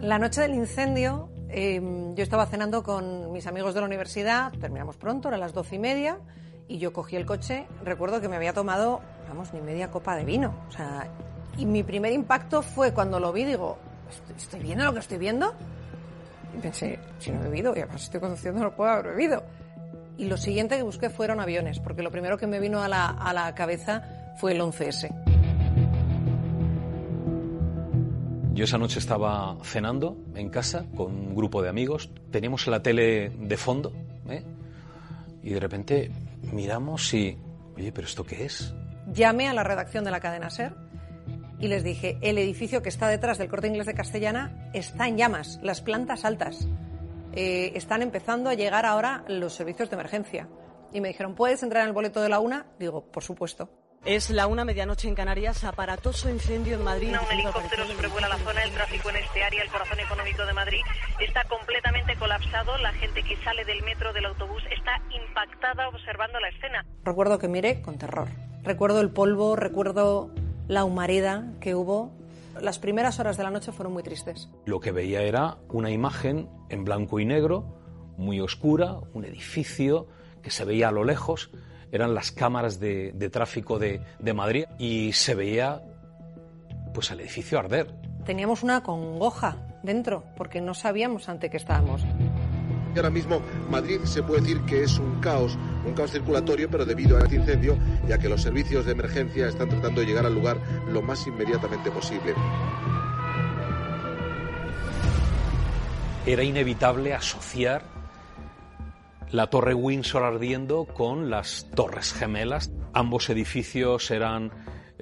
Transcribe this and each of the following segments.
La noche del incendio, eh, yo estaba cenando con mis amigos de la universidad, terminamos pronto, eran las doce y media, y yo cogí el coche. Recuerdo que me había tomado, vamos, ni media copa de vino. Y mi primer impacto fue cuando lo vi, digo, ¿estoy, estoy viendo lo que estoy viendo? Y pensé, si no he bebido, y además estoy conduciendo, no puedo haber bebido. Y lo siguiente que busqué fueron aviones, porque lo primero que me vino a la, a la cabeza fue el 11S. Yo esa noche estaba cenando en casa con un grupo de amigos, teníamos la tele de fondo ¿eh? y de repente miramos y, oye, ¿pero esto qué es? Llamé a la redacción de la cadena SER y les dije, el edificio que está detrás del corte inglés de Castellana está en llamas, las plantas altas. Eh, están empezando a llegar ahora los servicios de emergencia. Y me dijeron, ¿puedes entrar en el boleto de la una? Digo, por supuesto. Es la una medianoche en Canarias, aparatoso incendio en Madrid. Un helicóptero sobrevuela la zona, el tráfico en este área, el corazón económico de Madrid, está completamente colapsado. La gente que sale del metro, del autobús, está impactada observando la escena. Recuerdo que miré con terror. Recuerdo el polvo, recuerdo la humareda que hubo. Las primeras horas de la noche fueron muy tristes. Lo que veía era una imagen en blanco y negro, muy oscura, un edificio que se veía a lo lejos eran las cámaras de, de tráfico de, de, Madrid y se veía pues el edificio arder. Teníamos una congoja dentro porque no sabíamos ante qué estábamos. Y ahora mismo Madrid se puede decir que es un caos, un caos circulatorio, pero debido a este incendio, ya que los servicios de emergencia están tratando de llegar al lugar lo más inmediatamente posible. Era inevitable asociar la Torre Windsor ardiendo con las Torres Gemelas. Ambos edificios eran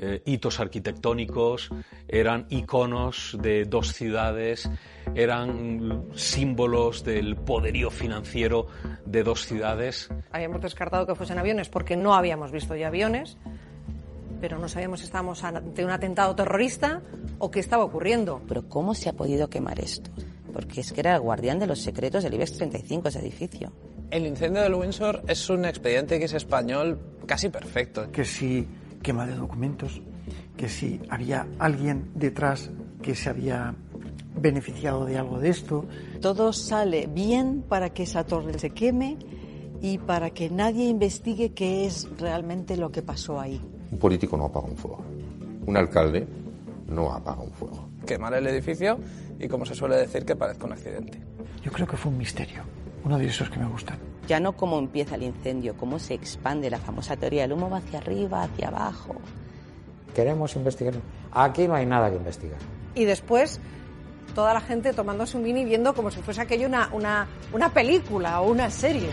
eh, hitos arquitectónicos, eran iconos de dos ciudades, eran símbolos del poderío financiero de dos ciudades. Habíamos descartado que fuesen aviones porque no habíamos visto ya aviones, pero no sabíamos si estábamos ante un atentado terrorista o qué estaba ocurriendo. Pero ¿cómo se ha podido quemar esto? Porque es que era el guardián de los secretos del IBEX 35 ese edificio. El incendio del Windsor es un expediente que es español casi perfecto. Que si quema de documentos, que si había alguien detrás que se había beneficiado de algo de esto. Todo sale bien para que esa torre se queme y para que nadie investigue qué es realmente lo que pasó ahí. Un político no apaga un fuego. Un alcalde no apaga un fuego. Quemar el edificio y, como se suele decir, que parezca un accidente. Yo creo que fue un misterio uno de esos que me gustan. Ya no cómo empieza el incendio, cómo se expande la famosa teoría del humo va hacia arriba, hacia abajo. Queremos investigar. Aquí no hay nada que investigar. Y después toda la gente tomándose un vino y viendo como si fuese aquello una, una, una película o una serie.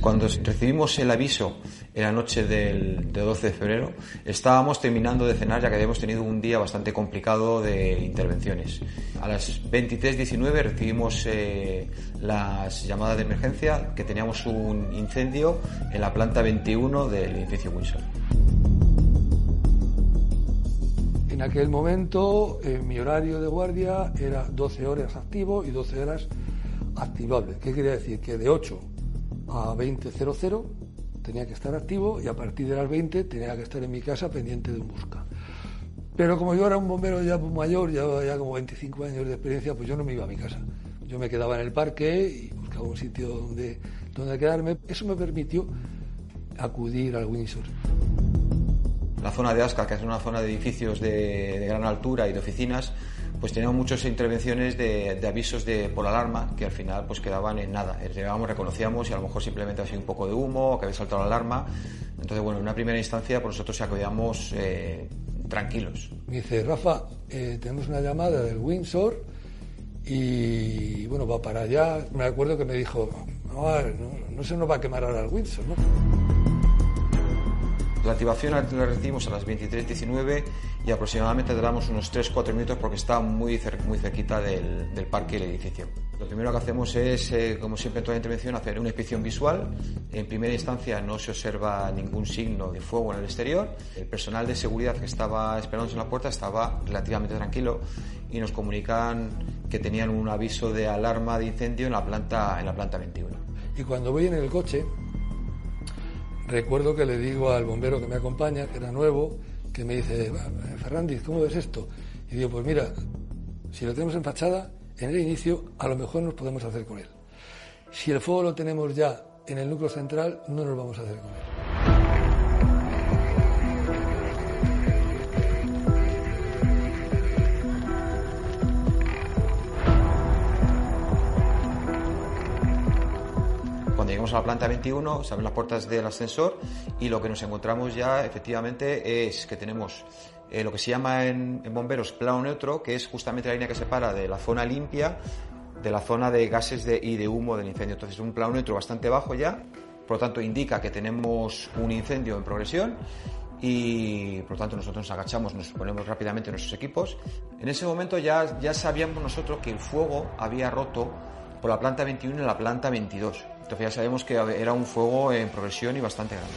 Cuando recibimos el aviso en la noche del, del, 12 de febrero, estábamos terminando de cenar ya que habíamos tenido un día bastante complicado de intervenciones. A las 23.19 recibimos eh, las llamadas de emergencia que teníamos un incendio en la planta 21 del edificio Windsor. En aquel momento eh, mi horario de guardia era 12 horas activo y 12 horas activable. ¿Qué quería decir? Que de 8 a 20.00 tenía que estar activo y a partir de las 20 tenía que estar en mi casa pendiente de un busca. Pero como yo era un bombero ya mayor, ya, ya como 25 años de experiencia, pues yo no me iba a mi casa. Yo me quedaba en el parque y buscaba un sitio donde, donde quedarme. Eso me permitió acudir al Windsor. La zona de Asca, que es una zona de edificios de, de gran altura y de oficinas, pues teníamos muchas intervenciones de, de, avisos de, por alarma que al final pues quedaban en nada. Llegábamos, reconocíamos y a lo mejor simplemente había sido un poco de humo o que había saltado la alarma. Entonces, bueno, en una primera instancia por nosotros ya quedamos eh, tranquilos. Me dice, Rafa, eh, tenemos una llamada del Windsor y bueno, va para allá. Me acuerdo que me dijo, no, no, no se nos va a quemar ahora el Windsor, ¿no? La activación la recibimos a las 23.19 y aproximadamente tardamos unos 3-4 minutos porque está muy, muy cerquita del, del parque y el edificio. Lo primero que hacemos es, eh, como siempre en toda intervención, hacer una inspección visual. En primera instancia no se observa ningún signo de fuego en el exterior. El personal de seguridad que estaba esperándonos en la puerta estaba relativamente tranquilo y nos comunican que tenían un aviso de alarma de incendio en la planta, en la planta 21. Y cuando voy en el coche, recuerdo que le digo al bombero que me acompaña, que era nuevo, que me dice, Fernández, ¿cómo ves esto? Y digo, pues mira, si lo tenemos en fachada, en el inicio a lo mejor nos podemos hacer con él. Si el fuego lo tenemos ya en el núcleo central, no nos vamos a hacer con él. Llegamos a la planta 21, se abren las puertas del ascensor y lo que nos encontramos ya efectivamente es que tenemos eh, lo que se llama en, bomberos plano neutro, que es justamente la línea que separa de la zona limpia de la zona de gases y de humo del incendio. Entonces, un plano neutro bastante bajo ya, por lo tanto, indica que tenemos un incendio en progresión y por lo tanto nosotros nos agachamos, nos ponemos rápidamente nuestros equipos. En ese momento ya, ya sabíamos nosotros que el fuego había roto por la planta 21 y la planta 22. Entonces ya sabemos que era un fuego en progresión y bastante grande.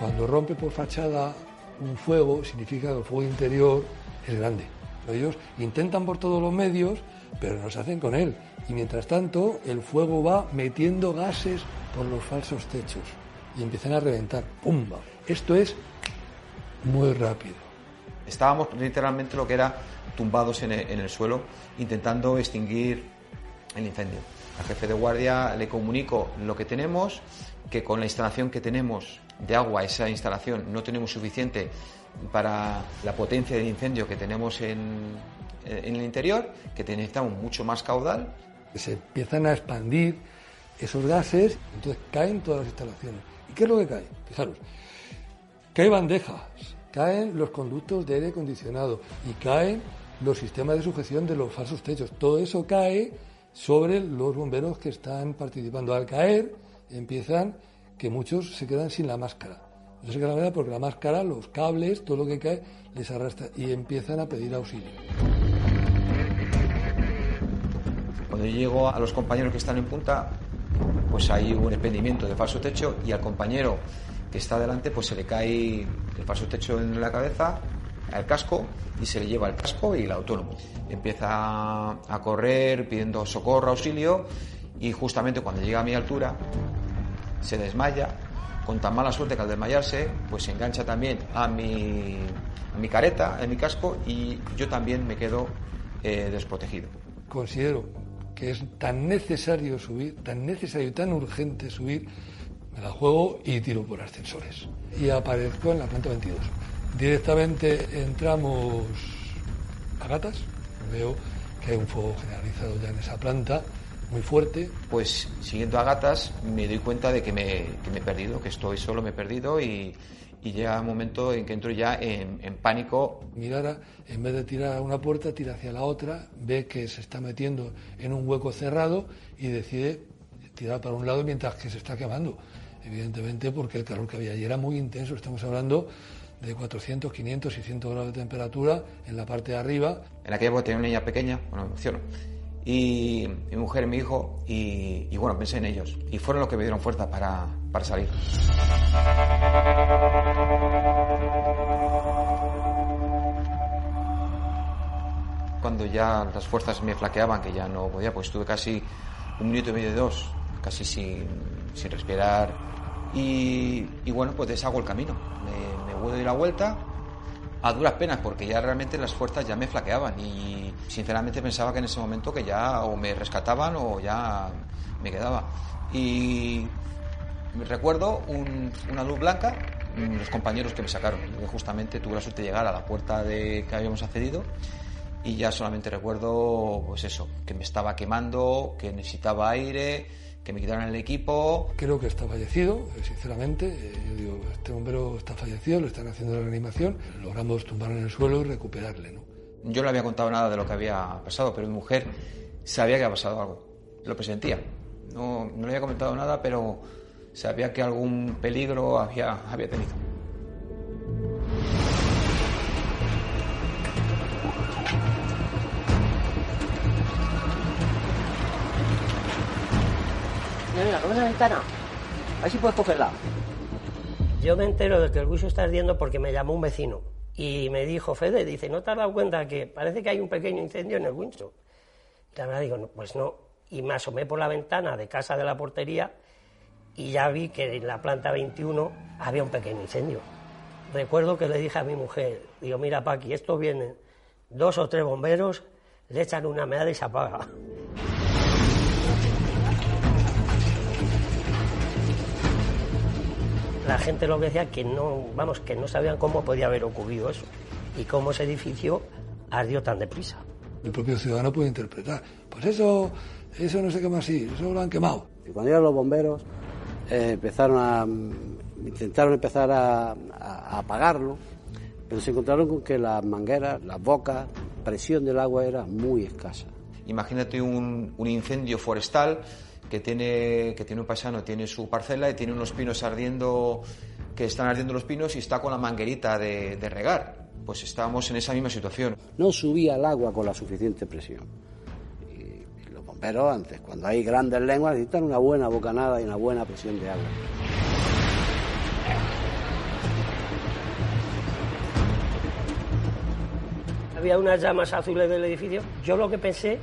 Cuando rompe por fachada un fuego, significa que el fuego interior es grande. Ellos intentan por todos los medios, pero no se hacen con él. Y mientras tanto, el fuego va metiendo gases por los falsos techos y empiezan a reventar. ¡Pumba! Esto es muy rápido. Estábamos literalmente lo que era tumbados en el, en el suelo, intentando extinguir el incendio. Al jefe de guardia le comunico lo que tenemos, que con la instalación que tenemos de agua, esa instalación, no tenemos suficiente para la potencia del incendio que tenemos en, en el interior, que necesitamos mucho más caudal. Se empiezan a expandir esos gases, entonces caen todas las instalaciones. ¿Y qué es lo que cae? Fijaros, caen bandejas, caen los conductos de aire acondicionado y caen los sistemas de sujeción de los falsos techos. Todo eso cae sobre los bomberos que están participando. Al caer, empiezan que muchos se quedan sin la máscara. No se quedan la porque la máscara, los cables, todo lo que cae, les arrastra y empiezan a pedir auxilio. Cuando llego a los compañeros que están en punta, pues hay un expendimiento de falso techo y al compañero que está delante, pues se le cae el falso techo en la cabeza, al casco y se le lleva el casco y el autónomo. Empieza a correr pidiendo socorro, auxilio y justamente cuando llega a mi altura se desmaya, con tan mala suerte que al desmayarse, pues se engancha también a mi, a mi careta, a mi casco, y yo también me quedo eh, desprotegido. Considero que es tan necesario subir, tan necesario y tan urgente subir, me la juego y tiro por ascensores. Y aparezco en la planta 22. Directamente entramos a gatas, veo que hay un fuego generalizado ya en esa planta muy fuerte. Pues siguiendo a gatas me doy cuenta de que me, he perdido, que estoy solo, me he perdido y, llega un momento en que entro ya en, pánico. Mirara, en vez de tirar a una puerta, tira hacia la otra, ve que se está metiendo en un hueco cerrado y decide tirar para un lado mientras que se está quemando. Evidentemente porque el calor que había allí era muy intenso, estamos hablando de 400, 500, 600 grados de temperatura en la parte de arriba. En aquella época tenía una niña pequeña, bueno, me emociono y mi mujer mi hijo, y, bueno, pensé en ellos. Y fueron los que me dieron fuerza para, para salir. Cuando ya las fuerzas me flaqueaban, que ya no podía, pues estuve casi un minuto y medio, dos, casi sin, sin respirar. Y, bueno, pues deshago el camino. Me doy la vuelta a duras penas porque ya realmente las fuerzas ya me flaqueaban y sinceramente pensaba que en ese momento que ya o me rescataban o ya me quedaba. Y recuerdo una luz blanca, los compañeros que me sacaron. Justamente tuve la suerte de llegar a la puerta de que habíamos accedido y ya solamente recuerdo pues eso, que me estaba quemando, que necesitaba aire que me quitaron el equipo. Creo que está fallecido, eh, sinceramente. Eh, yo digo, este bombero está fallecido, le están haciendo la reanimación. Logramos tumbarlo en el suelo y recuperarle. ¿no? Yo no había contado nada de lo que había pasado, pero mi mujer sabía que había pasado algo. Lo presentía. No, no le había comentado nada, pero sabía que algún peligro había, había tenido. Mira, mira, la ventana. A ver si puedes cogerla. Yo me entero de que el buzo está ardiendo porque me llamó un vecino y me dijo, Fede, dice, ¿no te has dado cuenta que parece que hay un pequeño incendio en el Windsor? Y la verdad digo, no, pues no. Y me asomé por la ventana de casa de la portería y ya vi que en la planta 21 había un pequeño incendio. Recuerdo que le dije a mi mujer, digo, mira Paqui, esto vienen dos o tres bomberos, le echan una medalla y se apaga. La gente lo que decía que no, vamos, que no sabían cómo podía haber ocurrido eso y cómo ese edificio ardió tan deprisa. El propio ciudadano puede interpretar, pues eso, eso no sé qué más así, eso lo han quemado. Y cuando llegaron los bomberos, eh, empezaron a, intentaron empezar a, a, apagarlo, pero se encontraron con que las mangueras, las bocas, presión del agua era muy escasa. Imagínate un, un incendio forestal que tiene, que tiene un paisano, tiene su parcela y tiene unos pinos ardiendo, que están ardiendo los pinos y está con la manguerita de, de regar. Pues estábamos en esa misma situación. No subía el agua con la suficiente presión. Y los bomberos antes, cuando hay grandes lenguas, necesitan una buena bocanada y una buena presión de agua. Había unas llamas azules del edificio. Yo lo que pensé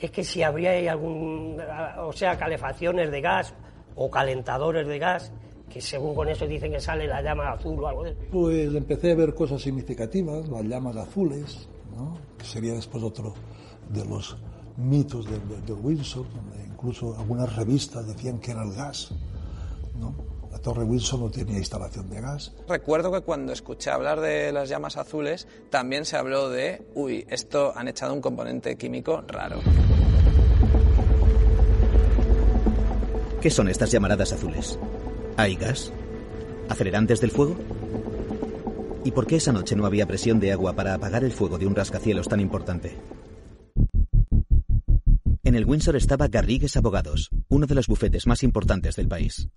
es que si habría algún, o sea, calefacciones de gas o calentadores de gas, que según con eso dicen que sale la llama azul o algo de eso. Pues empecé a ver cosas significativas, las llamas azules, ¿no? que sería después otro de los mitos de, de Windsor, donde incluso algunas revistas decían que era el gas. ¿no? Torre Windsor no tenía instalación de gas. Recuerdo que cuando escuché hablar de las llamas azules, también se habló de, uy, esto han echado un componente químico raro. ¿Qué son estas llamaradas azules? ¿Hay gas? ¿Acelerantes del fuego? ¿Y por qué esa noche no había presión de agua para apagar el fuego de un rascacielos tan importante? En el Windsor estaba Garrigues Abogados, uno de los bufetes más importantes del país.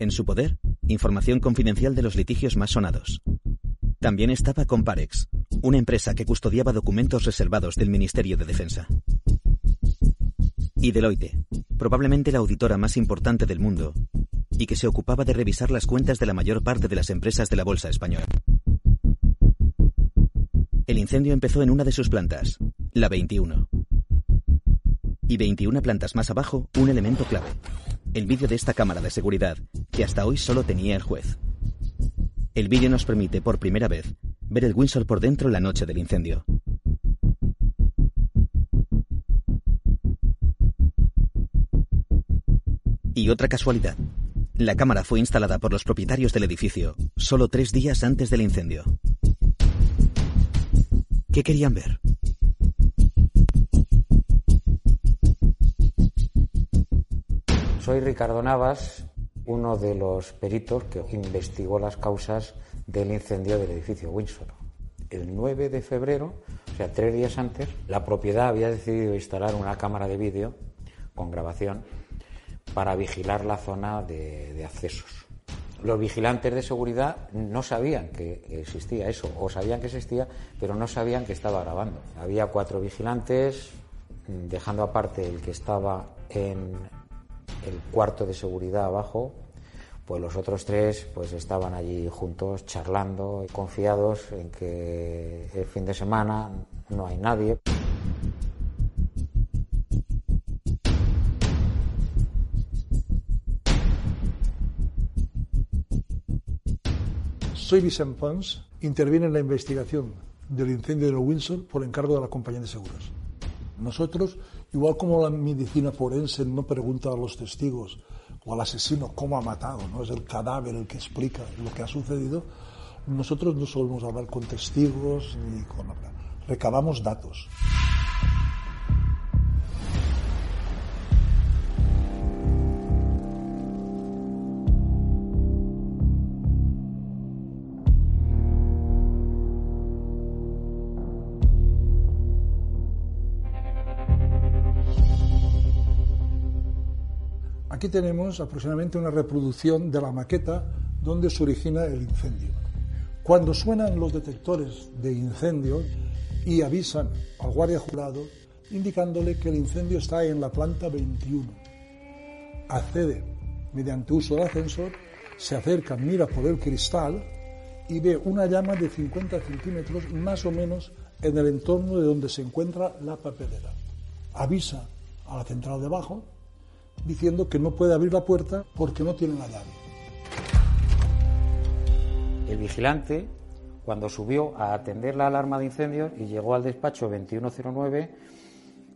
En su poder, información confidencial de los litigios más sonados. También estaba Comparex, una empresa que custodiaba documentos reservados del Ministerio de Defensa. Y Deloitte, probablemente la auditora más importante del mundo, y que se ocupaba de revisar las cuentas de la mayor parte de las empresas de la Bolsa Española. El incendio empezó en una de sus plantas, la 21. Y 21 plantas más abajo, un elemento clave, el vídeo de esta cámara de seguridad, que hasta hoy solo tenía el juez. El vídeo nos permite, por primera vez, ver el Windsor por dentro la noche del incendio. Y otra casualidad. La cámara fue instalada por los propietarios del edificio solo tres días antes del incendio. ¿Qué querían ver? Soy Ricardo Navas, uno de los peritos que investigó las causas del incendio del edificio Windsor. El 9 de febrero, o sea, tres días antes, la propiedad había decidido instalar una cámara de vídeo con grabación para vigilar la zona de, de, accesos. Los vigilantes de seguridad no sabían que existía eso, o sabían que existía, pero no sabían que estaba grabando. Había cuatro vigilantes, dejando aparte el que estaba en el cuarto de seguridad abajo, pues los otros tres pues estaban allí juntos charlando, confiados en que el fin de semana no hay nadie. Soy Vicent Pons, interviene en la investigación del incendio de Windsor por encargo de la compañía de seguros. Nosotros, igual como la medicina forense no pregunta a los testigos o al asesino cómo ha matado, no es el cadáver el que explica lo que ha sucedido, nosotros no solemos hablar con testigos ni con recabamos datos. Aquí tenemos aproximadamente una reproducción de la maqueta donde se origina el incendio. Cuando suenan los detectores de incendio y avisan al guardia jurado indicándole que el incendio está en la planta 21, accede mediante uso del ascensor, se acerca, mira por el cristal y ve una llama de 50 centímetros más o menos en el entorno de donde se encuentra la papelera. Avisa a la central de abajo diciendo que no puede abrir la puerta porque no tiene la llave. El vigilante, cuando subió a atender la alarma de incendios y llegó al despacho 2109,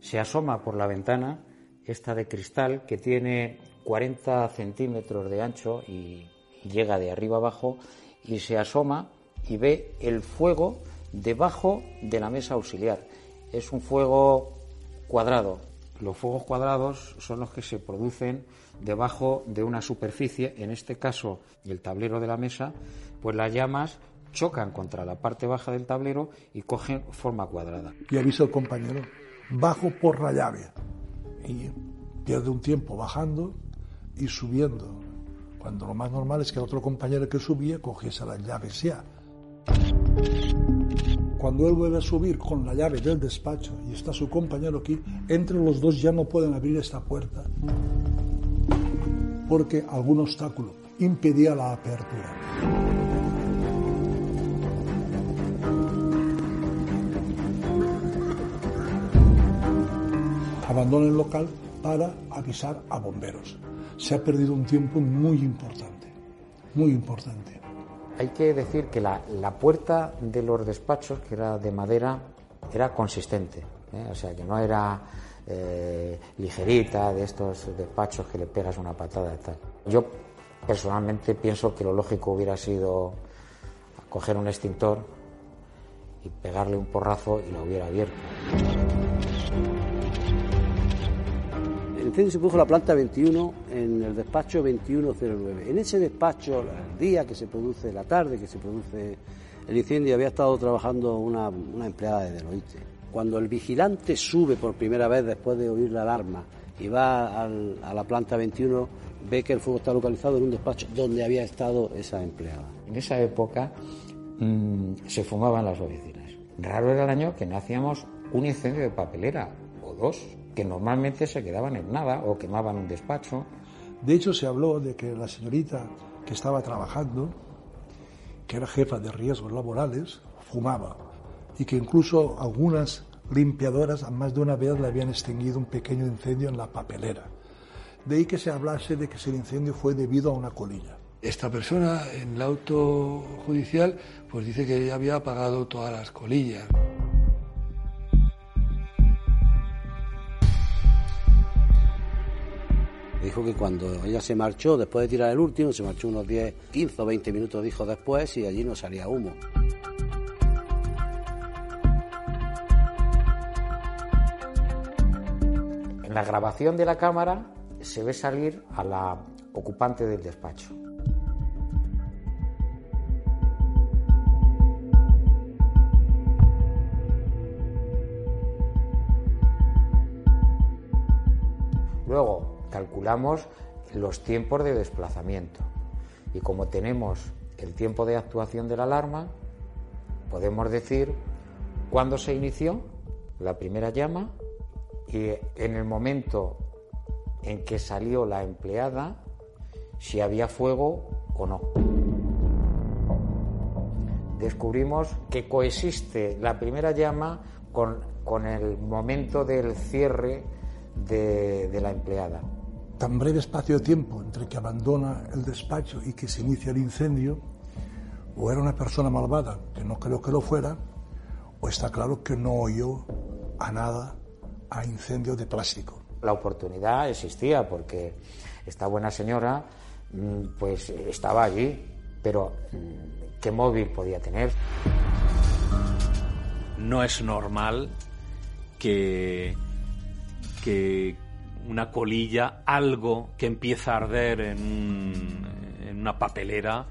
se asoma por la ventana, esta de cristal, que tiene 40 centímetros de ancho y llega de arriba abajo, y se asoma y ve el fuego debajo de la mesa auxiliar. Es un fuego cuadrado. Los fuegos cuadrados son los que se producen debajo de una superficie, en este caso el tablero de la mesa, pues las llamas chocan contra la parte baja del tablero y cogen forma cuadrada. Y avisa al compañero, bajo por la llave. Y pierde un tiempo bajando y subiendo. Cuando lo más normal es que el otro compañero que subía cogiese las llaves ya. Cuando él vuelve a subir con la llave del despacho y está su compañero aquí, entre los dos ya no pueden abrir esta puerta porque algún obstáculo impedía la apertura. Abandona el local para avisar a bomberos. Se ha perdido un tiempo muy importante, muy importante. Hay que decir que la, la puerta de los despachos, que era de madera, era consistente. ¿eh? O sea, que no era eh, ligerita de estos despachos que le pegas una patada y tal. Yo personalmente pienso que lo lógico hubiera sido coger un extintor y pegarle un porrazo y lo hubiera abierto. El incendio se produjo en la planta 21 en el despacho 2109. En ese despacho, el día que se produce, la tarde que se produce el incendio, había estado trabajando una, una empleada de Deloitte. Cuando el vigilante sube por primera vez después de oír la alarma y va a la planta 21, ve que el fuego está localizado en un despacho donde había estado esa empleada. En esa época mm, se fumaban las oficinas. Raro era el año que no hacíamos un incendio de papelera o dos, que normalmente se quedaban en nada o quemaban un despacho. De hecho, se habló de que la señorita que estaba trabajando, que era jefa de riesgos laborales, fumaba y que incluso algunas limpiadoras a más de una vez le habían extinguido un pequeño incendio en la papelera. De ahí que se hablase de que ese incendio fue debido a una colilla. Esta persona en el auto judicial pues dice que ella había apagado todas las colillas. Dijo que cuando ella se marchó, después de tirar el último, se marchó unos 10, 15 o 20 minutos, dijo después, y allí no salía humo. En la grabación de la cámara se ve salir a la ocupante del despacho. Luego calculamos los tiempos de desplazamiento y como tenemos el tiempo de actuación de la alarma, podemos decir cuándo se inició la primera llama y en el momento en que salió la empleada, si había fuego o no. Descubrimos que coexiste la primera llama con, con el momento del cierre de, de la empleada. Tan breve espacio de tiempo entre que abandona el despacho y que se inicia el incendio, o era una persona malvada, que no creo que lo fuera, o está claro que no oyó a nada a incendio de plástico. La oportunidad existía porque esta buena señora mm, pues estaba allí, pero mm, ¿qué móvil podía tener? No es normal que, que una colilla, algo que empieza a arder en, un- en una papelera,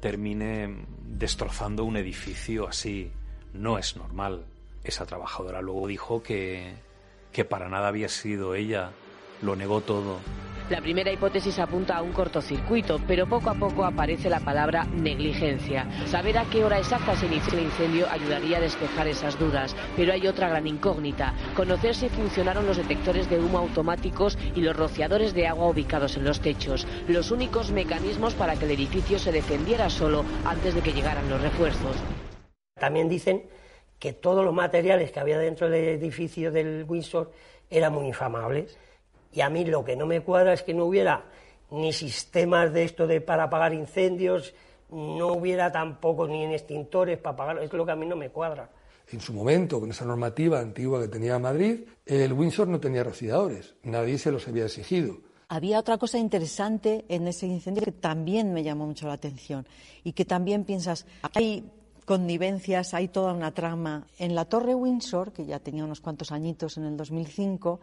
termine destrozando un edificio así. No es normal. Esa trabajadora luego dijo que, que para nada había sido ella. Lo negó todo. La primera hipótesis apunta a un cortocircuito, pero poco a poco aparece la palabra negligencia. Saber a qué hora exacta se inició el incendio ayudaría a despejar esas dudas, pero hay otra gran incógnita, conocer si funcionaron los detectores de humo automáticos y los rociadores de agua ubicados en los techos, los únicos mecanismos para que el edificio se defendiera solo antes de que llegaran los refuerzos. También dicen que todos los materiales que había dentro del edificio del Windsor eran muy infamables. Y a mí lo que no me cuadra es que no hubiera ni sistemas de esto de para apagar incendios, no hubiera tampoco ni en extintores para apagar, es lo que a mí no me cuadra. En su momento, con esa normativa antigua que tenía Madrid, el Windsor no tenía rociadores, nadie se los había exigido. Había otra cosa interesante en ese incendio que también me llamó mucho la atención y que también piensas, hay connivencias, hay toda una trama. En la Torre Windsor, que ya tenía unos cuantos añitos en el 2005,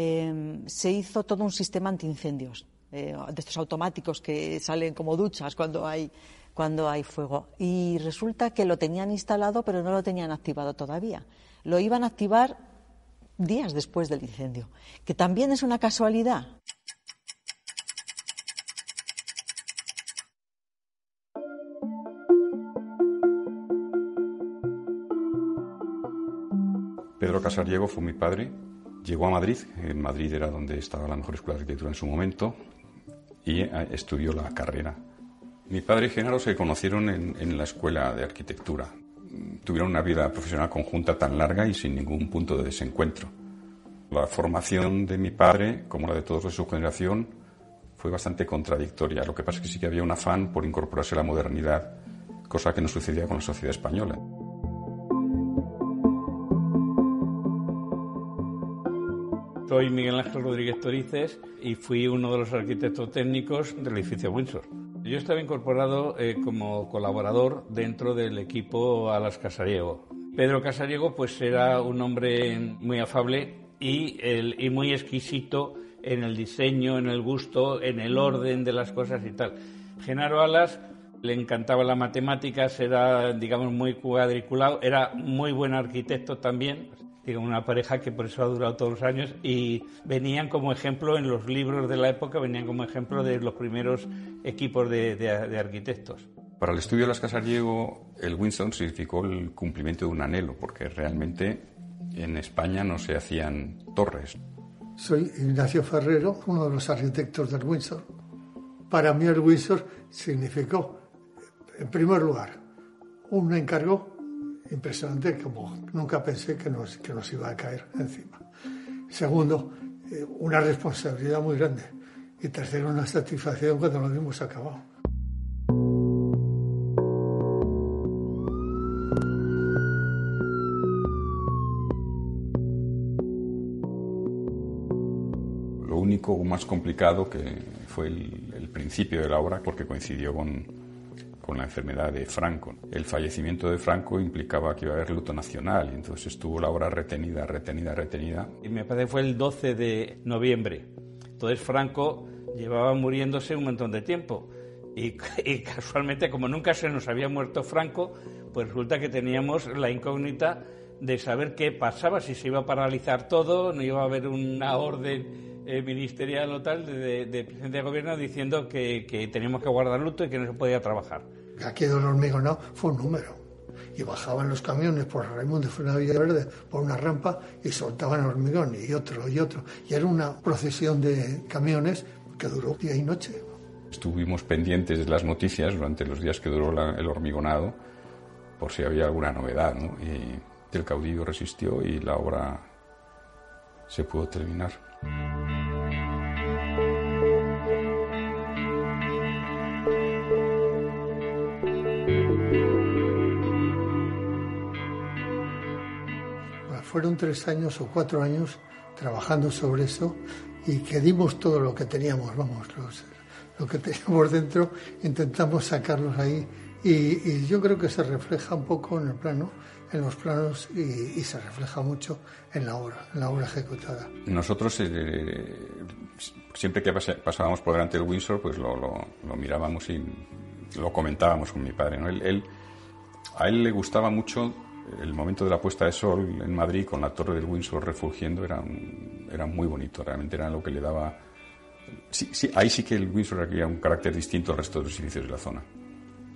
eh, se hizo todo un sistema antiincendios, eh, de estos automáticos que salen como duchas cuando hay, cuando hay fuego. Y resulta que lo tenían instalado, pero no lo tenían activado todavía. Lo iban a activar días después del incendio, que también es una casualidad. Pedro Casariego fue mi padre. Llegó a Madrid, en Madrid era donde estaba la mejor escuela de arquitectura en su momento, y eh, estudió la carrera. Mi padre y Genaro se conocieron en, en la escuela de arquitectura. Tuvieron una vida profesional conjunta tan larga y sin ningún punto de desencuentro. La formación de mi padre, como la de todos de su generación, fue bastante contradictoria. Lo que pasa es que sí que había un afán por incorporarse a la modernidad, cosa que no sucedía con la sociedad española. Soy Miguel Ángel Rodríguez Torices y fui uno de los arquitectos técnicos del edificio Windsor. Yo estaba incorporado eh, como colaborador dentro del equipo Alas Casariego. Pedro Casariego pues era un hombre muy afable y, y muy exquisito en el diseño, en el gusto, en el orden de las cosas y tal. Genaro Alas le encantaba la matemáticas, era, digamos, muy cuadriculado, era muy buen arquitecto también, una pareja que por eso ha durado todos los años y venían como ejemplo en los libros de la época, venían como ejemplo de los primeros equipos de, arquitectos. Para el estudio de las casas Diego, el Winston significó el cumplimiento de un anhelo, porque realmente en España no se hacían torres. Soy Ignacio Ferrero, uno de los arquitectos del Windsor. Para mí el Windsor significó, en primer lugar, un encargo impresionante como nunca pensé que nos, que nos iba a caer encima. Segundo, eh, una responsabilidad muy grande. Y tercero, una satisfacción cuando lo vimos acabado. Lo único más complicado que fue el principio de la obra, porque coincidió con, con la enfermedad de Franco. El fallecimiento de Franco implicaba que iba a haber luto nacional y entonces estuvo la obra retenida, retenida, retenida. Y me parece que fue el 12 de noviembre. Entonces Franco llevaba muriéndose un montón de tiempo. Y, y, casualmente, como nunca se nos había muerto Franco, pues resulta que teníamos la incógnita de saber qué pasaba, si se iba a paralizar todo, no iba a haber una orden eh, ministerial o tal de, de, presidente de gobierno diciendo que, que teníamos que guardar luto y que no se podía trabajar. Aquí del hormigón fue un número. Y bajaban los camiones por Raimundo Villa Verde por una rampa y soltaban hormigón y otro y otro. Y era una procesión de camiones que duró día y noche. Estuvimos pendientes de las noticias durante los días que duró el hormigonado por si había alguna novedad. ¿no? Y el caudillo resistió y la obra se pudo terminar. Fueron tres años o cuatro años trabajando sobre eso y que dimos todo lo que teníamos, vamos, lo que teníamos dentro, intentamos sacarlos ahí y, yo creo que se refleja un poco en el plano, en los planos y, se refleja mucho en la obra, en la obra ejecutada. Nosotros eh, siempre que pasábamos por delante del Windsor, pues lo, mirábamos y lo comentábamos con mi padre. ¿no? él, a él le gustaba mucho el momento de la puesta de sol en Madrid con la torre del Windsor refugiendo era, era muy bonito, realmente era lo que le daba Sí, sí, ahí sí que el Windsor adquiría un carácter distinto al resto de los edificios de la zona.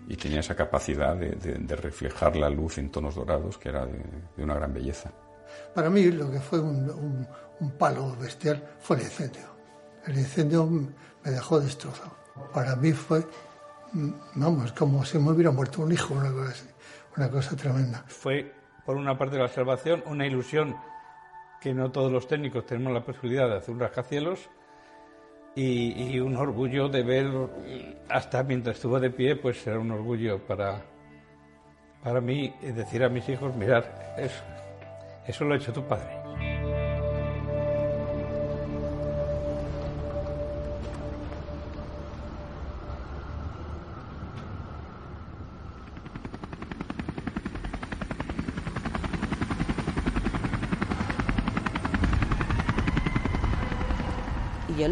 Y tenía esa capacidad de, reflejar la luz en tonos dorados, que era de, una gran belleza. Para mí lo que fue un, un- un palo bestial fue el incendio. El incendio me dejó destrozado. Para mí fue, mm, vamos, como si me hubiera muerto un hijo, una cosa así, una cosa tremenda. Fue, por una parte, la observación, una ilusión que no todos los técnicos tenemos la posibilidad de hacer un rascacielos y, un orgullo de ver, hasta mientras estuvo de pie, pues era un orgullo para, para mí decir a mis hijos, mirar, eso, eso lo ha hecho tu padre.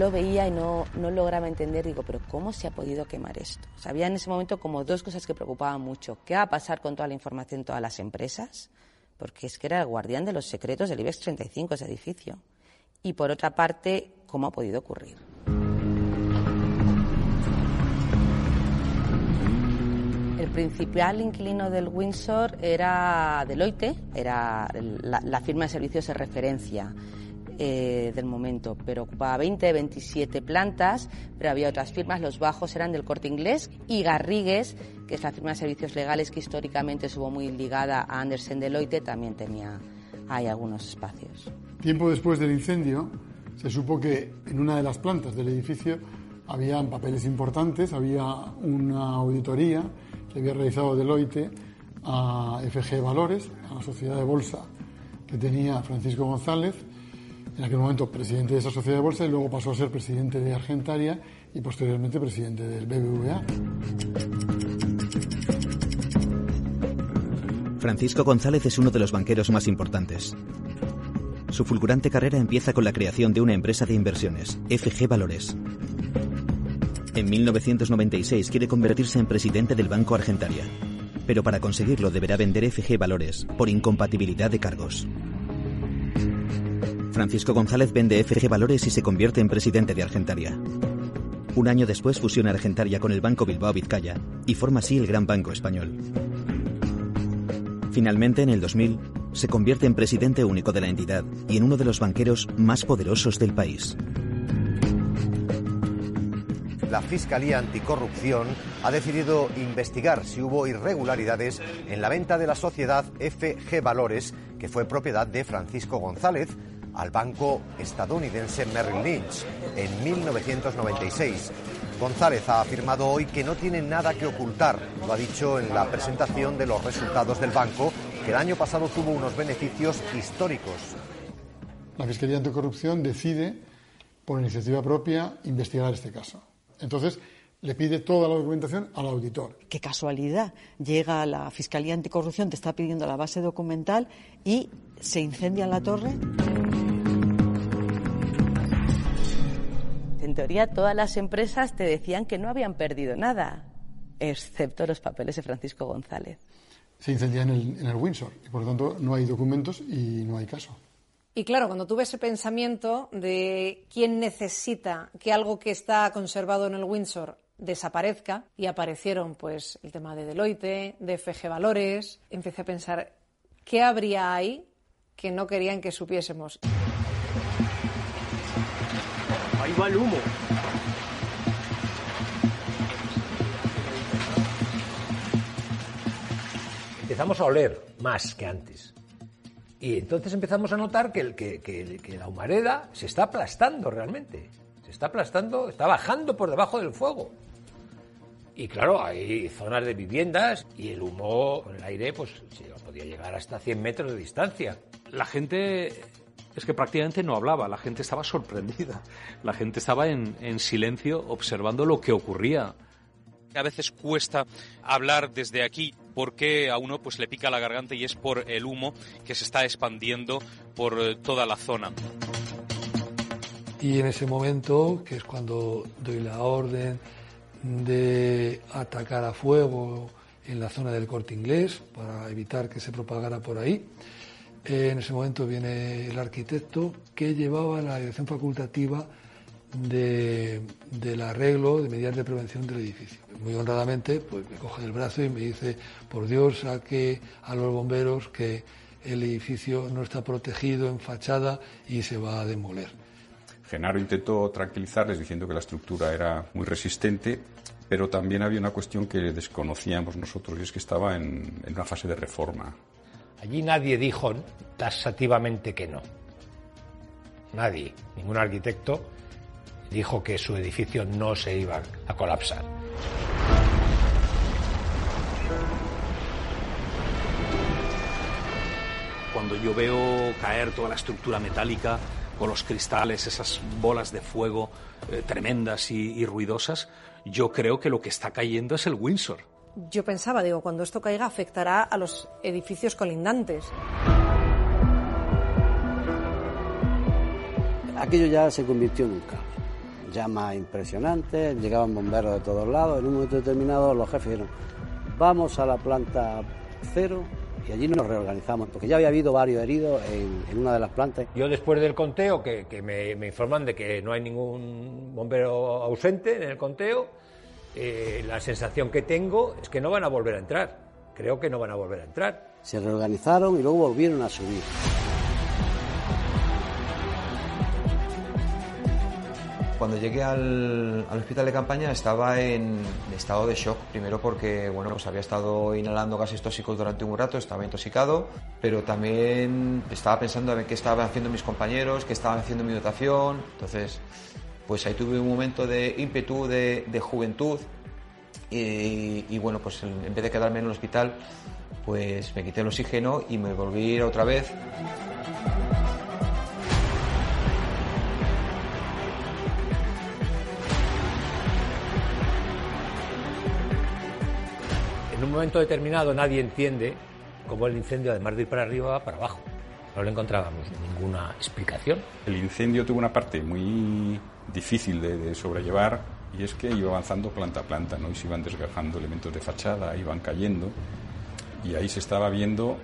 Lo veía y no, no lograba entender, digo, pero ¿cómo se ha podido quemar esto? O sea, había en ese momento como dos cosas que preocupaban mucho. ¿Qué va a pasar con toda la información todas las empresas? Porque es que era el guardián de los secretos del IBEX 35, ese edificio. Y por otra parte, ¿cómo ha podido ocurrir? El principal inquilino del Windsor era Deloitte, era la, la firma de servicios de referencia eh, del momento, pero ocupaba 20, 27 plantas, pero había otras firmas, los bajos eran del corte inglés y Garrigues, que es la firma de servicios legales que históricamente estuvo muy ligada a Andersen Deloitte, también tenía ahí algunos espacios. Tiempo después del incendio, se supo que en una de las plantas del edificio habían papeles importantes, había una auditoría que había realizado Deloitte a FG Valores, a la sociedad de bolsa que tenía Francisco González, en aquel momento presidente de esa sociedad de bolsa y luego pasó a ser presidente de Argentaria y posteriormente presidente del BBVA. Francisco González es uno de los banqueros más importantes. Su fulgurante carrera empieza con la creación de una empresa de inversiones, FG Valores. En 1996 quiere convertirse en presidente del Banco Argentaria, pero para conseguirlo deberá vender FG Valores por incompatibilidad de cargos. Francisco González vende FG Valores y se convierte en presidente de Argentaria. Un año después fusiona Argentaria con el Banco Bilbao Vizcaya y forma así el Gran Banco Español. Finalmente, en el 2000, se convierte en presidente único de la entidad y en uno de los banqueros más poderosos del país. La Fiscalía Anticorrupción ha decidido investigar si hubo irregularidades en la venta de la sociedad FG Valores, que fue propiedad de Francisco González, al banco estadounidense Merrill Lynch en 1996. González ha afirmado hoy que no tiene nada que ocultar. Lo ha dicho en la presentación de los resultados del banco, que el año pasado tuvo unos beneficios históricos. La Fiscalía Anticorrupción decide, por iniciativa propia, investigar este caso. Entonces, le pide toda la documentación al auditor. Qué casualidad. Llega la Fiscalía Anticorrupción, te está pidiendo la base documental y se incendia la torre. En teoría, todas las empresas te decían que no habían perdido nada, excepto los papeles de Francisco González. Se incendia en el, en el Windsor y, por lo tanto, no hay documentos y no hay caso. Y claro, cuando tuve ese pensamiento de quién necesita que algo que está conservado en el Windsor desaparezca y aparecieron pues el tema de Deloitte, de FG Valores, empecé a pensar qué habría ahí que no querían que supiésemos. Ahí va el humo. Empezamos a oler más que antes. Y entonces empezamos a notar que, el, que, la humareda se está aplastando realmente. Se está aplastando, está bajando por debajo del fuego. Y claro, hay zonas de viviendas y el humo con el aire pues sí, podía llegar hasta 100 metros de distancia. La gente es que prácticamente no hablaba, la gente estaba sorprendida, la gente estaba en, en silencio observando lo que ocurría. A veces cuesta hablar desde aquí porque a uno pues le pica la garganta y es por el humo que se está expandiendo por eh, toda la zona. Y en ese momento, que es cuando doy la orden de atacar a fuego en la zona del corte inglés para evitar que se propagara por ahí, en ese momento viene el arquitecto que llevaba la dirección facultativa de, del arreglo de medidas de prevención del edificio. Muy honradamente, pues me coge el brazo y me dice, por Dios, saque a los bomberos que el edificio no está protegido en fachada y se va a demoler. Genaro intentó tranquilizarles diciendo que la estructura era muy resistente, pero también había una cuestión que desconocíamos nosotros y es que estaba en, en una fase de reforma. Allí nadie dijo taxativamente que no. Nadie, ningún arquitecto dijo que su edificio no se iba a colapsar. Cuando yo veo caer toda la estructura metálica con los cristales, esas bolas de fuego eh, tremendas y, y ruidosas, yo creo que lo que está cayendo es el Windsor. Yo pensaba, digo, cuando esto caiga afectará a los edificios colindantes. Aquello ya se convirtió en un caos. Llamas impresionantes, llegaban bomberos de todos lados. En un momento determinado los jefes dijeron, vamos a la planta cero y allí nos reorganizamos, porque ya había habido varios heridos en, en una de las plantas. Yo después del conteo, que, que me, me informan de que no hay ningún bombero ausente en el conteo, eh, la sensación que tengo es que no van a volver a entrar. Creo que no van a volver a entrar. Se reorganizaron y luego volvieron a subir. Cuando llegué al, al hospital de campaña estaba en estado de shock, primero porque bueno, pues había estado inhalando gases tóxicos durante un rato, estaba intoxicado, pero también estaba pensando en qué estaban haciendo mis compañeros, qué estaban haciendo mi dotación, entonces pues ahí tuve un momento de ímpetu, de, juventud y, bueno, pues en, vez de quedarme en el hospital, pues me quité el oxígeno y me volví otra vez. En un momento determinado nadie entiende cómo el incendio, además de ir para arriba, va para abajo. No le encontrábamos ninguna explicación. El incendio tuvo una parte muy difícil de, de, sobrellevar y es que iba avanzando planta a planta, ¿no? Y se iban desgajando elementos de fachada, iban cayendo y ahí se estaba viendo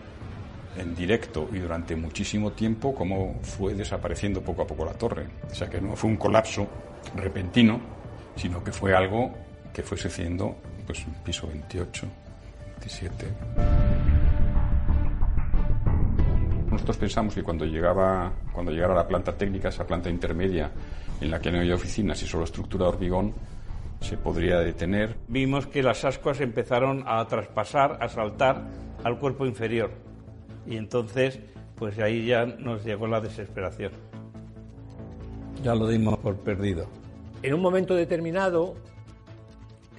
en directo y durante muchísimo tiempo cómo fue desapareciendo poco a poco la torre. O sea que no fue un colapso repentino, sino que fue algo que fue sucediendo pues piso 28, 27. Nosotros pensamos que cuando llegaba cuando llegara la planta técnica, esa planta intermedia en la que no había oficinas y solo estructura de hormigón, se podría detener. Vimos que las ascuas empezaron a traspasar, a saltar al cuerpo inferior. Y entonces, pues ahí ya nos llegó la desesperación. Ya lo dimos por perdido. En un momento determinado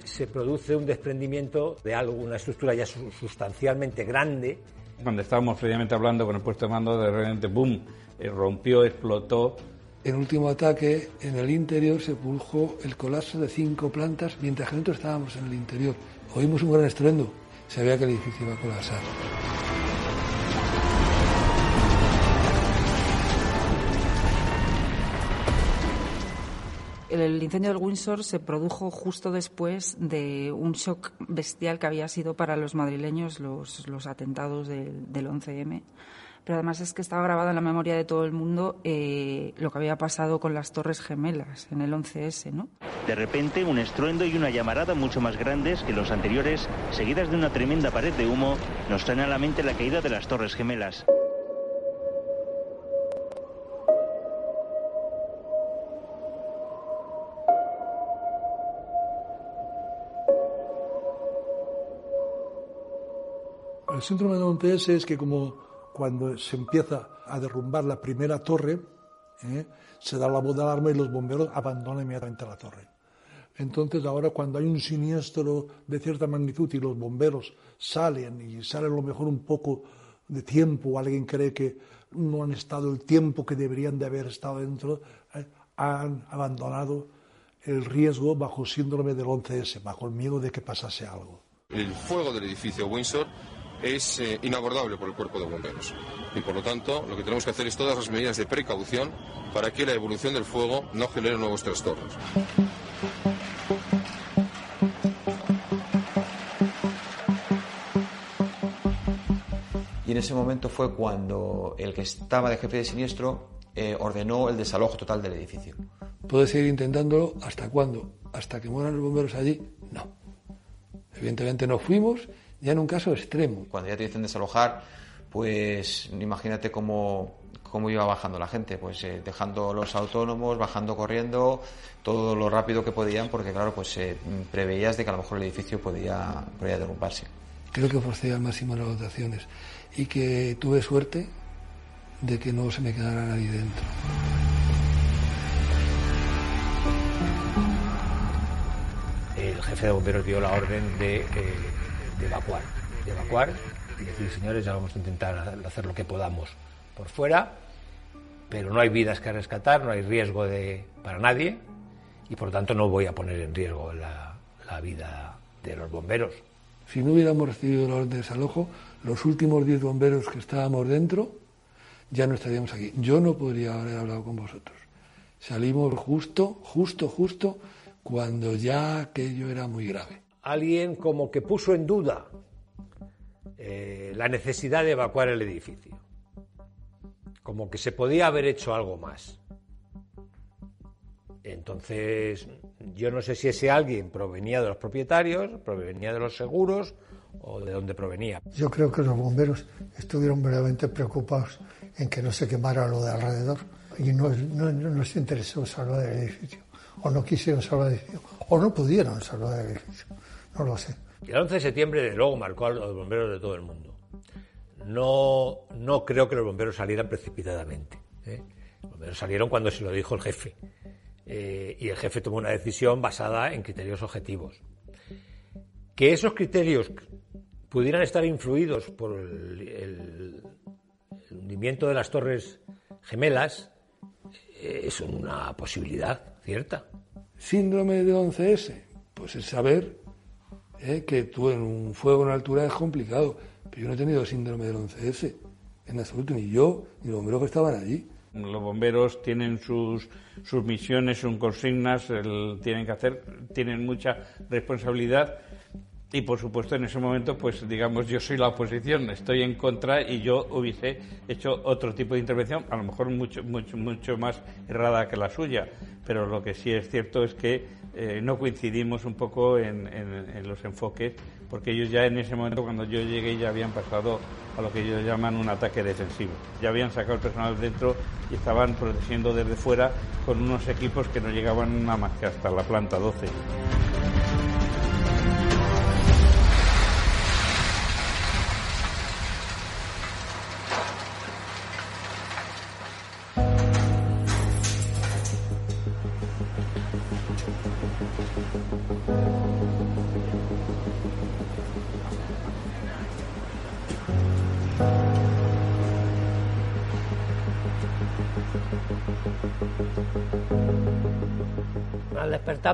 se produce un desprendimiento de algo, una estructura ya sustancialmente grande. Cuando estábamos previamente hablando con el puesto de mando, de repente, ¡boom!, eh, rompió, explotó. En el último ataque, en el interior se produjo el colapso de cinco plantas mientras que nosotros estábamos en el interior. Oímos un gran estruendo. Sabía que el edificio iba a colapsar. El incendio del Windsor se produjo justo después de un shock bestial que había sido para los madrileños los, los atentados del, del 11M pero además es que estaba grabado en la memoria de todo el mundo eh, lo que había pasado con las Torres Gemelas en el 11S, ¿no? De repente, un estruendo y una llamarada mucho más grandes que los anteriores, seguidas de una tremenda pared de humo, nos traen a la mente la caída de las Torres Gemelas. El síndrome de 11S es que como cuando se empieza a derrumbar la primera torre, ¿eh? se da la voz de alarma y los bomberos abandonan inmediatamente la torre. Entonces ahora cuando hay un siniestro de cierta magnitud y los bomberos salen y salen a lo mejor un poco de tiempo, o alguien cree que no han estado el tiempo que deberían de haber estado dentro, ¿eh? han abandonado el riesgo bajo síndrome del 11S, bajo el miedo de que pasase algo. El fuego del edificio Windsor es eh, inabordable por el cuerpo de bomberos. Y por lo tanto, lo que tenemos que hacer es todas las medidas de precaución para que la evolución del fuego no genere nuevos trastornos. Y en ese momento fue cuando el que estaba de jefe de siniestro eh, ordenó el desalojo total del edificio, ¿Puedo seguir intentándolo hasta cuándo? ¿Hasta que mueran los bomberos allí? No. Evidentemente no fuimos, ya en un caso extremo. Cuando ya te dicen desalojar, pues imagínate cómo, cómo iba bajando la gente, pues eh, dejando los autónomos, bajando corriendo, todo lo rápido que podían, porque claro, pues eh, preveías de que a lo mejor el edificio podía, podía derrumbarse. Creo que forcé al máximo las dotaciones y que tuve suerte de que no se me quedara nadie dentro. El jefe de bomberos dio la orden de, eh, de evacuar, de evacuar y decir, señores, ya vamos a intentar hacer lo que podamos por fuera, pero no hay vidas que rescatar, no hay riesgo de, para nadie y por lo tanto no voy a poner en riesgo la, la vida de los bomberos. Si no hubiéramos recibido la orden de desalojo, los últimos 10 bomberos que estábamos dentro ya no estaríamos aquí. Yo no podría haber hablado con vosotros. Salimos justo, justo, justo cuando ya aquello era muy grave. Alguien como que puso en duda eh, la necesidad de evacuar el edificio. Como que se podía haber hecho algo más. Entonces, yo no sé si ese alguien provenía de los propietarios, provenía de los seguros o de dónde provenía. Yo creo que los bomberos estuvieron verdaderamente preocupados en que no se quemara lo de alrededor y no, no, no les interesó salvar el edificio, o no quisieron salvar el edificio, o no pudieron salvar el edificio, no lo sé. El 11 de septiembre, de luego, marcó a los bomberos de todo el mundo. No, no creo que los bomberos salieran precipitadamente. ¿eh? Los bomberos salieron cuando se lo dijo el jefe. Eh, y el jefe tomó una decisión basada en criterios objetivos. Que esos criterios pudieran estar influidos por el, el, el hundimiento de las torres gemelas eh, es una posibilidad cierta. Síndrome de 11S, pues el saber que tú en un fuego en altura es complicado, pero yo no he tenido síndrome del 11S en absoluto, ni yo, ni los bomberos que estaban allí. Los bomberos tienen sus, sus misiones, sus consignas, tienen que hacer, tienen mucha responsabilidad y por supuesto en ese momento pues digamos yo soy la oposición estoy en contra y yo hubiese hecho otro tipo de intervención a lo mejor mucho mucho mucho más errada que la suya pero lo que sí es cierto es que eh, no coincidimos un poco en, en, los enfoques porque ellos ya en ese momento cuando yo llegué ya habían pasado a lo que ellos llaman un ataque defensivo. Ya habían sacado el personal dentro y estaban protegiendo desde fuera con unos equipos que no llegaban nada más que hasta la planta 12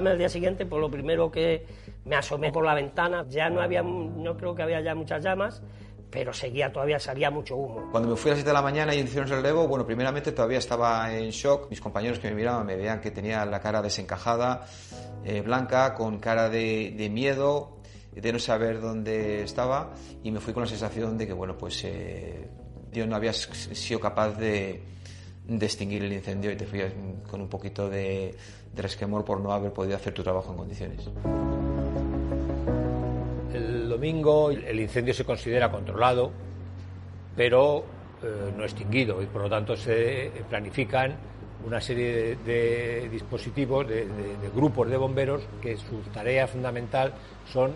Al despertarme el día siguiente, pues lo primero que me asomé por la ventana, ya no había, no creo que había ya muchas llamas, pero seguía todavía, salía mucho humo. Cuando me fui a las 7 de la mañana y hicieron el relevo, bueno, primeramente todavía estaba en shock. Mis compañeros que me miraban me veían que tenía la cara desencajada, eh, blanca, con cara de, de, miedo, de no saber dónde estaba, y me fui con la sensación de que, bueno, pues eh, no había sido capaz de, extinguir el incendio y te fui con un poquito de, resquemor por no haber podido hacer tu trabajo en condiciones. El domingo el incendio se considera controlado, pero eh, no extinguido y por lo tanto se planifican una serie de, de dispositivos, de, de, de, grupos de bomberos que su tarea fundamental son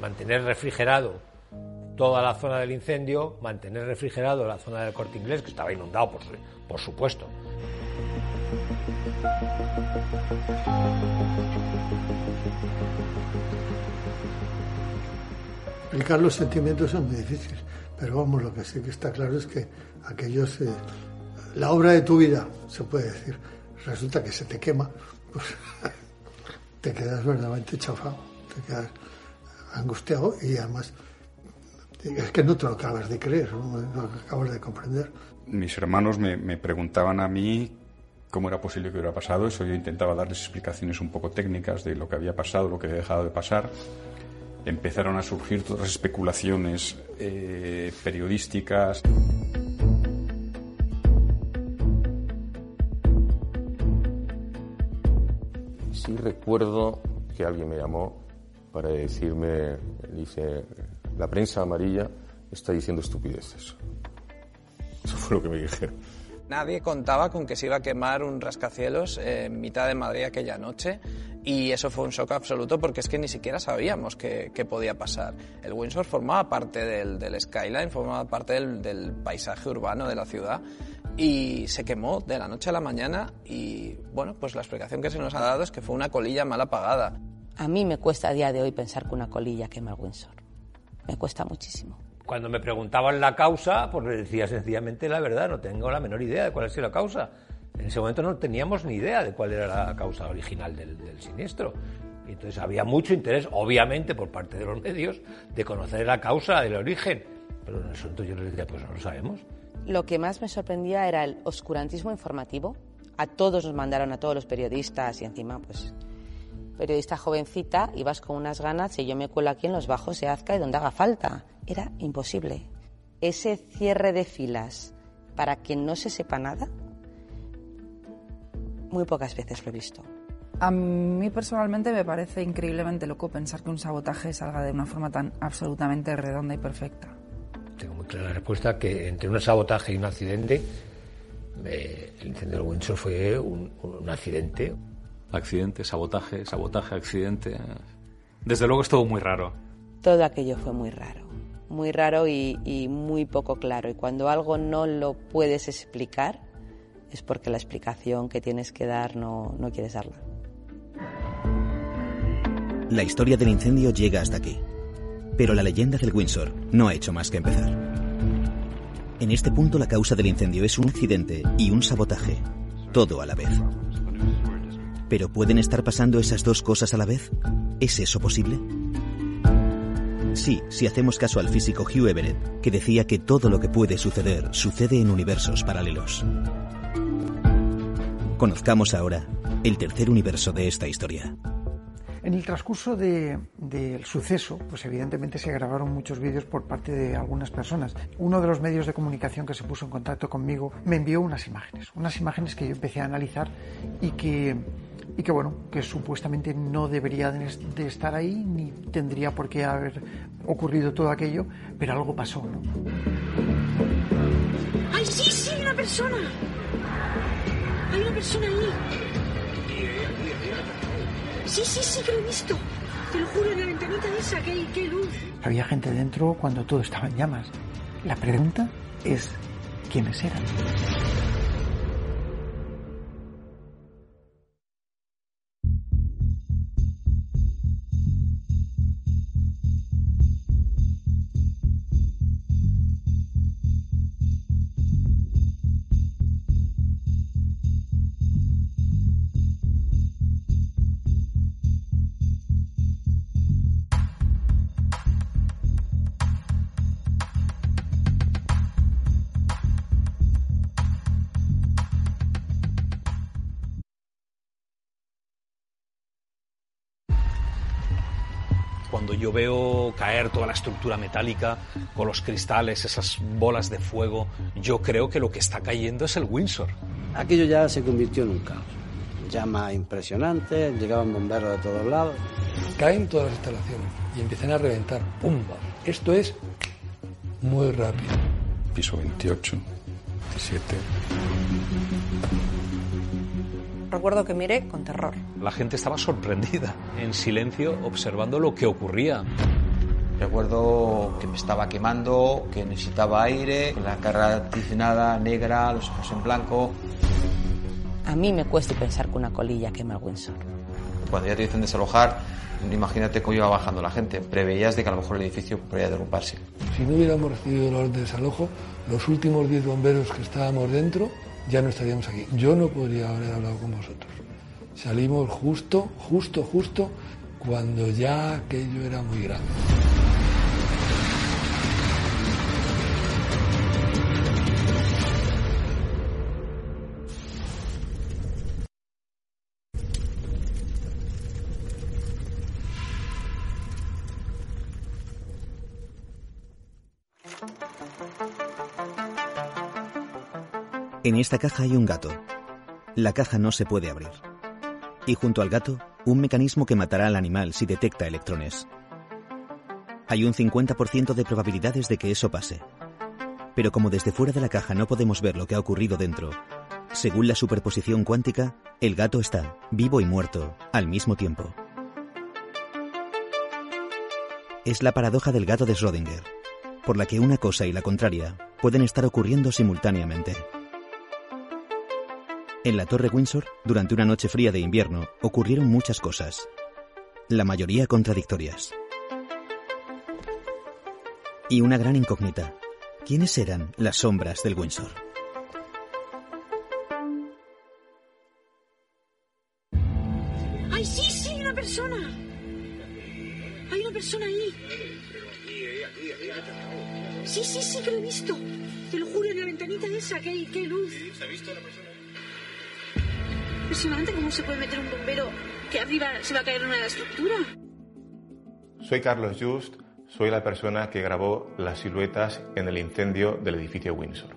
mantener refrigerado toda la zona del incendio, mantener refrigerado la zona del corte inglés, que estaba inundado, por, supuesto. Explicar los sentimientos son muy difíciles, pero vamos, lo que sí que está claro es que aquellos, eh, la obra de tu vida, se puede decir, resulta que se te quema, pues te quedas verdaderamente chafado, te quedas angustiado y además es que no te lo acabas de creer, no lo acabas de comprender. Mis hermanos me, me preguntaban a mí cómo era posible que hubiera pasado eso. Yo intentaba darles explicaciones un poco técnicas de lo que había pasado, lo que había dejado de pasar. Empezaron a surgir todas las especulaciones eh, periodísticas. Sí recuerdo que alguien me llamó para decirme, dice, la prensa amarilla está diciendo estupideces. Eso fue lo que me dijeron. Nadie contaba con que se iba a quemar un rascacielos en mitad de Madrid aquella noche y eso fue un shock absoluto porque es que ni siquiera sabíamos qué, qué podía pasar. El Windsor formaba parte del, del skyline, formaba parte del, del, paisaje urbano de la ciudad y se quemó de la noche a la mañana y bueno, pues la explicación que se nos ha dado es que fue una colilla mal apagada. A mí me cuesta a día de hoy pensar que una colilla quema el Windsor. Me cuesta muchísimo. Cuando me preguntaban la causa, pues le decía sencillamente la verdad, no tengo la menor idea de cuál ha sido la causa. En ese momento no teníamos ni idea de cuál era la causa original del, del siniestro. Y entonces había mucho interés, obviamente, por parte de los medios, de conocer la causa, el origen. Pero en el asunto yo les decía, pues no lo sabemos. Lo que más me sorprendía era el oscurantismo informativo. A todos nos mandaron, a todos los periodistas, y encima, pues, periodista jovencita, ibas con unas ganas y yo me cuelo aquí en los bajos de Azca y donde haga falta. Era imposible. Ese cierre de filas para que no se sepa nada, muy pocas veces lo he visto. A mí personalmente me parece increíblemente loco pensar que un sabotaje salga de una forma tan absolutamente redonda y perfecta. Tengo muy clara la respuesta que entre un sabotaje y un accidente, eh, el incendio del Windsor fue un, un accidente. Accidente, sabotaje, sabotaje, accidente. Desde luego estuvo muy raro. Todo aquello fue muy raro, muy raro y, y muy poco claro. Y cuando algo no lo puedes explicar, es porque la explicación que tienes que dar no, no quieres darla. La historia del incendio llega hasta aquí. Pero la leyenda del Windsor no ha hecho más que empezar. En este punto la causa del incendio es un accidente y un sabotaje, todo a la vez. ¿Pero pueden estar pasando esas dos cosas a la vez? ¿Es eso posible? Sí, si hacemos caso al físico Hugh Everett, que decía que todo lo que puede suceder sucede en universos paralelos. Conozcamos ahora el tercer universo de esta historia. En el transcurso del de, suceso, pues evidentemente se grabaron muchos vídeos por parte de algunas personas. Uno de los medios de comunicación que se puso en contacto conmigo me envió unas imágenes, unas imágenes que yo empecé a analizar y que, y que bueno, que supuestamente no debería de estar ahí ni tendría por qué haber ocurrido todo aquello, pero algo pasó. ¿no? ¡Ay, sí, sí, una persona! Hay una persona ahí. Sí, sí, sí que lo he visto. Te lo juro, en la ventanita esa, que hay, qué luz. Había gente dentro cuando todo estaba en llamas. La pregunta es, ¿quiénes eran? Yo veo caer toda la estructura metálica con los cristales, esas bolas de fuego, yo creo que lo que está cayendo es el Windsor. Aquello ya se convirtió en un caos. Llama impresionante, llegaban bomberos de todos lados. Caen todas las instalaciones y empiezan a reventar. ¡Pumba! Esto es muy rápido. Piso 28, 17. Recuerdo que miré con terror. La gente estaba sorprendida, en silencio, observando lo que ocurría. Recuerdo que me estaba quemando, que necesitaba aire, la cara tiznada, negra, los ojos en blanco. A mí me cuesta pensar que una colilla quema el Windsor. Cuando ya te dicen desalojar, imagínate cómo iba bajando la gente. Preveías de que a lo mejor el edificio podría derrumbarse. Si no hubiéramos recibido la orden de desalojo, los últimos 10 bomberos que estábamos dentro ya no estaríamos aquí. Yo no podría haber hablado con vosotros. Salimos justo, justo, justo cuando ya aquello era muy grande. En esta caja hay un gato. La caja no se puede abrir. Y junto al gato un mecanismo que matará al animal si detecta electrones. Hay un 50% de probabilidades de que eso pase. Pero como desde fuera de la caja no podemos ver lo que ha ocurrido dentro, según la superposición cuántica, el gato está vivo y muerto al mismo tiempo. Es la paradoja del gato de Schrödinger, por la que una cosa y la contraria pueden estar ocurriendo simultáneamente. En la Torre Windsor, durante una noche fría de invierno, ocurrieron muchas cosas, la mayoría contradictorias. Y una gran incógnita. ¿Quiénes eran las sombras del Windsor? ¡Ay, sí, sí, una persona! Hay una persona ahí. Sí, sí, sí, que lo he visto. Te lo juro, en la ventanita esa, que hay, que hay luz. ¿Se ha visto la persona? Impresionante cómo se puede meter un bombero que arriba se va a caer una estructura. Soy Carlos Just, soy la persona que grabó las siluetas en el incendio del edificio Windsor.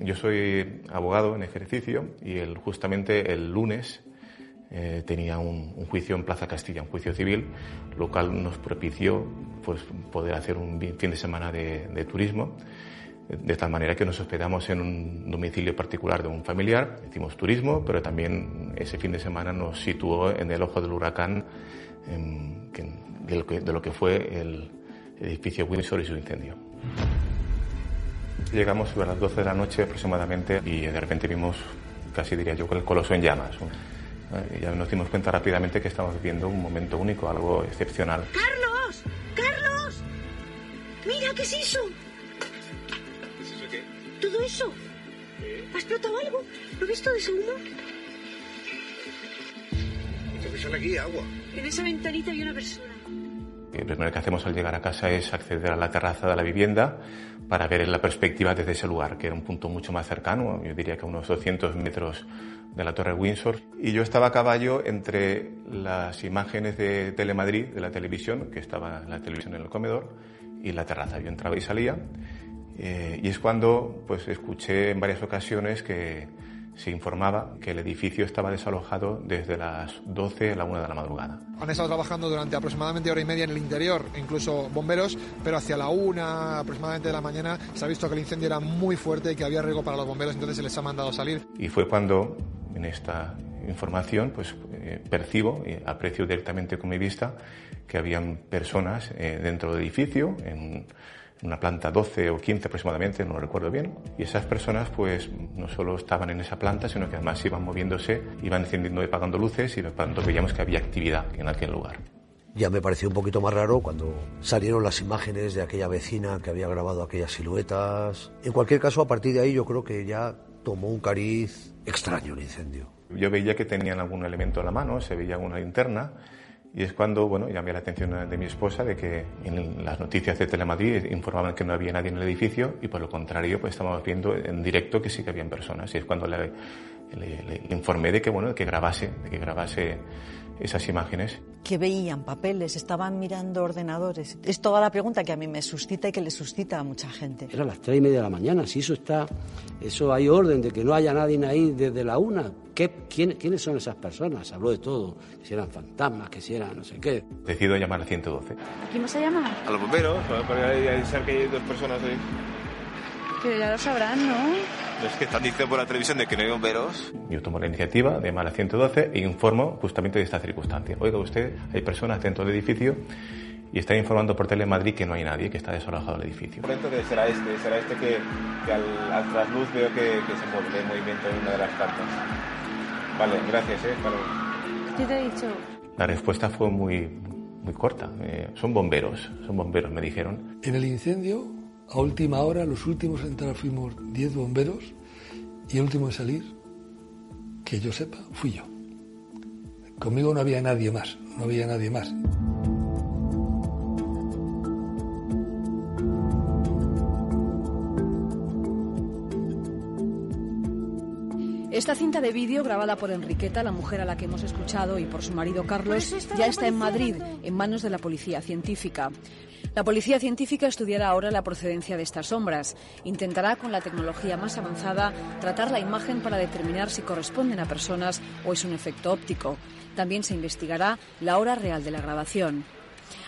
Yo soy abogado en ejercicio y el, justamente el lunes eh, tenía un, juicio en Plaza Castilla, un juicio civil, lo cual nos propició pues, poder hacer un fin de semana de turismo de tal manera que nos hospedamos en un domicilio particular de un familiar, hicimos turismo, pero también ese fin de semana nos situó en el ojo del huracán de, lo que, de, lo que, fue el edificio Windsor y su incendio. Llegamos sobre las 12 de la noche aproximadamente y de repente vimos, casi diría yo, el coloso en llamas. Ya nos dimos cuenta rápidamente que estábamos viviendo un momento único, algo excepcional. ¡Carlos! ¡Carlos! ¡Mira qué es eso! ¿Todo eso? ¿Ha explotado algo? ¿Lo ves todo ese humo? ¿Qué sale aquí? Agua. En esa ventanita había una persona. Lo primero que hacemos al llegar a casa es acceder a la terraza de la vivienda para ver la perspectiva desde ese lugar, que era un punto mucho más cercano, yo diría que a unos 200 metros de la Torre Windsor. Y yo estaba a caballo entre las imágenes de Telemadrid, de la televisión, que estaba la televisión en el comedor, y la terraza. Yo entraba y salía. Eh, y es cuando pues, escuché en varias ocasiones que se informaba que el edificio estaba desalojado desde las 12 a la 1 de la madrugada. Han estado trabajando durante aproximadamente hora y media en el interior, incluso bomberos, pero hacia la 1 aproximadamente de la mañana se ha visto que el incendio era muy fuerte y que había riesgo para los bomberos, entonces se les ha mandado salir. Y fue cuando en esta información pues eh, percibo y aprecio directamente con mi vista que habían personas eh, dentro del edificio en una planta 12 o 15 aproximadamente, no lo recuerdo bien, y esas personas pues no solo estaban en esa planta, sino que además iban moviéndose, iban encendiendo y apagando luces y tanto veíamos que había actividad en aquel lugar. Ya me pareció un poquito más raro cuando salieron las imágenes de aquella vecina que había grabado aquellas siluetas. En cualquier caso, a partir de ahí yo creo que ya tomó un cariz extraño el incendio. Yo veía que tenían algún elemento en la mano, se veía una linterna, y es cuando, bueno, llamé la atención de mi esposa de que en las noticias de Telemadrid informaban que no había nadie en el edificio y por lo contrario, pues estábamos viendo en directo que sí que habían personas. Y es cuando le, le, le informé de que, bueno, de que grabase, de que grabase esas imágenes. Que veían papeles, estaban mirando ordenadores. Es toda la pregunta que a mí me suscita y que le suscita a mucha gente. Era las tres y media de la mañana, si eso está, eso hay orden de que no haya nadie ahí desde la una. ¿Qué, quién, ¿Quiénes son esas personas? Habló de todo, que si eran fantasmas, que si eran no sé qué. Decido llamar al 112. ¿Quién vas a llamar? A los bomberos, para avisar que hay dos personas ahí. Pero ya lo sabrán, ¿no? Es que están diciendo por la televisión de que no hay bomberos. Yo tomo la iniciativa de llamar al 112 e informo justamente de esta circunstancia. Oiga usted, hay personas dentro del edificio y está informando por Telemadrid que no hay nadie, que está desalojado el edificio. Momento que será este, será este que, que al, al, trasluz veo que, que se mueve el movimiento en una de las plantas. Vale, gracias, ¿eh? Vale. ¿Qué te he dicho? La respuesta fue muy, muy corta. Eh, son bomberos, son bomberos, me dijeron. En el incendio a última hora, los últimos en entrar fuimos 10 bomberos y el último en salir, que yo sepa, fui yo. Conmigo no había nadie más, no había nadie más. Esta cinta de vídeo, grabada por Enriqueta, la mujer a la que hemos escuchado, y por su marido Carlos, Pues ya está en. Madrid, en manos de la policía científica. La policía científica estudiará ahora la procedencia de estas sombras. Intentará, con la tecnología más avanzada, tratar la imagen para determinar si corresponden a personas o es un efecto óptico. También se investigará la hora real de la grabación.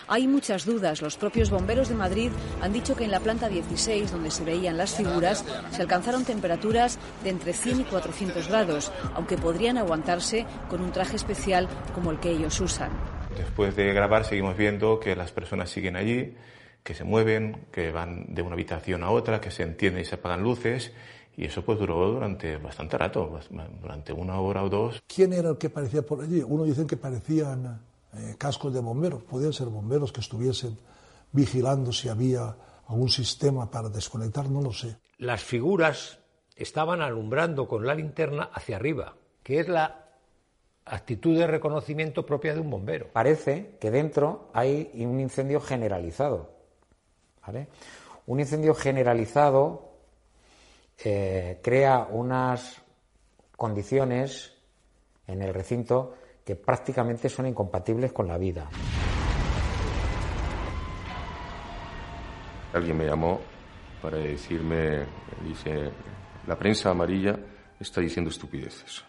Hay muchas dudas. Los propios bomberos de Madrid han dicho que en la planta 16, donde se veían las figuras, se alcanzaron temperaturas de entre 100 y 400 grados, aunque podrían aguantarse con un traje especial como el que ellos usan. Después de grabar seguimos viendo que las personas siguen allí, que se mueven, que van de una habitación a otra, que se encienden y se apagan luces. Y eso pues duró durante bastante rato, durante una hora o dos. ¿Quién era el que parecía por allí? Uno dicen que parecían eh, cascos de bomberos, podían ser bomberos que estuviesen vigilando si había algún sistema para desconectar, no lo sé. Las figuras estaban alumbrando con la linterna hacia arriba, que es la actitud de reconocimiento propia de un bombero. Parece que dentro hay un incendio generalizado. ¿vale? Un incendio generalizado eh, crea unas condiciones en el recinto que prácticamente son incompatibles con la vida. Alguien me llamó para decirme, dice, la prensa amarilla está diciendo estupideces.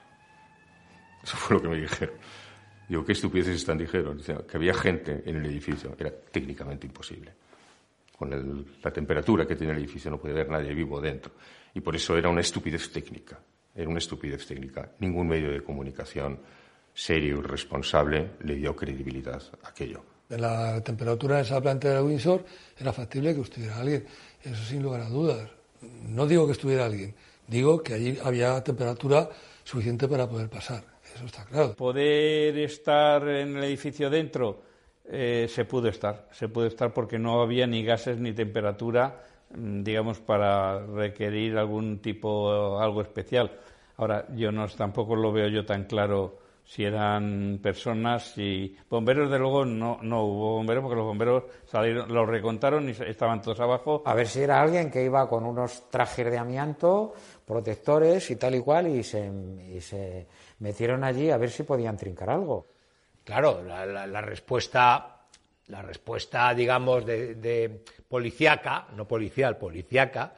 Eso fue lo que me dijeron. Digo, ¿qué estupideces están dijeron? Que había gente en el edificio. Era técnicamente imposible. Con la temperatura que tiene el edificio no puede haber nadie vivo dentro. Y por eso era una estupidez técnica. Era una estupidez técnica. Ningún medio de comunicación serio y responsable le dio credibilidad a aquello. En la temperatura de esa planta de Windsor era factible que estuviera alguien. Eso sin lugar a dudas. No digo que estuviera alguien, digo que allí había temperatura suficiente para poder pasar. Eso está claro. Poder estar en el edificio dentro, eh, se pudo estar. Se pudo estar porque no había ni gases ni temperatura, mm, digamos, para requerir algún tipo, algo especial. Ahora, yo no tampoco lo veo yo tan claro si eran personas y bomberos de luego no no hubo bomberos porque los bomberos salieron los recontaron y estaban todos abajo A ver si era alguien que iba con unos trajes de amianto, protectores y tal y cual, y se, y se metieron allí a ver si podían trincar algo. Claro, la, la- la respuesta, la respuesta, digamos, de, de policíaca, no policial, policíaca,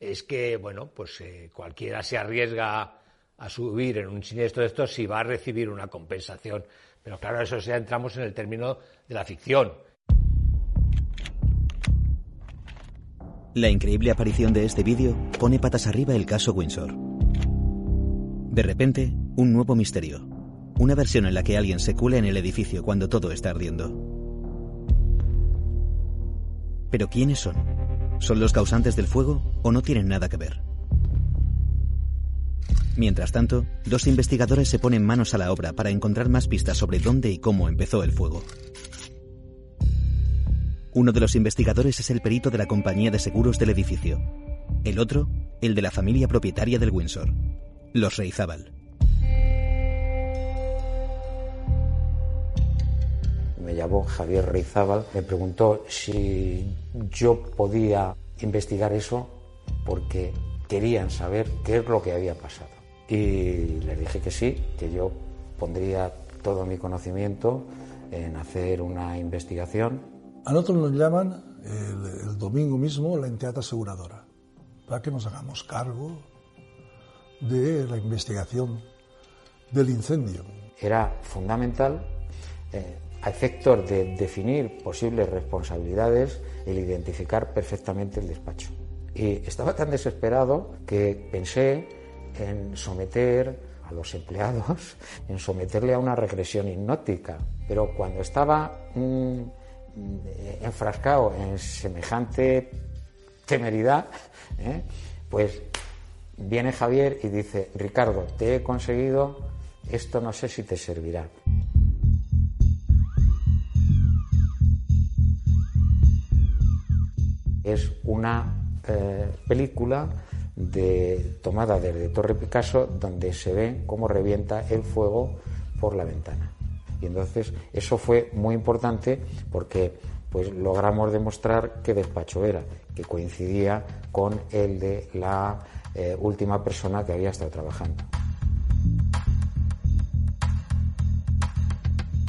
es que, bueno, pues eh, cualquiera se arriesga a subir en un siniestro de estos si va a recibir una compensación. Pero claro, eso ya entramos en el término de la ficción. La increíble aparición de este vídeo pone patas arriba el caso Windsor. De repente, un nuevo misterio. Una versión en la que alguien se cuela en el edificio cuando todo está ardiendo. Pero ¿quiénes son? ¿Son los causantes del fuego o no tienen nada que ver? Mientras tanto, dos investigadores se ponen manos a la obra para encontrar más pistas sobre dónde y cómo empezó el fuego. Uno de los investigadores es el perito de la compañía de seguros del edificio. El otro, el de la familia propietaria del Windsor, los Reizábal. Me llamó Javier Reizábal, me preguntó si yo podía investigar eso porque querían saber qué es lo que había pasado. Y les dije que sí, que yo pondría todo mi conocimiento en hacer una investigación. A nosotros nos llaman el, el domingo mismo la entidad aseguradora para que nos hagamos cargo de la investigación del incendio. Era fundamental, eh, a efectos de definir posibles responsabilidades, el identificar perfectamente el despacho. Y estaba tan desesperado que pensé en someter a los empleados, en someterle a una regresión hipnótica. Pero cuando estaba mm, eh, enfrascado en semejante temeridad, ¿eh? pues viene Javier y dice, Ricardo, te he conseguido, esto no sé si te servirá. Es una eh, película de, tomada desde Torre Picasso, donde se ve cómo revienta el fuego por la ventana. Y entonces eso fue muy importante porque pues logramos demostrar qué despacho era, que coincidía con el de la eh, última persona que había estado trabajando.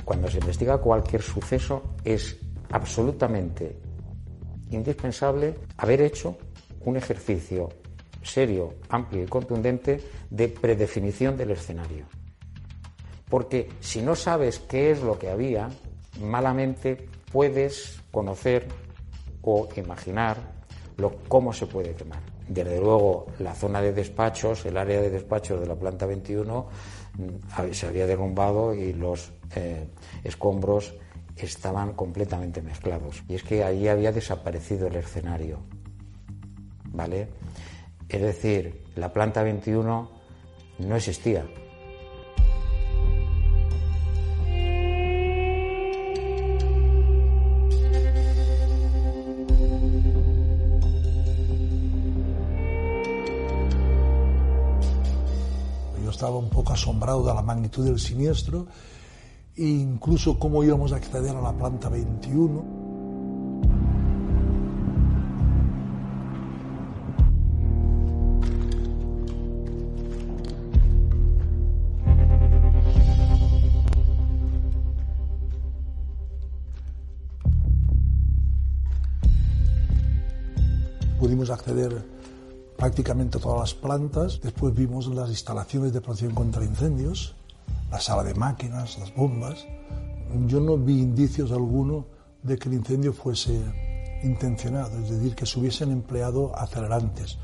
Cuando se investiga cualquier suceso es absolutamente indispensable haber hecho un ejercicio serio, amplio y contundente de predefinición del escenario. Porque si no sabes qué es lo que había, malamente puedes conocer o imaginar lo, cómo se puede quemar. Desde luego, la zona de despachos, el área de despachos de la planta 21, mm, se había derrumbado y los eh, escombros estaban completamente mezclados. Y es que ahí había desaparecido el escenario. ¿Vale? Es decir, la planta 21 no existía. Yo estaba un poco asombrado de la magnitud del siniestro e incluso cómo íbamos a acceder a la planta 21. Acceder prácticamente a todas las plantas. Después vimos las instalaciones de protección contra incendios, la sala de máquinas, las bombas. Yo no vi indicios alguno de que el incendio fuese intencionado, es decir, que se hubiesen empleado acelerantes,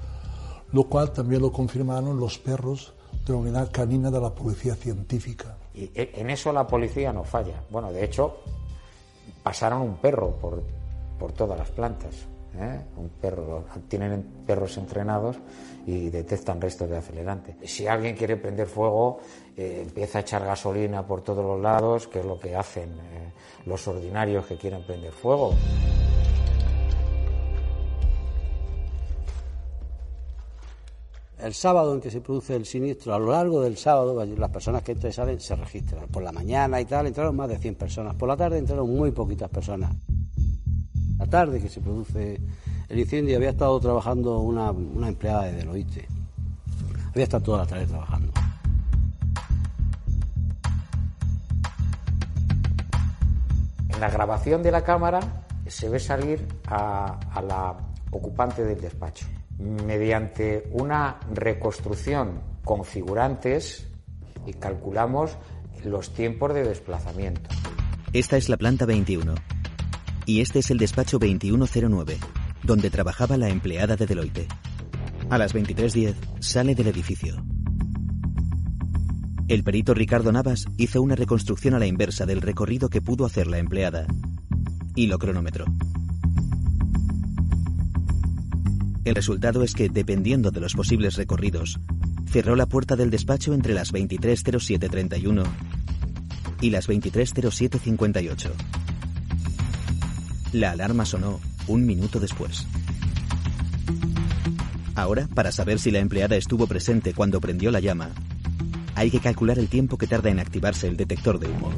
lo cual también lo confirmaron los perros de la unidad canina de la policía científica. Y en eso la policía no falla. Bueno, de hecho, pasaron un perro por, por todas las plantas. ¿Eh? un perro, tienen perros entrenados y detectan restos de acelerante. Si alguien quiere prender fuego, eh, empieza a echar gasolina por todos los lados, que es lo que hacen eh, los ordinarios que quieren prender fuego. El sábado en que se produce el siniestro, a lo largo del sábado, las personas que entran y se registran. Por la mañana y tal, entraron más de 100 personas. Por la tarde entraron muy poquitas personas. La tarde que se produce el incendio había estado trabajando una, empleada de Deloitte. Había estado toda la tarde trabajando. En la grabación de la cámara se ve salir a, a la ocupante del despacho. Mediante una reconstrucción con figurantes y calculamos los tiempos de desplazamiento. Esta es la planta 21 y este es el despacho 2109, donde trabajaba la empleada de Deloitte. A las 23.10 sale del edificio. El perito Ricardo Navas hizo una reconstrucción a la inversa del recorrido que pudo hacer la empleada y lo cronometró. El resultado es que, dependiendo de los posibles recorridos, cerró la puerta del despacho entre las 23.07.31 y las 23.07.58. La alarma sonó un minuto después. Ahora, para saber si la empleada estuvo presente cuando prendió la llama, hay que calcular el tiempo que tarda en activarse el detector de humo.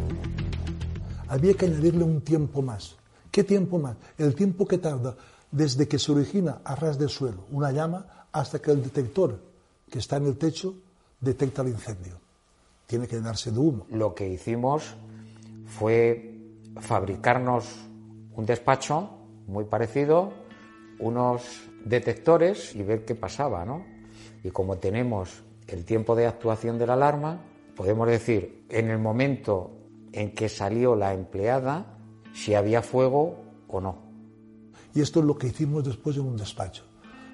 Había que añadirle un tiempo más. ¿Qué tiempo más? El tiempo que tarda desde que se origina a ras del suelo una llama hasta que el detector que está en el techo detecta el incendio. Tiene que darse de humo. Lo que hicimos fue fabricarnos un despacho muy parecido, unos detectores y ver qué pasaba, ¿no? Y como tenemos el tiempo de actuación de la alarma, podemos decir en el momento en que salió la empleada si había fuego o no. Y esto es lo que hicimos después en un despacho.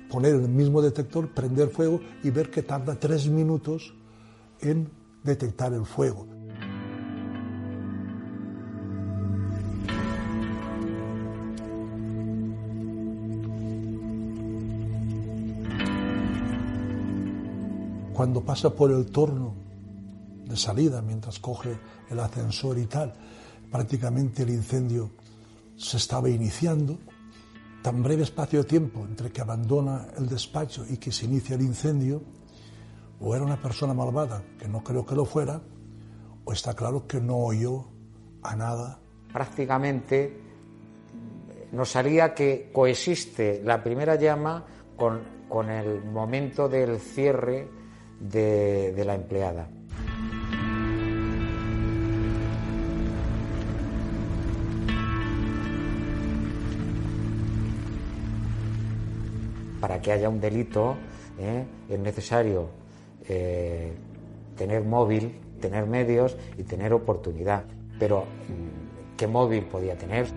Poner el mismo detector, prender fuego y ver que tarda tres minutos en detectar el fuego. Cuando pasa por el torno de salida, mientras coge el ascensor y tal, prácticamente el incendio se estaba iniciando. Tan breve espacio de tiempo entre que abandona el despacho y que se inicia el incendio, o era una persona malvada, que no creo que lo fuera, o está claro que no oyó a nada. Prácticamente nos haría que coexiste la primera llama con, con el momento del cierre de, la empleada. Para que haya un delito ¿eh? es necesario eh, tener móvil, tener medios y tener oportunidad. Pero, mm, ¿qué móvil podía tener?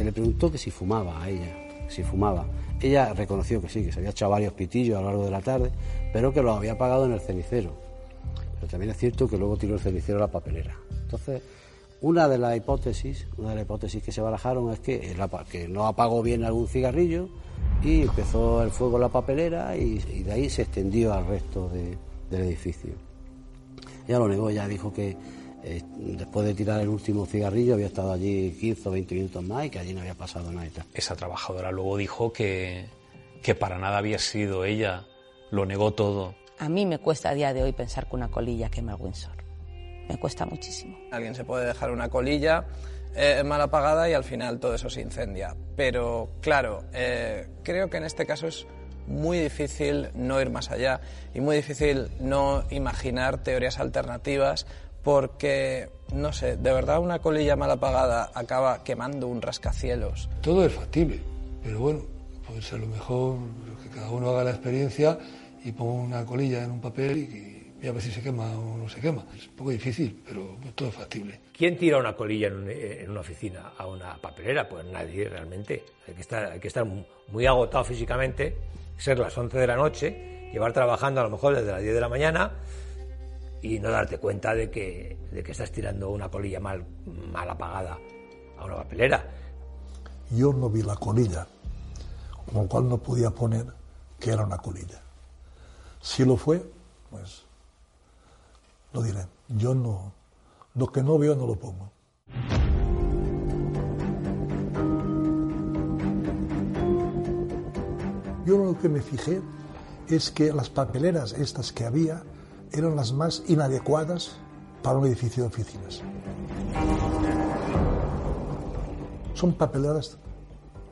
Se le preguntó que si fumaba a ella, si fumaba. Ella reconoció que sí, que se había echado varios pitillos a lo largo de la tarde, pero que lo había apagado en el cenicero. Pero también es cierto que luego tiró el cenicero a la papelera. Entonces, una de las hipótesis, una de las hipótesis que se barajaron es que, que no apagó bien algún cigarrillo y empezó el fuego en la papelera y, de ahí se extendió al resto del edificio. Ella lo negó, ella dijo que eh, después de tirar el último cigarrillo había estado allí 15 o 20 minutos más y que allí no había pasado nada. Esa trabajadora luego dijo que, que para nada había sido ella, lo negó todo. A mí me cuesta a día de hoy pensar que una colilla quema el Windsor. Me cuesta muchísimo. Alguien se puede dejar una colilla eh, mal apagada y al final todo eso se incendia. Pero claro, eh, creo que en este caso es muy difícil no ir más allá y muy difícil no imaginar teorías alternativas porque, no sé, de verdad una colilla mal apagada acaba quemando un rascacielos. Todo es factible, pero bueno, pues a lo mejor que cada uno haga la experiencia y ponga una colilla en un papel y, a ver si se quema o no se quema. Es un poco difícil, pero todo es factible. ¿Quién tira una colilla en, una oficina a una papelera? Pues nadie realmente. Hay que estar, hay que estar muy agotado físicamente, ser las 11 de la noche, llevar trabajando a lo mejor desde las 10 de la mañana y no darte cuenta de que, de que estás tirando una colilla mal, mal apagada a una papelera. Yo no vi la colilla, con lo cual no podía poner que era una colilla. Si lo fue, pues lo diré. Yo no, lo que no veo no lo pongo. Yo lo que me fijé es que las papeleras estas que había eran las más inadecuadas para un edificio de oficinas. Son papeleras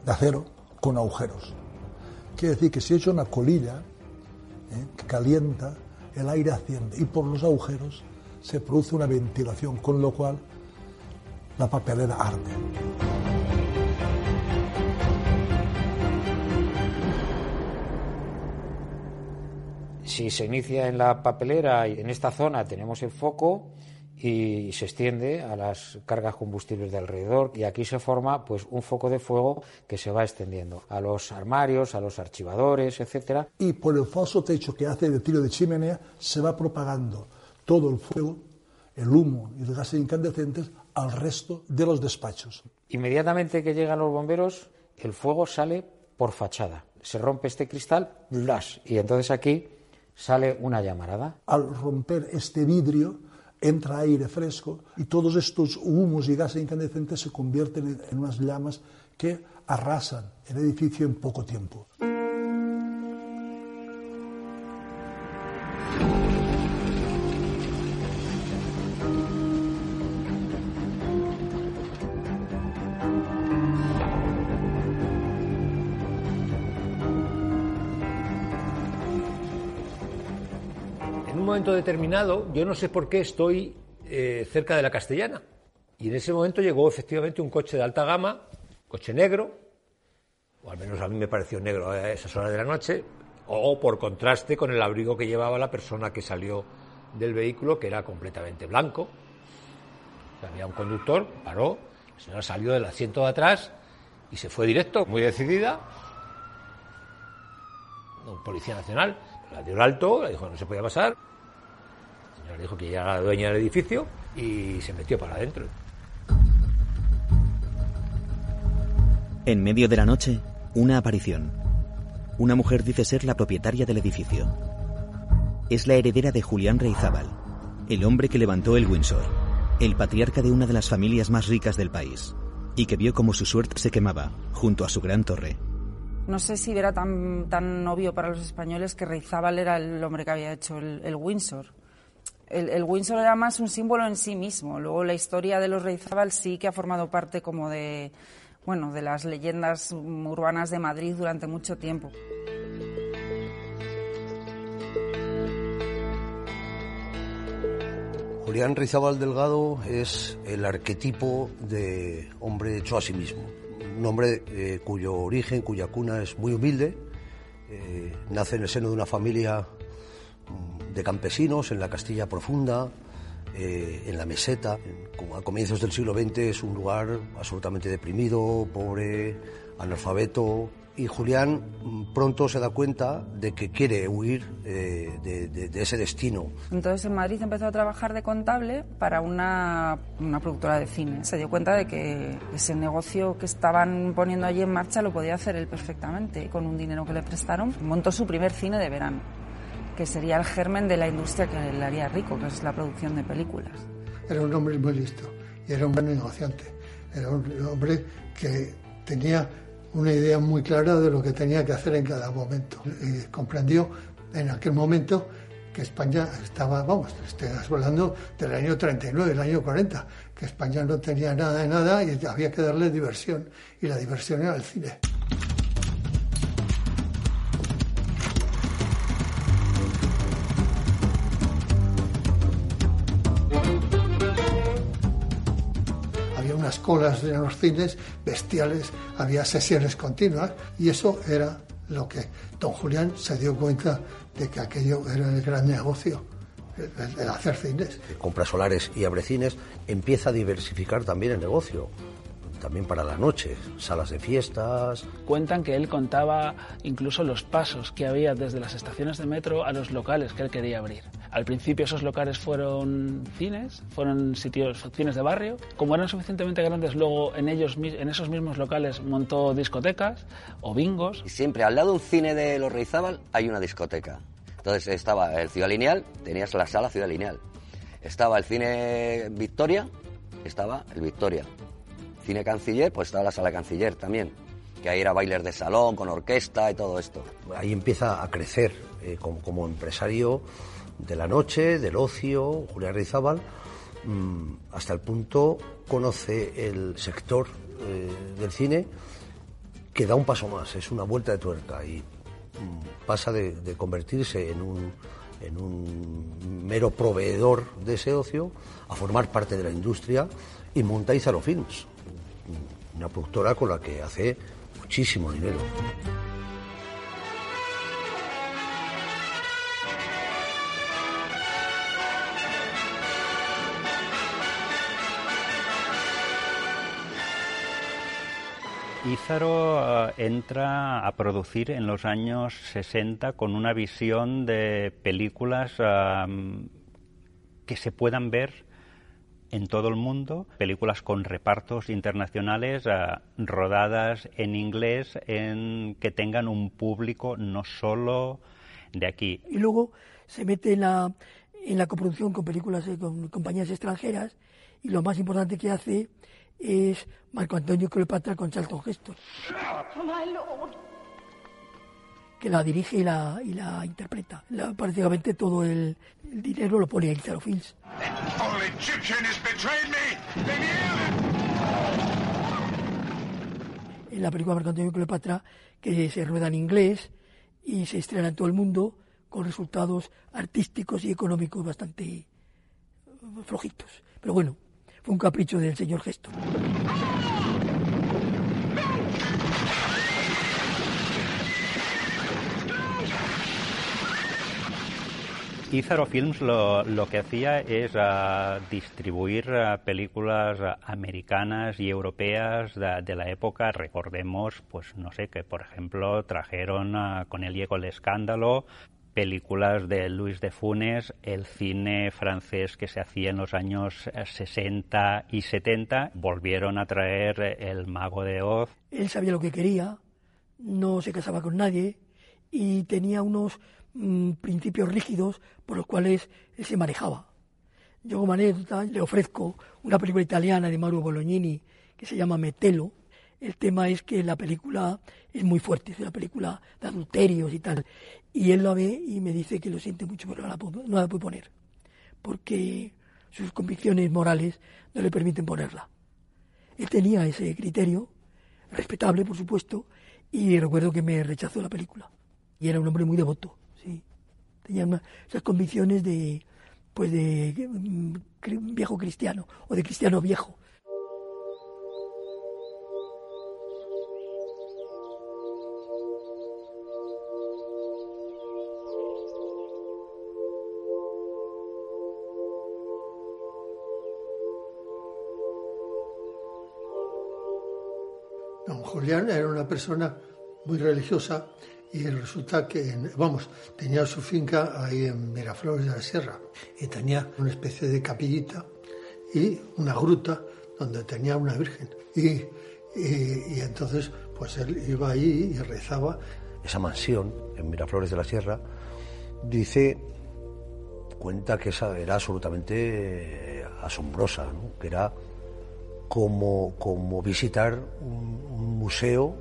de acero con agujeros. Quiere decir que si he hecho una colilla ¿eh? que calienta, el aire asciende y por los agujeros se produce una ventilación, con lo cual la papelera arde. Si se inicia en la papelera y en esta zona tenemos el foco y se extiende a las cargas combustibles de alrededor y aquí se forma pues un foco de fuego que se va extendiendo a los armarios, a los archivadores, etcétera. Y por el falso techo que hace de tiro de chimenea se va propagando todo el fuego, el humo y los gases incandescentes al resto de los despachos. Inmediatamente que llegan los bomberos, el fuego sale por fachada. Se rompe este cristal, ¡blas! y entonces aquí sale una llamarada. Al romper este vidrio entra aire fresco y todos estos humos y gases incandescentes se convierten en unas llamas que arrasan el edificio en poco tiempo. Determinado, yo no sé por qué estoy eh, cerca de la Castellana. Y en ese momento llegó efectivamente un coche de alta gama, coche negro, o al menos a mí me pareció negro a esas horas de la noche, o por contraste con el abrigo que llevaba la persona que salió del vehículo, que era completamente blanco. Había un conductor, paró, la señora salió del asiento de atrás y se fue directo, muy decidida. Un policía nacional la dio el alto, le dijo no se podía pasar le dijo que ya era la dueña del edificio y se metió para adentro. En medio de la noche, una aparición. Una mujer dice ser la propietaria del edificio. Es la heredera de Julián Reizábal, el hombre que levantó el Windsor, el patriarca de una de las familias más ricas del país, y que vio cómo su suerte se quemaba junto a su gran torre. No sé si era tan, tan obvio para los españoles que Reizábal era el hombre que había hecho el Windsor el, el, Windsor era más un símbolo en sí mismo. Luego la historia de los Reizábal sí que ha formado parte como de, bueno, de las leyendas urbanas de Madrid durante mucho tiempo. Julián Reizábal Delgado es el arquetipo de hombre hecho a sí mismo. Un hombre eh, cuyo origen, cuya cuna es muy humilde. Eh, nace en el seno de una familia de campesinos en la Castilla Profunda, eh, en la meseta. A comienzos del siglo XX es un lugar absolutamente deprimido, pobre, analfabeto, y Julián mm, pronto se da cuenta de que quiere huir eh, de, ese destino. Entonces en Madrid empezó a trabajar de contable para una, una, productora de cine. Se dio cuenta de que ese negocio que estaban poniendo allí en marcha lo podía hacer él perfectamente. Con un dinero que le prestaron, montó su primer cine de verano, que sería el germen de la industria que le haría rico, que es la producción de películas. Era un hombre muy listo y era un buen negociante. Era un hombre que tenía una idea muy clara de lo que tenía que hacer en cada momento. Y comprendió en aquel momento que España estaba, vamos, estoy hablando del año 39, del año 40, que España no tenía nada de nada y había que darle diversión. Y la diversión era el cine. Colas en los cines bestiales, había sesiones continuas y eso era lo que don Julián se dio cuenta de que aquello era el gran negocio, el, el hacer cines. Compra solares y abre cines, empieza a diversificar también el negocio también para la noche, salas de fiestas. Cuentan que él contaba incluso los pasos que había desde las estaciones de metro a los locales que él quería abrir. Al principio esos locales fueron cines, fueron sitios, cines de barrio. Como eran suficientemente grandes, luego en, ellos, en esos mismos locales montó discotecas o bingos. Y siempre al lado de un cine de los Reizábal hay una discoteca. Entonces estaba el Ciudad Lineal, tenías la sala Ciudad Lineal. Estaba el cine Victoria, estaba el Victoria cine canciller, pues estaba la sala canciller también, que ahí era bailes de salón, con orquesta y todo esto. Ahí empieza a crecer eh, como, empresario de la noche, del ocio, Julián Rizábal, mm, hasta el punto conoce el sector eh, del cine que da un paso más, es una vuelta de tuerca y mm, pasa de, convertirse en un, en un mero proveedor de ese ocio a formar parte de la industria y monta Izaro Films, una productora con la que hace muchísimo dinero. Ízaro eh, entra a producir en los años 60 con una visión de películas que se puedan ver en todo el mundo, películas con repartos internacionales eh, rodadas en inglés en que tengan un público no solo de aquí. Y luego se mete en la, en la coproducción con películas eh, con compañías extranjeras y lo más importante que hace es Marco Antonio Cleopatra con Charlton Heston que la dirige y la, y la interpreta. prácticamente todo el, dinero lo pone a Izaro Films. En la película Marco Antonio Cleopatra, que se rueda en inglés y se estrena en todo el mundo con resultados artísticos y económicos bastante flojitos. Pero bueno, un capricho del señor Gesto. Izaro Films lo, que hacía es ah, distribuir ah, películas ah, americanas y europeas de, la época. Recordemos, pues no sé, que por ejemplo trajeron con el Diego el escándalo películas de Luis de Funes, el cine francés que se hacía en los años 60 y 70, volvieron a traer El Mago de Oz. Él sabía lo que quería, no se casaba con nadie y tenía unos Mm, principios rígidos por los cuales él se manejaba. Yo como anécdota le ofrezco una película italiana de Mauro Bolognini que se llama Metelo. El tema es que la película es muy fuerte, es una película de adulterios y tal. Y él lo ve y me dice que lo siente mucho, pero no la, no la puede poner. Porque sus convicciones morales no le permiten ponerla. Él tenía ese criterio, respetable por supuesto, y recuerdo que me rechazó la película. Y era un hombre muy devoto tenía esas convicciones de pues de mm, viejo cristiano o de cristiano viejo. Julián era una persona muy religiosa y resulta que, vamos, tenía su finca ahí en Miraflores de la Sierra y tenía una especie de capillita y una gruta donde tenía una virgen. Y, y, entonces, pues él iba ahí y rezaba. Esa mansión en Miraflores de la Sierra, dice, cuenta que esa era absolutamente asombrosa, ¿no? que era como, como visitar un, museo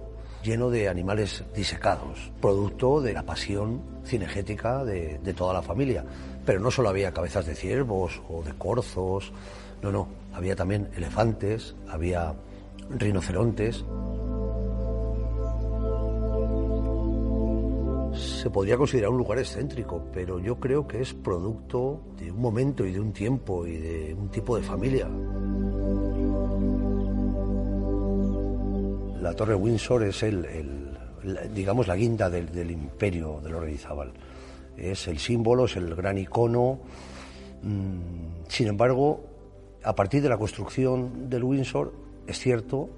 lleno de animales disecados, producto de la pasión cinegética de, de, toda la familia. Pero no solo había cabezas de ciervos o de corzos, no, no, había también elefantes, había rinocerontes. Se podría considerar un lugar excéntrico, pero yo creo que es producto de un momento y de un tiempo y de un tipo de familia. La Torre Windsor es el, digamos la guinda del, imperio de los Reyzábal. Es el símbolo, es el gran icono. Mm, sin embargo, a partir de la construcción del Windsor, es cierto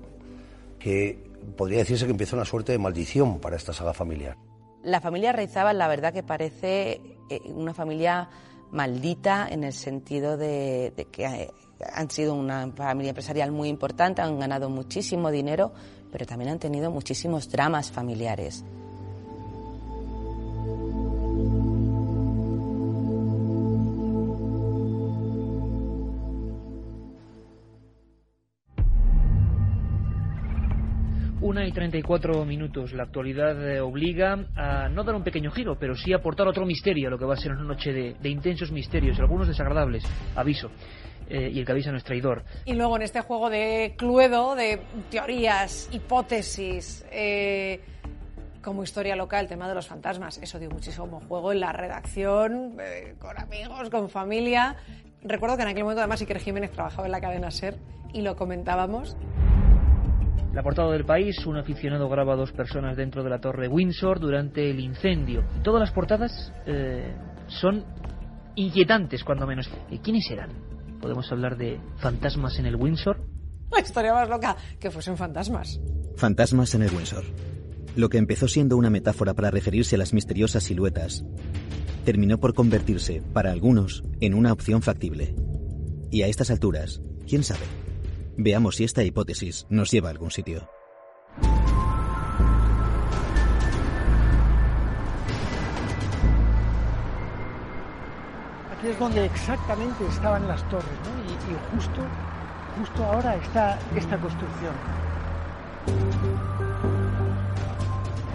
que podría decirse que empieza una suerte de maldición para esta saga familiar. La familia Reizábal, la verdad que parece eh, una familia maldita en el sentido de, de que eh, han sido una familia empresarial muy importante, han ganado muchísimo dinero, pero también han tenido muchísimos dramas familiares. Una y 34 minutos. La actualidad eh, obliga a no dar un pequeño giro, pero sí aportar otro misterio a lo que va a ser una noche de, de intensos misterios, algunos desagradables. Aviso. Eh, y el que avisa no es traidor. Y luego en este juego de Cluedo, de teorías, hipótesis, eh, como historia local, el tema de los fantasmas, eso dio muchísimo juego en la redacción, eh, con amigos, con familia. Recuerdo que en aquel momento además Iker Jiménez trabajaba en la cadena SER y lo comentábamos. La portada del país, un aficionado graba a dos personas dentro de la torre Windsor durante el incendio. Todas las portadas son inquietantes, cuando menos. ¿Quiénes eran? Podemos hablar de fantasmas en el Windsor. La historia más loca, que fuesen fantasmas. Fantasmas en el Windsor. Lo que empezó siendo una metáfora para referirse a las misteriosas siluetas, terminó por convertirse, para algunos, en una opción factible. Y a estas alturas, quién sabe. Veamos si esta hipótesis nos lleva a algún sitio. Aquí es donde exactamente estaban las torres, ¿no? y, justo, justo ahora está esta construcción.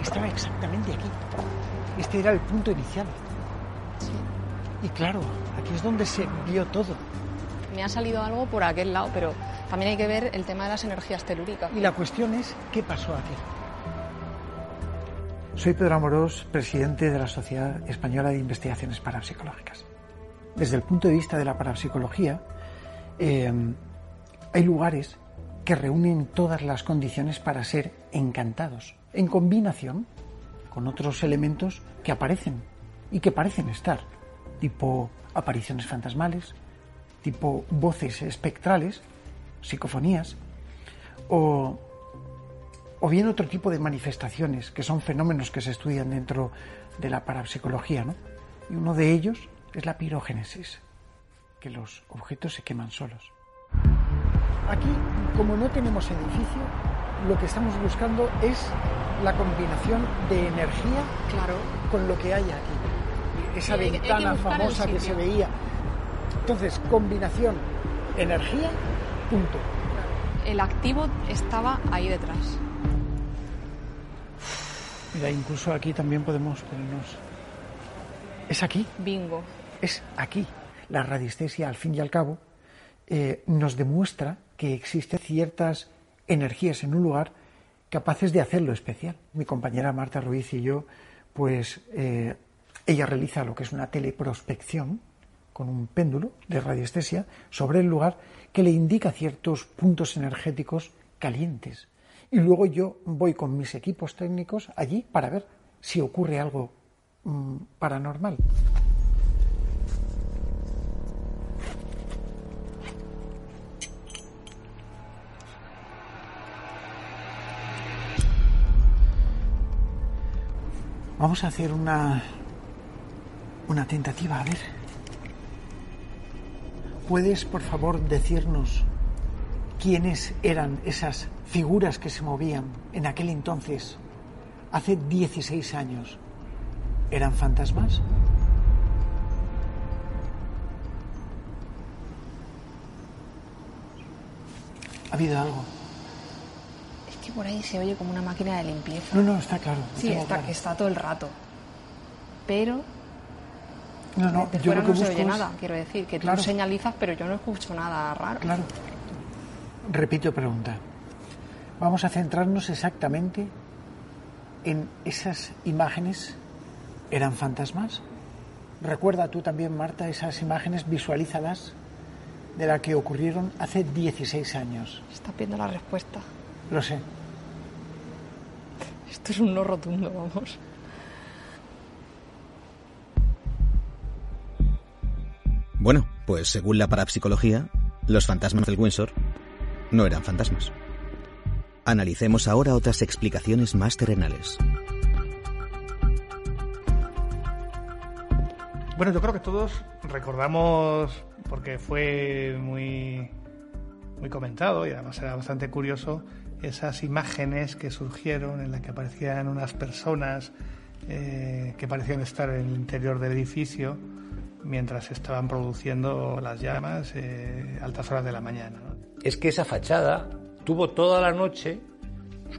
Estaba exactamente aquí. Este era el punto inicial. Y claro, aquí es donde se vio todo. Me ha salido algo por aquel lado, pero también hay que ver el tema de las energías telúricas. Y la cuestión es, ¿qué pasó aquí? Soy Pedro Amorós, presidente de la Sociedad Española de Investigaciones Parapsicológicas desde el punto de vista de la parapsicología, eh, hay lugares que reúnen todas las condiciones para ser encantados, en combinación con otros elementos que aparecen y que parecen estar, tipo apariciones fantasmales, tipo voces espectrales, psicofonías, o, o bien otro tipo de manifestaciones, que son fenómenos que se estudian dentro de la parapsicología. ¿no? Y uno de ellos es la pirogénesis, que los objetos se queman solos. Aquí, como no tenemos edificio, lo que estamos buscando es la combinación de energía claro. con lo que hay aquí. Esa ventana famosa que se veía. Entonces, combinación, energía, punto. El activo estaba ahí detrás. Mira, incluso aquí también podemos ponernos. ¿Es aquí? Bingo es aquí. La radiestesia, al fin y al cabo, eh, nos demuestra que existen ciertas energías en un lugar capaces de hacerlo especial. Mi compañera Marta Ruiz y yo, pues eh, ella realiza lo que es una teleprospección con un péndulo de radiestesia sobre el lugar que le indica ciertos puntos energéticos calientes. Y luego yo voy con mis equipos técnicos allí para ver si ocurre algo mm, paranormal. Vamos a hacer una una tentativa, a ver. ¿Puedes, por favor, decirnos quiénes eran esas figuras que se movían en aquel entonces, hace 16 años? ¿Eran fantasmas? ¿Ha habido algo? Que por ahí se oye como una máquina de limpieza. No, no, está claro. Sí, está, claro. está todo el rato. Pero No, no, yo fuera lo que no se oye es- nada, quiero decir, que Claro. tú señalizas, pero yo no escucho nada raro. Claro. Repito pregunta. Vamos a centrarnos exactamente en esas imágenes. ¿Eran fantasmas? Recuerda tú también, Marta, esas imágenes, visualízalas de la que ocurrieron hace 16 años. Estás viendo la respuesta. Lo sé. Esto es un no rotundo, vamos. Bueno, pues según la parapsicología, los fantasmas del Windsor no eran fantasmas. Analicemos ahora otras explicaciones más terrenales. Bueno, yo creo que todos recordamos, porque fue muy, muy comentado y además era bastante curioso, esas imágenes que surgieron en las que aparecían unas personas eh, que parecían estar en el interior del edificio mientras estaban produciendo las llamas eh, altas horas de la mañana. es que esa fachada tuvo toda la noche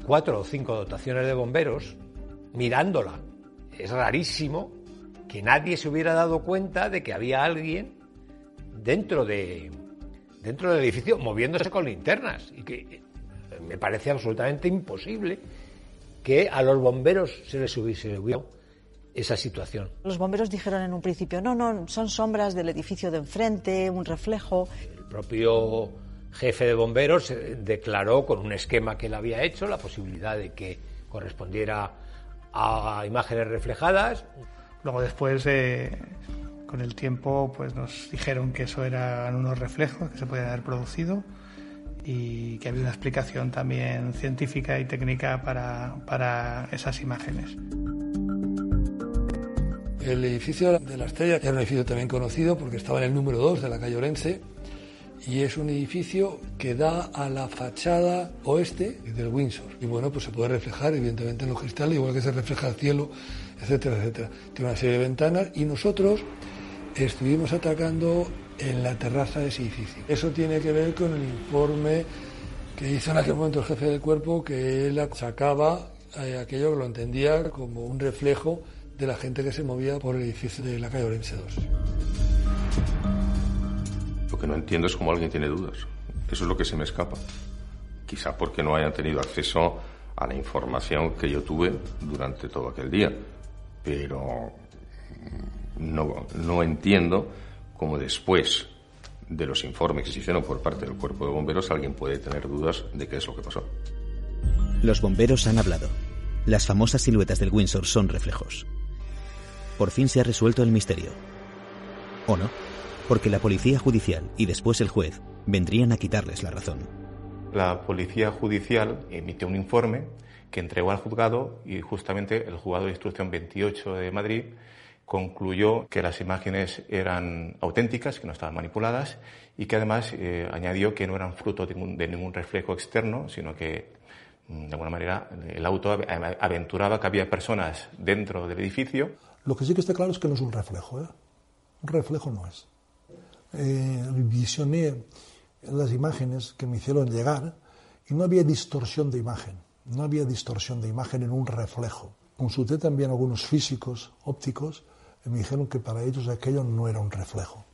cuatro o cinco dotaciones de bomberos mirándola. Es rarísimo que nadie se hubiera dado cuenta de que había alguien dentro de dentro del edificio moviéndose con linternas y que me parece absolutamente imposible que a los bomberos se les hubiese esa situación. Los bomberos dijeron en un principio, no, no, son sombras del edificio de enfrente, un reflejo. El propio jefe de bomberos eh, declaró con un esquema que él había hecho la posibilidad de que correspondiera a imágenes reflejadas. Luego después, eh, con el tiempo, pues nos dijeron que eso eran unos reflejos que se podían haber producido y que había una explicación también científica y técnica para, para esas imágenes. El edificio de la Estrella era un edificio también conocido porque estaba en el número 2 de la calle Orense y es un edificio que da a la fachada oeste del Windsor. Y bueno, pues se puede reflejar evidentemente en los cristales, igual que se refleja el cielo, etcétera, etcétera. Tiene una serie de ventanas y nosotros estuvimos atacando en la terraza de ese edificio. Eso tiene que ver con el informe que hizo en aquel momento el jefe del cuerpo, que él sacaba eh, aquello que lo entendía como un reflejo de la gente que se movía por el edificio de la calle Orense 2. Lo que no entiendo es cómo alguien tiene dudas. Eso es lo que se me escapa. Quizá porque no hayan tenido acceso a la información que yo tuve durante todo aquel día. Pero no, no entiendo cómo después de los informes que se hicieron por parte del cuerpo de bomberos alguien puede tener dudas de qué es lo que pasó. Los bomberos han hablado. Las famosas siluetas del Windsor son reflejos. Por fin se ha resuelto el misterio. ¿O no? Porque la policía judicial y después el juez vendrían a quitarles la razón. La policía judicial emitió un informe que entregó al juzgado y justamente el juzgado de instrucción 28 de Madrid concluyó que las imágenes eran auténticas, que no estaban manipuladas y que además eh, añadió que no eran fruto de ningún, reflejo externo, sino que mm, de alguna manera el auto ave- aventuraba que había personas dentro del edificio Lo que sí que está claro es que no es un reflejo. ¿eh? Un reflejo no es. Eh, visioné las imágenes que me hicieron llegar y no había distorsión de imagen. No había distorsión de imagen en un reflejo. Consulté también algunos físicos ópticos me dijeron que para ellos aquello no era un reflejo.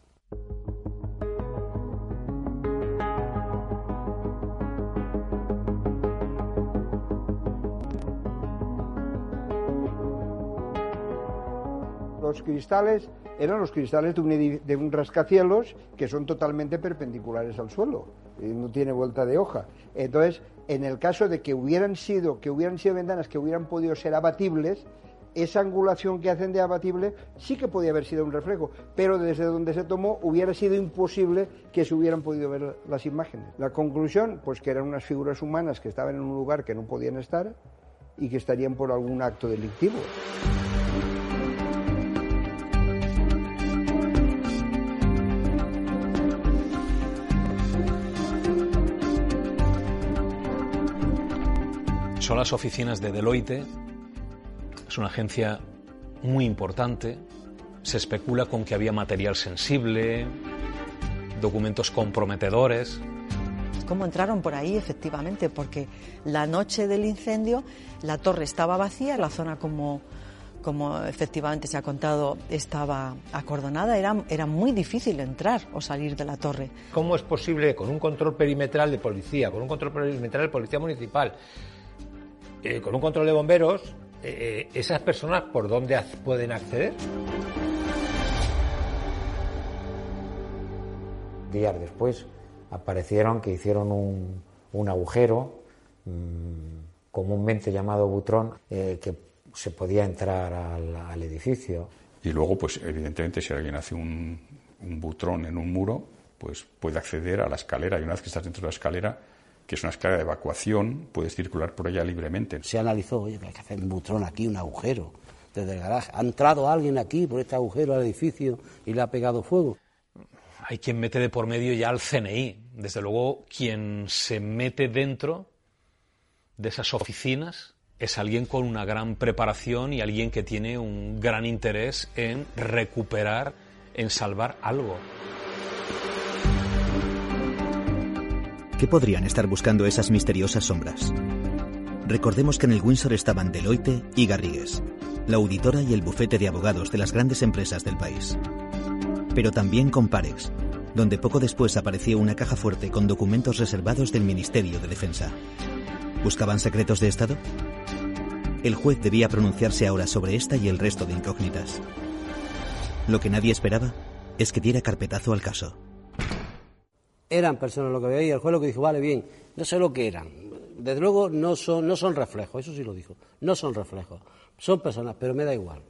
Los cristales eran los cristales de un, de un rascacielos que son totalmente perpendiculares al suelo, y no tiene vuelta de hoja. Entonces, en el caso de que hubieran sido, que hubieran sido ventanas que hubieran podido ser abatibles, esa angulación que hacen de abatible sí que podía haber sido un reflejo, pero desde donde se tomó hubiera sido imposible que se hubieran podido ver las imágenes. La conclusión, pues que eran unas figuras humanas que estaban en un lugar que no podían estar y que estarían por algún acto delictivo. Son las oficinas de Deloitte. Es una agencia muy importante. Se especula con que había material sensible, documentos comprometedores. ¿Cómo entraron por ahí, efectivamente? Porque la noche del incendio la torre estaba vacía, la zona como, como efectivamente se ha contado estaba acordonada, era, era muy difícil entrar o salir de la torre. ¿Cómo es posible con un control perimetral de policía, con un control perimetral de policía municipal, eh, con un control de bomberos, eh, esas personas por dónde ac- pueden acceder? días después aparecieron que hicieron un, un agujero mm, comúnmente llamado butrón eh, que se podía entrar al, al edificio. Y luego, pues evidentemente, si alguien hace un, un butrón en un muro, pues puede acceder a la escalera. Y una vez que estás dentro de la escalera, que es una escalera de evacuación, puedes circular por ella libremente. Se analizó, oye, que hay que hacer un butrón aquí, un agujero, desde el garaje. ¿Ha entrado alguien aquí por este agujero al edificio y le ha pegado fuego? Hay quien mete de por medio ya al CNI. Desde luego, quien se mete dentro de esas oficinas es alguien con una gran preparación y alguien que tiene un gran interés en recuperar, en salvar algo. ¿Qué podrían estar buscando esas misteriosas sombras? Recordemos que en el Windsor estaban Deloitte y Garrigues, la auditora y el bufete de abogados de las grandes empresas del país. Pero también con Parex, donde poco después apareció una caja fuerte con documentos reservados del Ministerio de Defensa. ¿Buscaban secretos de Estado? El juez debía pronunciarse ahora sobre esta y el resto de incógnitas. Lo que nadie esperaba es que diera carpetazo al caso. Eran personas lo que veía y el juez lo que dijo, vale, bien, no sé lo que eran. Desde luego no son, no son reflejos, eso sí lo dijo, no son reflejos, son personas, pero me da igual.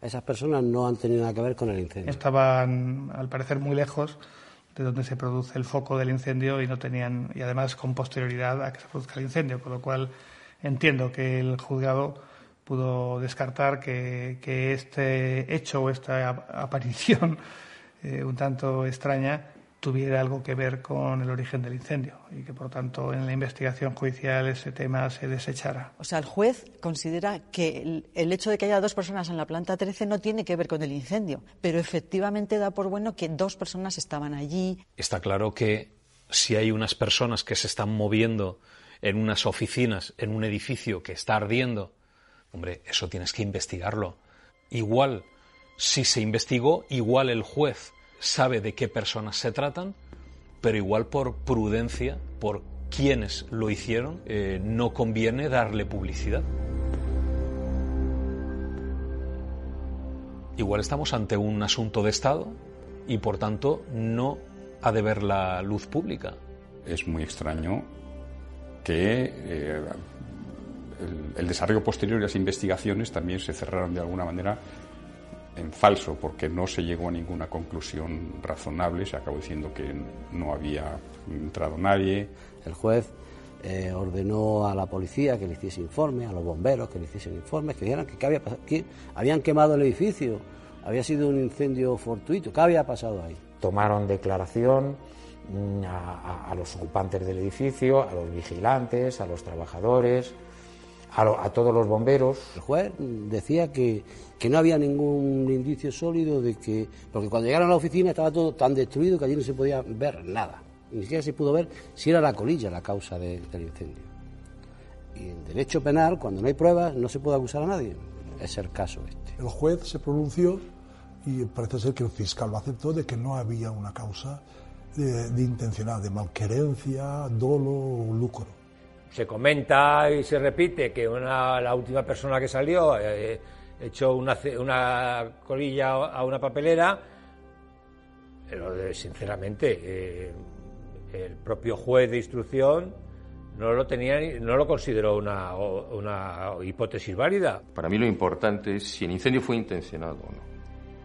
Esas personas no han tenido nada que ver con el incendio. Estaban, al parecer, muy lejos de donde se produce el foco del incendio y no tenían, y además con posterioridad a que se produzca el incendio, con lo cual entiendo que el juzgado pudo descartar que, que este hecho o esta ap- aparición eh, un tanto extraña tuviera algo que ver con el origen del incendio y que por tanto en la investigación judicial ese tema se desechara. O sea, el juez considera que el, el hecho de que haya dos personas en la planta 13 no tiene que ver con el incendio, pero efectivamente da por bueno que dos personas estaban allí. Está claro que si hay unas personas que se están moviendo en unas oficinas, en un edificio que está ardiendo, hombre, eso tienes que investigarlo. Igual, si se investigó, igual el juez sabe de qué personas se tratan, pero igual por prudencia, por quienes lo hicieron, eh, no conviene darle publicidad. Igual estamos ante un asunto de Estado y por tanto no ha de ver la luz pública. Es muy extraño que eh, el, el desarrollo posterior y las investigaciones también se cerraron de alguna manera en falso, porque no se llegó a ninguna conclusión razonable. Se acabó diciendo que no había entrado nadie. El juez eh, ordenó a la policía que le hiciese informe, a los bomberos que le hiciesen informes, que dijeran que, qué había que habían quemado el edificio, había sido un incendio fortuito, ¿qué había pasado ahí? Tomaron declaración mm, a, a- a los ocupantes del edificio, a los vigilantes, a los trabajadores, a, lo- a todos los bomberos. El juez decía que, que no había ningún indicio sólido de que. Porque cuando llegaron a la oficina estaba todo tan destruido que allí no se podía ver nada. Ni siquiera se pudo ver si era la colilla la causa de- del incendio. Y en derecho penal, cuando no hay pruebas, no se puede acusar a nadie. Es el caso este. El juez se pronunció y parece ser que el fiscal lo aceptó de que no había una causa de, de intencional, de malquerencia, dolo o lucro. Se comenta y se repite que una, la última persona que salió eh, echó una, una colilla a una papelera, pero eh, sinceramente eh, el propio juez de instrucción no lo tenía, no lo consideró una, una hipótesis válida. Para mí lo importante es si el incendio fue intencionado o no.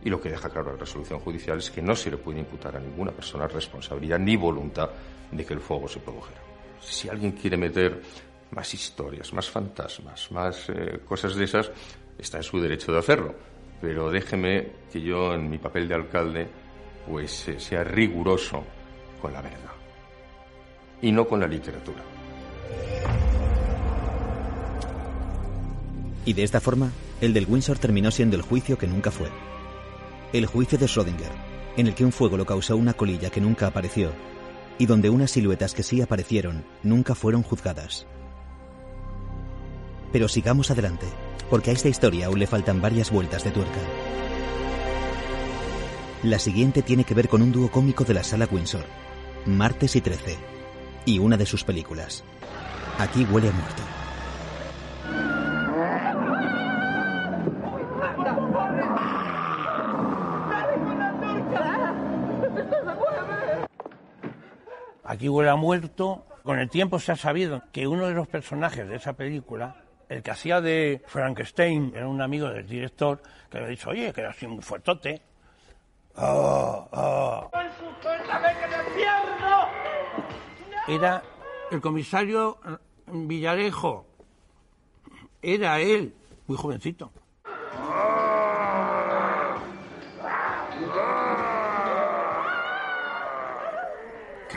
Y lo que deja claro la resolución judicial es que no se le puede imputar a ninguna persona responsabilidad ni voluntad de que el fuego se produjera. Si alguien quiere meter más historias, más fantasmas, más eh, cosas de esas, está en su derecho de hacerlo. Pero déjeme que yo, en mi papel de alcalde, pues eh, sea riguroso con la verdad y no con la literatura. Y de esta forma, el del Windsor terminó siendo el juicio que nunca fue. El juicio de Schrödinger, en el que un fuego lo causó una colilla que nunca apareció, y donde unas siluetas que sí aparecieron nunca fueron juzgadas. Pero sigamos adelante, porque a esta historia aún le faltan varias vueltas de tuerca. La siguiente tiene que ver con un dúo cómico de la sala Windsor, Martes y Trece, y una de sus películas. Aquí huele a muerto. Aquí huele a muerto. Con el tiempo se ha sabido que uno de los personajes de esa película el que hacía de Frankenstein era un amigo del director que le había dicho, oye, que era así muy fuertote. Oh, oh. Era el comisario Villarejo. Era él, muy jovencito.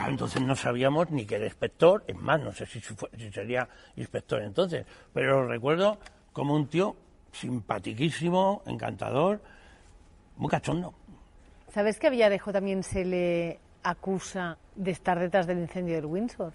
Entonces no sabíamos ni que era inspector, es más, no sé si, sería inspector entonces, pero recuerdo como un tío simpatiquísimo, encantador, muy cachondo. ¿Sabes que a Villarejo también se le acusa de estar detrás del incendio del Windsor?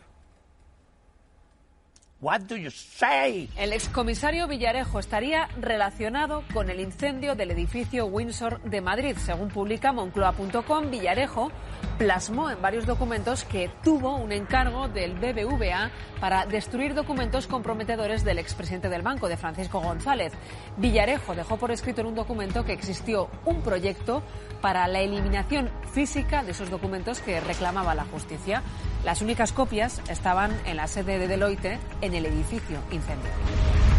What do you say? El excomisario Villarejo estaría relacionado con el incendio del edificio Windsor de Madrid. Según publica Moncloa.com, Villarejo plasmó en varios documentos que tuvo un encargo del BBVA para destruir documentos comprometedores del expresidente del banco, de Francisco González. Villarejo dejó por escrito en un documento que existió un proyecto para la eliminación física de esos documentos que reclamaba la justicia. Las únicas copias estaban en la sede de Deloitte en el edificio incendiado.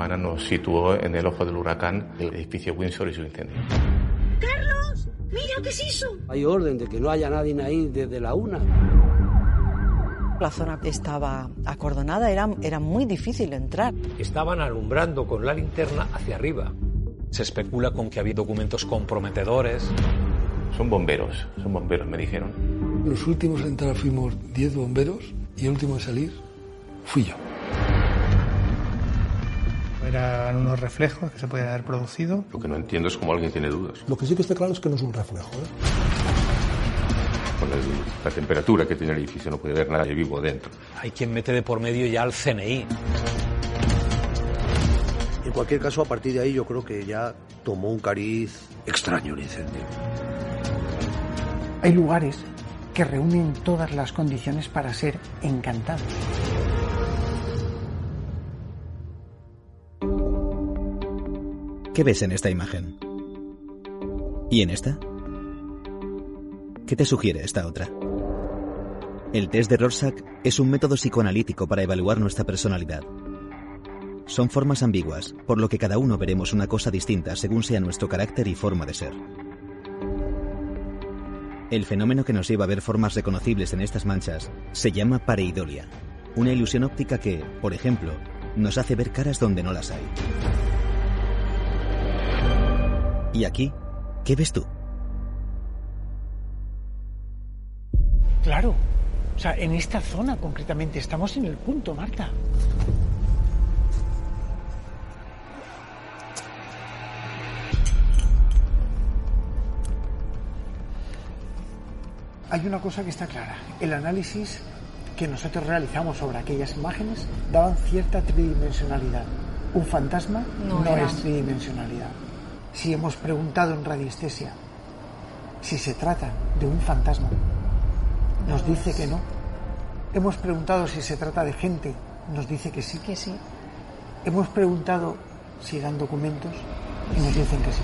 Semana nos situó en el ojo del huracán el edificio Windsor y su incendio. ¡Carlos! ¡Mira qué se hizo! Hay orden de que no haya nadie ahí desde la una. La zona estaba acordonada, era, era muy difícil entrar. Estaban alumbrando con la linterna hacia arriba. Se especula con que había documentos comprometedores. Son bomberos, son bomberos, me dijeron. Los últimos en entrar fuimos 10 bomberos y el último en salir fui yo. Eran unos reflejos que se podían haber producido. Lo que no entiendo es cómo alguien tiene dudas. Lo que sí que está claro es que no es un reflejo. ¿eh? Con la temperatura que tiene el edificio no puede haber nadie vivo dentro. Hay quien mete de por medio ya al CNI. En cualquier caso, a partir de ahí yo creo que ya tomó un cariz extraño el incendio. Hay lugares que reúnen todas las condiciones para ser encantados. ¿Qué ves en esta imagen? ¿Y en esta? ¿Qué te sugiere esta otra? El test de Rorschach es un método psicoanalítico para evaluar nuestra personalidad. Son formas ambiguas, por lo que cada uno veremos una cosa distinta según sea nuestro carácter y forma de ser. El fenómeno que nos lleva a ver formas reconocibles en estas manchas se llama pareidolia, una ilusión óptica que, por ejemplo, nos hace ver caras donde no las hay. ¿Y aquí? ¿Qué ves tú? Claro. O sea, en esta zona concretamente. Estamos en el punto, Marta. Hay una cosa que está clara. El análisis que nosotros realizamos sobre aquellas imágenes daban cierta tridimensionalidad. Un fantasma no, no es tridimensionalidad. Si hemos preguntado en radiestesia si se trata de un fantasma, nos dice que no. Hemos preguntado si se trata de gente, nos dice que sí. Que sí. Hemos preguntado si eran documentos y nos dicen que sí.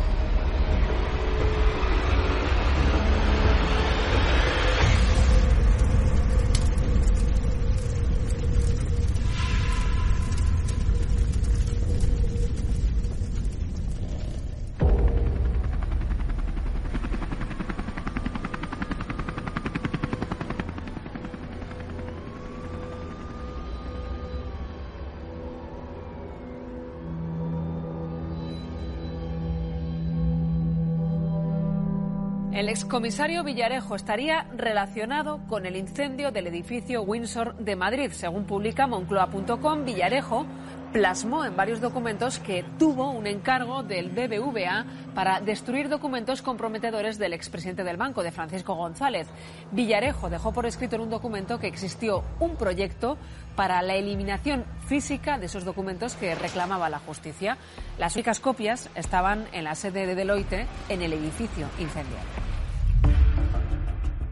Excomisario Villarejo estaría relacionado con el incendio del edificio Windsor de Madrid. Según publica Moncloa.com, Villarejo plasmó en varios documentos que tuvo un encargo del BBVA para destruir documentos comprometedores del expresidente del banco, de Francisco González. Villarejo dejó por escrito en un documento que existió un proyecto para la eliminación física de esos documentos que reclamaba la justicia. Las únicas copias estaban en la sede de Deloitte en el edificio incendiario.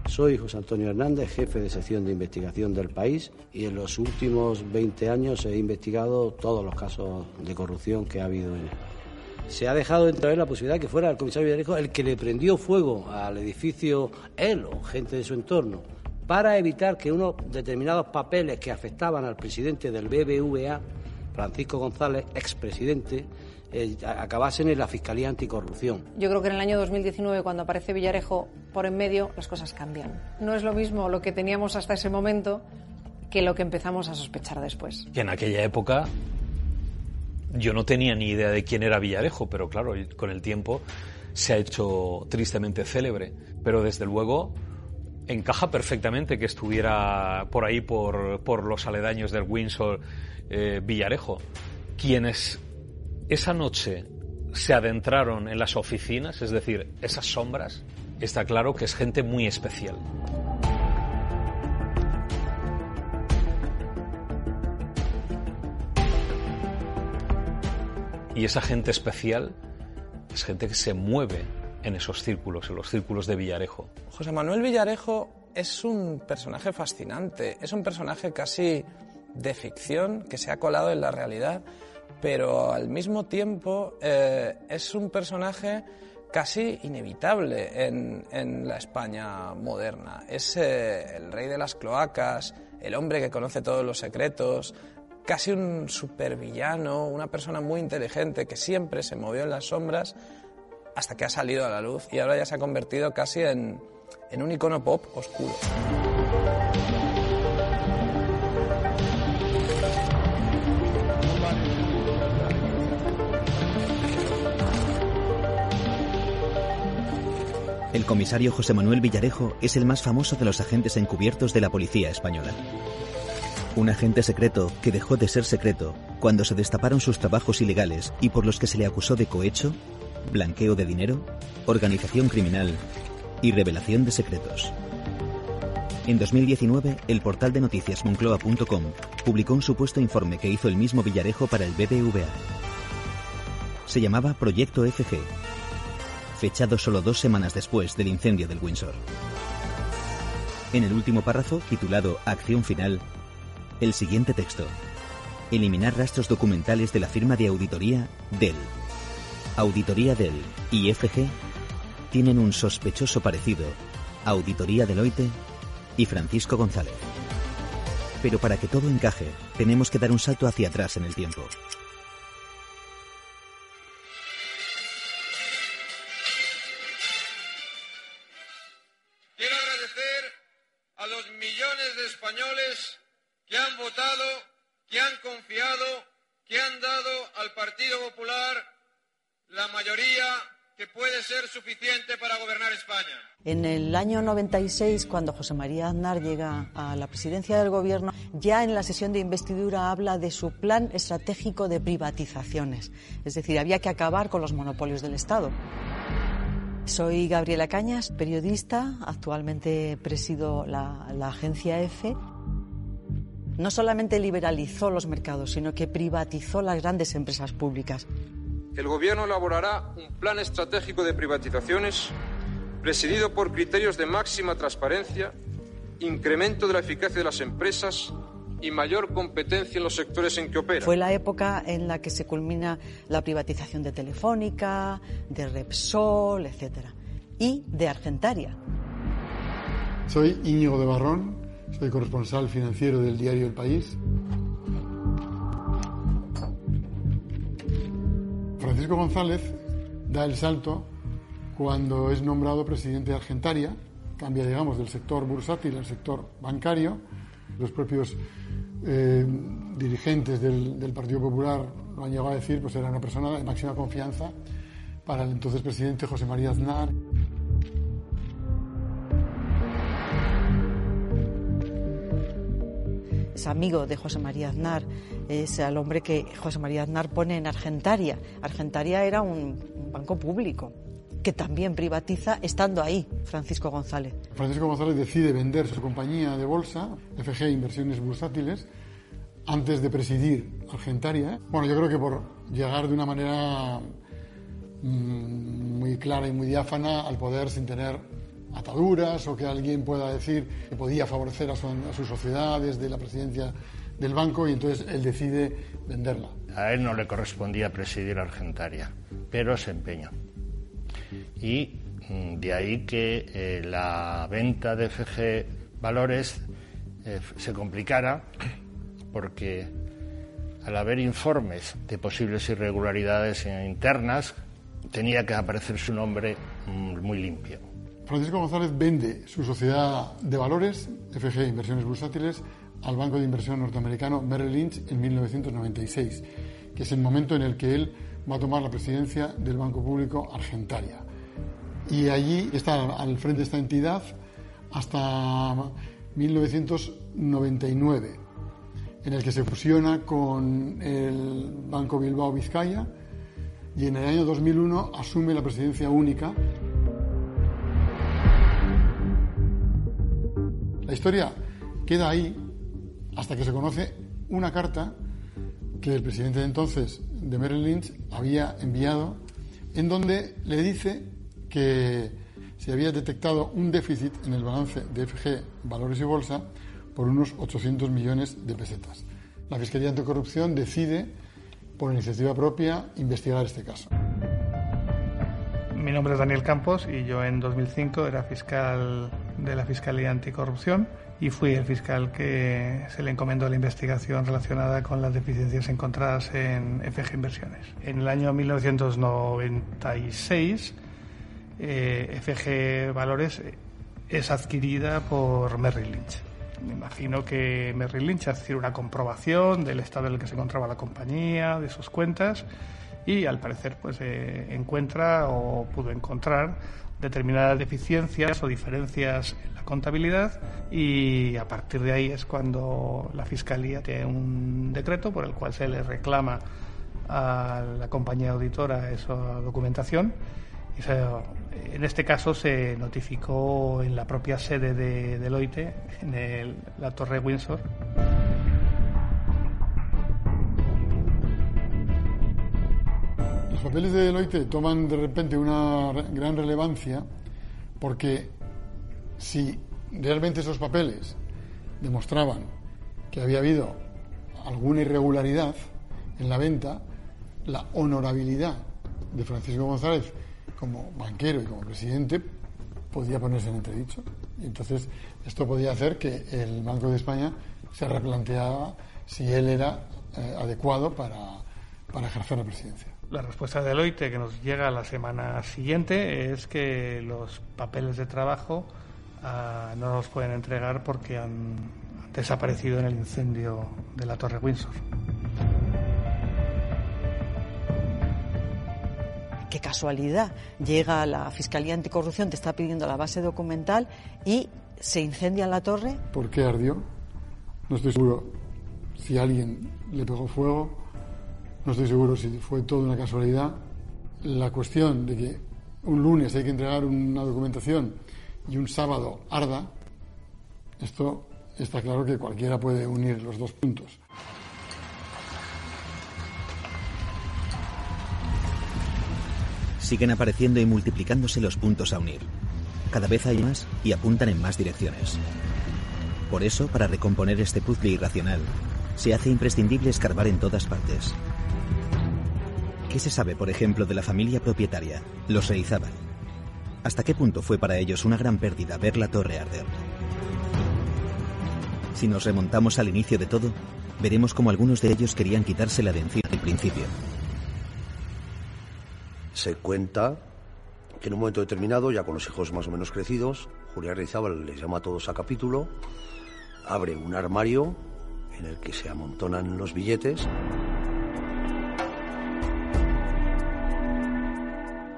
Soy José Antonio Hernández, jefe de sección de investigación del país y en los últimos 20 años he investigado todos los casos de corrupción que ha habido en él. Se ha dejado entrever la posibilidad de que fuera el comisario Villarejo el que le prendió fuego al edificio él o gente de su entorno para evitar que unos determinados papeles que afectaban al presidente del BBVA, Francisco González, expresidente, eh, acabasen en la Fiscalía Anticorrupción. Yo creo que en el año 2019, cuando aparece Villarejo por en medio, las cosas cambian. No es lo mismo lo que teníamos hasta ese momento que lo que empezamos a sospechar después. Que en aquella época yo no tenía ni idea de quién era Villarejo, pero claro, con el tiempo se ha hecho tristemente célebre. Pero desde luego encaja perfectamente que estuviera por ahí, por, por los aledaños del Windsor eh, Villarejo. Quienes esa noche se adentraron en las oficinas, es decir, esas sombras, está claro que es gente muy especial. Y esa gente especial es gente que se mueve en esos círculos, en los círculos de Villarejo. José Manuel Villarejo es un personaje fascinante, es un personaje casi de ficción que se ha colado en la realidad, pero al mismo tiempo eh, es un personaje casi inevitable en, en la España moderna. Es eh, el rey de las cloacas, el hombre que conoce todos los secretos, casi un supervillano, una persona muy inteligente que siempre se movió en las sombras hasta que ha salido a la luz y ahora ya se ha convertido casi en, en un icono pop oscuro. El comisario José Manuel Villarejo es el más famoso de los agentes encubiertos de la policía española. Un agente secreto que dejó de ser secreto cuando se destaparon sus trabajos ilegales y por los que se le acusó de cohecho, blanqueo de dinero, organización criminal y revelación de secretos. En 2019, el portal de noticias moncloa.com publicó un supuesto informe que hizo el mismo Villarejo para el BBVA. Se llamaba Proyecto FG, fechado solo dos semanas después del incendio del Windsor. En el último párrafo, titulado Acción Final, el siguiente texto. Eliminar rastros documentales de la firma de auditoría Dell. Auditoría Dell y FG tienen un sospechoso parecido, Auditoría Deloitte y Francisco González. Pero para que todo encaje, tenemos que dar un salto hacia atrás en el tiempo. Partido Popular la mayoría que puede ser suficiente para gobernar España. En el año 96, cuando José María Aznar llega a la presidencia del Gobierno, ya en la sesión de investidura habla de su plan estratégico de privatizaciones. Es decir, había que acabar con los monopolios del Estado. Soy Gabriela Cañas, periodista, actualmente presido la, la agencia EFE. No solamente liberalizó los mercados, sino que privatizó las grandes empresas públicas. El Gobierno elaborará un plan estratégico de privatizaciones presidido por criterios de máxima transparencia, incremento de la eficacia de las empresas y mayor competencia en los sectores en que opera. Fue la época en la que se culmina la privatización de Telefónica, de Repsol, etcétera, y de Argentaria. Soy Íñigo de Barrón, soy corresponsal financiero del diario El País. Francisco González da el salto cuando es nombrado presidente de Argentaria, cambia, digamos, del sector bursátil al sector bancario. Los propios eh, dirigentes del, del, Partido Popular lo han llegado a decir, pues era una persona de máxima confianza para el entonces presidente José María Aznar. Es amigo de José María Aznar, es el hombre que José María Aznar pone en Argentaria. Argentaria era un, banco público que también privatiza estando ahí Francisco González. Francisco González decide vender su compañía de bolsa, FG Inversiones Bursátiles, antes de presidir Argentaria. Bueno, yo creo que por llegar de una manera mmm, muy clara y muy diáfana al poder sin tener ataduras o que alguien pueda decir que podía favorecer a su, a su sociedad desde la presidencia del banco y entonces él decide venderla. A él no le correspondía presidir Argentaria, pero se empeñó. Y mm, de ahí que eh, la venta de FG Valores eh, se complicara porque al haber informes de posibles irregularidades internas tenía que aparecer su nombre mm, muy limpio. Francisco González vende su sociedad de valores, FG Inversiones Bursátiles, al banco de inversión norteamericano Merrill Lynch en 1996, que es el momento en el que él va a tomar la presidencia del Banco Público Argentaria. Y allí está al frente de esta entidad hasta 1999, en el que se fusiona con el Banco Bilbao Vizcaya y en el año 2001 asume la presidencia única La historia queda ahí hasta que se conoce una carta que el presidente de entonces de Merrill Lynch había enviado en donde le dice que se había detectado un déficit en el balance de FG Valores y Bolsa por unos 800 millones de pesetas. La Fiscalía Anticorrupción decide, por iniciativa propia, investigar este caso. Mi nombre es Daniel Campos y yo en 2005 era fiscal de la Fiscalía Anticorrupción y fui el fiscal que se le encomendó la investigación relacionada con las deficiencias encontradas en FG Inversiones. En el año 1996, eh, FG Valores es adquirida por Merrill Lynch. Me imagino que Merrill Lynch hace una comprobación del estado en el que se encontraba la compañía, de sus cuentas, y al parecer pues eh, encuentra o pudo encontrar determinadas deficiencias o diferencias en la contabilidad y a partir de ahí es cuando la Fiscalía tiene un decreto por el cual se le reclama a la compañía auditora esa documentación. En este caso se notificó en la propia sede de Deloitte, en la Torre Windsor. Los papeles de Deloitte toman de repente una gran relevancia porque si realmente esos papeles demostraban que había habido alguna irregularidad en la venta, la honorabilidad de Francisco González como banquero y como presidente podía ponerse en entredicho. Y entonces esto podía hacer que el Banco de España se replanteara si él era eh, adecuado para, para ejercer la presidencia. La respuesta de Deloitte que nos llega la semana siguiente es que los papeles de trabajo uh, no los pueden entregar porque han desaparecido en el incendio de la Torre Windsor. Qué casualidad llega la Fiscalía Anticorrupción, te está pidiendo la base documental y se incendia la torre. ¿Por qué ardió? No estoy seguro si alguien le pegó fuego, no estoy seguro si fue toda una casualidad. La cuestión de que un lunes hay que entregar una documentación y un sábado arda, esto está claro que cualquiera puede unir los dos puntos. Siguen apareciendo y multiplicándose los puntos a unir. Cada vez hay más y apuntan en más direcciones. Por eso, para recomponer este puzzle irracional, se hace imprescindible escarbar en todas partes. ¿Qué se sabe, por ejemplo, de la familia propietaria, los Reizábal? ¿Hasta qué punto fue para ellos una gran pérdida ver la torre arder? Si nos remontamos al inicio de todo, veremos cómo algunos de ellos querían quitársela de encima al principio. Se cuenta que en un momento determinado, ya con los hijos más o menos crecidos, Julián Reizábal les llama a todos a capítulo, abre un armario en el que se amontonan los billetes,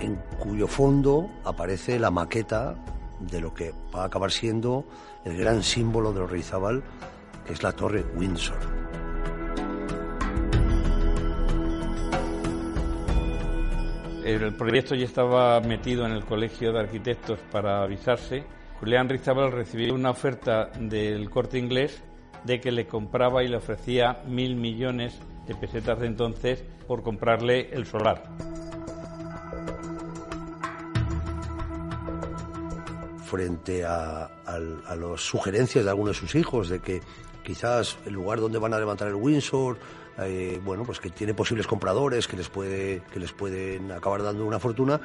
en cuyo fondo aparece la maqueta de lo que va a acabar siendo el gran símbolo de los Reizábal, que es la Torre Windsor. El proyecto ya estaba metido en el Colegio de Arquitectos para avisarse. Julián Rizabal recibió una oferta del corte inglés de que le compraba y le ofrecía mil millones de pesetas de entonces por comprarle el solar. Frente a, las sugerencias de algunos de sus hijos de que quizás el lugar donde van a levantar el Windsor, eh, bueno, pues que tiene posibles compradores que les puede que les pueden acabar dando una fortuna.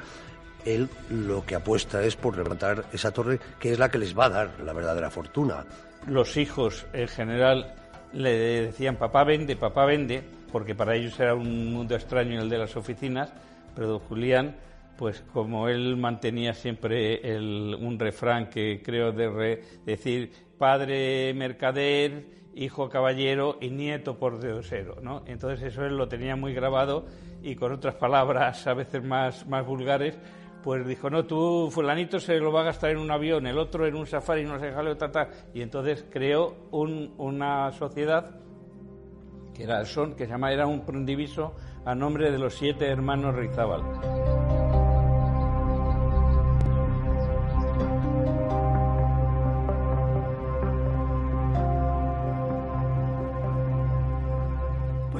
Él lo que apuesta es por levantar esa torre, que es la que les va a dar la verdadera fortuna. Los hijos, en general, le decían papá vende, papá vende, porque para ellos era un mundo extraño el de las oficinas, pero don Julián pues como él mantenía siempre un refrán que creo de decir padre mercader, hijo caballero y nieto por deosero, ¿no? Entonces eso él lo tenía muy grabado y con otras palabras a veces más, más vulgares, pues dijo, no, tú fulanito se lo va a gastar en un avión, el otro en un safari, no sé, jaleo, ta, y entonces creó un, una sociedad que era el son, que se llama, era un diviso a nombre de los siete hermanos Rizábal.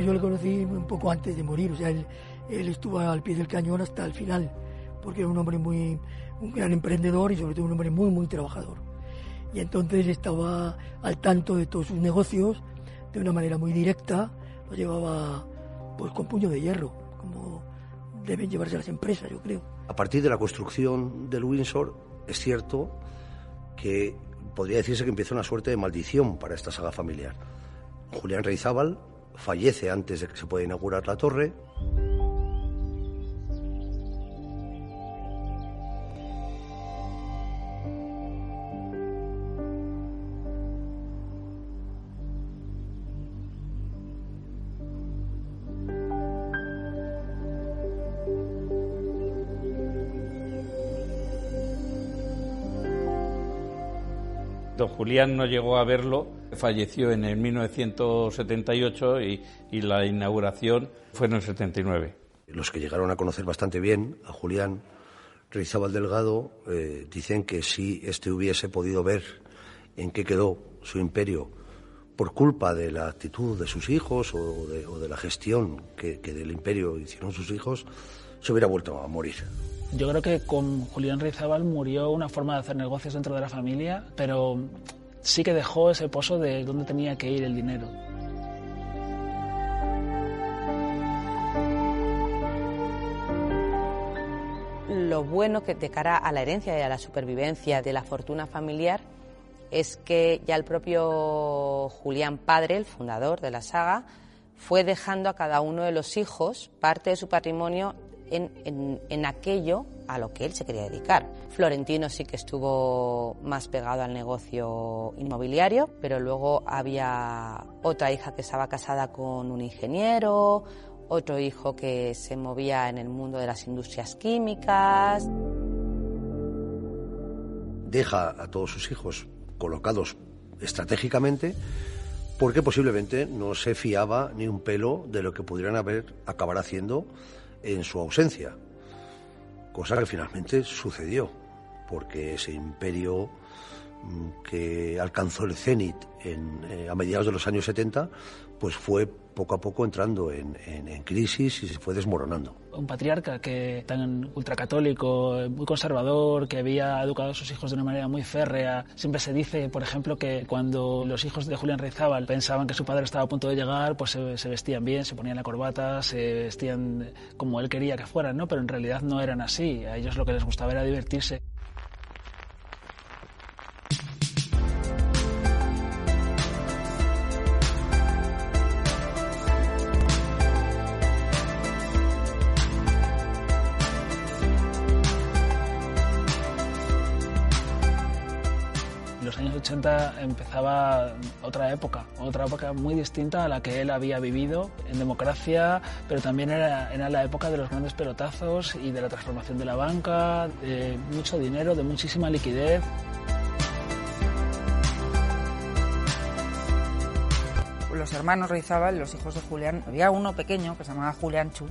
Yo le conocí un poco antes de morir, o sea, él, él estuvo al pie del cañón hasta el final, porque era un hombre muy, un gran emprendedor y sobre todo un hombre muy, muy trabajador. Y entonces estaba al tanto de todos sus negocios de una manera muy directa, lo llevaba pues con puño de hierro, como deben llevarse las empresas, yo creo. A partir de la construcción del Windsor, es cierto que podría decirse que empieza una suerte de maldición para esta saga familiar. Julián Reizábal fallece antes de que se pueda inaugurar la torre. Don Julián no llegó a verlo, falleció en el 1978 y, y la inauguración fue en el 79. Los que llegaron a conocer bastante bien a Julián Rizabal Delgado eh, dicen que si este hubiese podido ver en qué quedó su imperio por culpa de la actitud de sus hijos o de, o de la gestión que, que del imperio hicieron sus hijos, se hubiera vuelto a morir. Yo creo que con Julián Rizabal murió una forma de hacer negocios dentro de la familia, pero sí que dejó ese pozo de dónde tenía que ir el dinero. Lo bueno que de cara a la herencia y a la supervivencia de la fortuna familiar es que ya el propio Julián Padre, el fundador de la saga, fue dejando a cada uno de los hijos parte de su patrimonio en, aquello a lo que él se quería dedicar. Florentino sí que estuvo más pegado al negocio inmobiliario, pero luego había otra hija que estaba casada con un ingeniero, otro hijo que se movía en el mundo de las industrias químicas. Deja a todos sus hijos colocados estratégicamente porque posiblemente no se fiaba ni un pelo de lo que pudieran haber acabar haciendo en su ausencia. Cosa que finalmente sucedió, porque ese imperio mm, que alcanzó el cenit en, eh, a mediados de los años 70, pues fue poco a poco entrando en, crisis y se fue desmoronando. Un patriarca que tan ultracatólico, muy conservador, que había educado a sus hijos de una manera muy férrea. Siempre se dice, por ejemplo, que cuando los hijos de Julián Reizábal pensaban que su padre estaba a punto de llegar, pues se, se vestían bien, se ponían la corbata, se vestían como él quería que fueran, ¿no? Pero en realidad no eran así. A ellos lo que les gustaba era divertirse. Empezaba otra época, otra época muy distinta a la que él había vivido en democracia, pero también era, era la época de los grandes pelotazos y de la transformación de la banca, de mucho dinero, de muchísima liquidez. Los hermanos Reizábal, los hijos de Julián, había uno pequeño que se llamaba Julián Chu,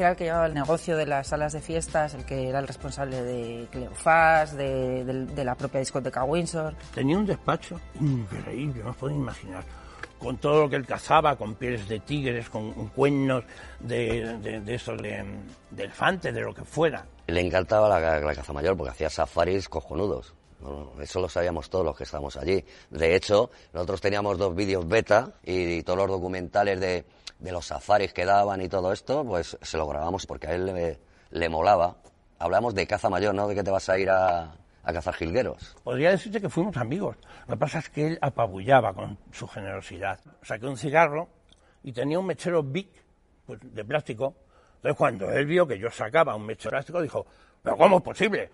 que era el que llevaba el negocio de las salas de fiestas, el que era el responsable de Cleofás, de, de, de la propia discoteca Windsor. Tenía un despacho increíble, no os podéis imaginar. Con todo lo que él cazaba, con pieles de tigres, con cuernos de, de, de esos de, de elefante, de lo que fuera. Le encantaba la, la caza mayor porque hacía safaris cojonudos. No, eso lo sabíamos todos los que estábamos allí. De hecho, nosotros teníamos dos vídeos beta y, y todos los documentales de, de, los safaris que daban y todo esto, pues se lo grabamos porque a él le, le molaba. Hablamos de caza mayor, ¿no? De que te vas a ir a, a cazar jilgueros. Podría decirte que fuimos amigos. Lo que pasa es que él apabullaba con su generosidad. Saqué un cigarro y tenía un mechero Bic pues, de plástico. Entonces, cuando él vio que yo sacaba un mechero de plástico, dijo, ¿pero cómo es posible?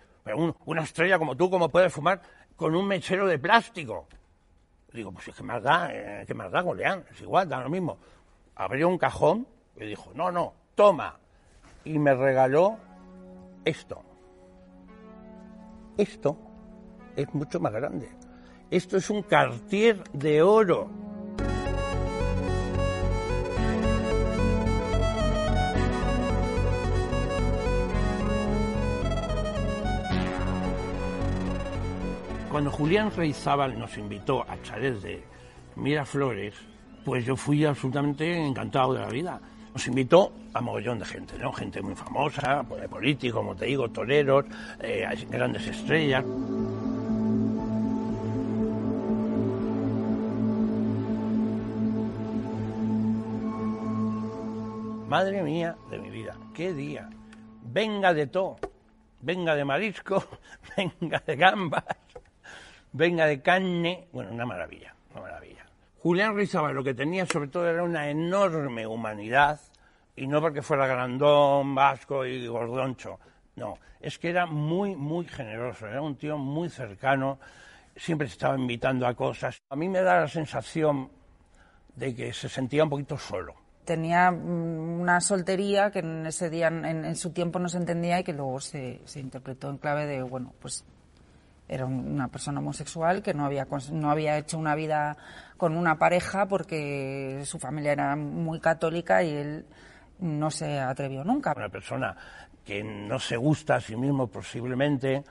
Una estrella como tú, ¿cómo puedes fumar con un mechero de plástico? Digo, pues es que más da, eh, que más da, Goleán, es igual, da lo mismo. Abrió un cajón y dijo, no, no, toma. Y me regaló esto. Esto es mucho más grande. Esto es un Cartier de oro. Cuando Julián Reizábal nos invitó a chalet de Miraflores, pues yo fui absolutamente encantado de la vida. Nos invitó a mogollón de gente, ¿no? Gente muy famosa, pues, políticos, como te digo, toreros, eh, grandes estrellas. Madre mía de mi vida, qué día. Venga de todo, venga de marisco, venga de gambas, venga de carne, bueno, una maravilla, una maravilla. Julián Rizabal lo que tenía sobre todo era una enorme humanidad, y no porque fuera grandón, vasco y gordoncho, no, es que era muy, muy generoso, era un tío muy cercano, siempre estaba invitando a cosas. A mí me da la sensación de que se sentía un poquito solo. Tenía una soltería que en ese día, en, en su tiempo no se entendía y que luego se, se interpretó en clave de, bueno, pues era una persona homosexual que no había, no había hecho una vida con una pareja porque su familia era muy católica y él no se atrevió nunca. Una persona que no se gusta a sí mismo posiblemente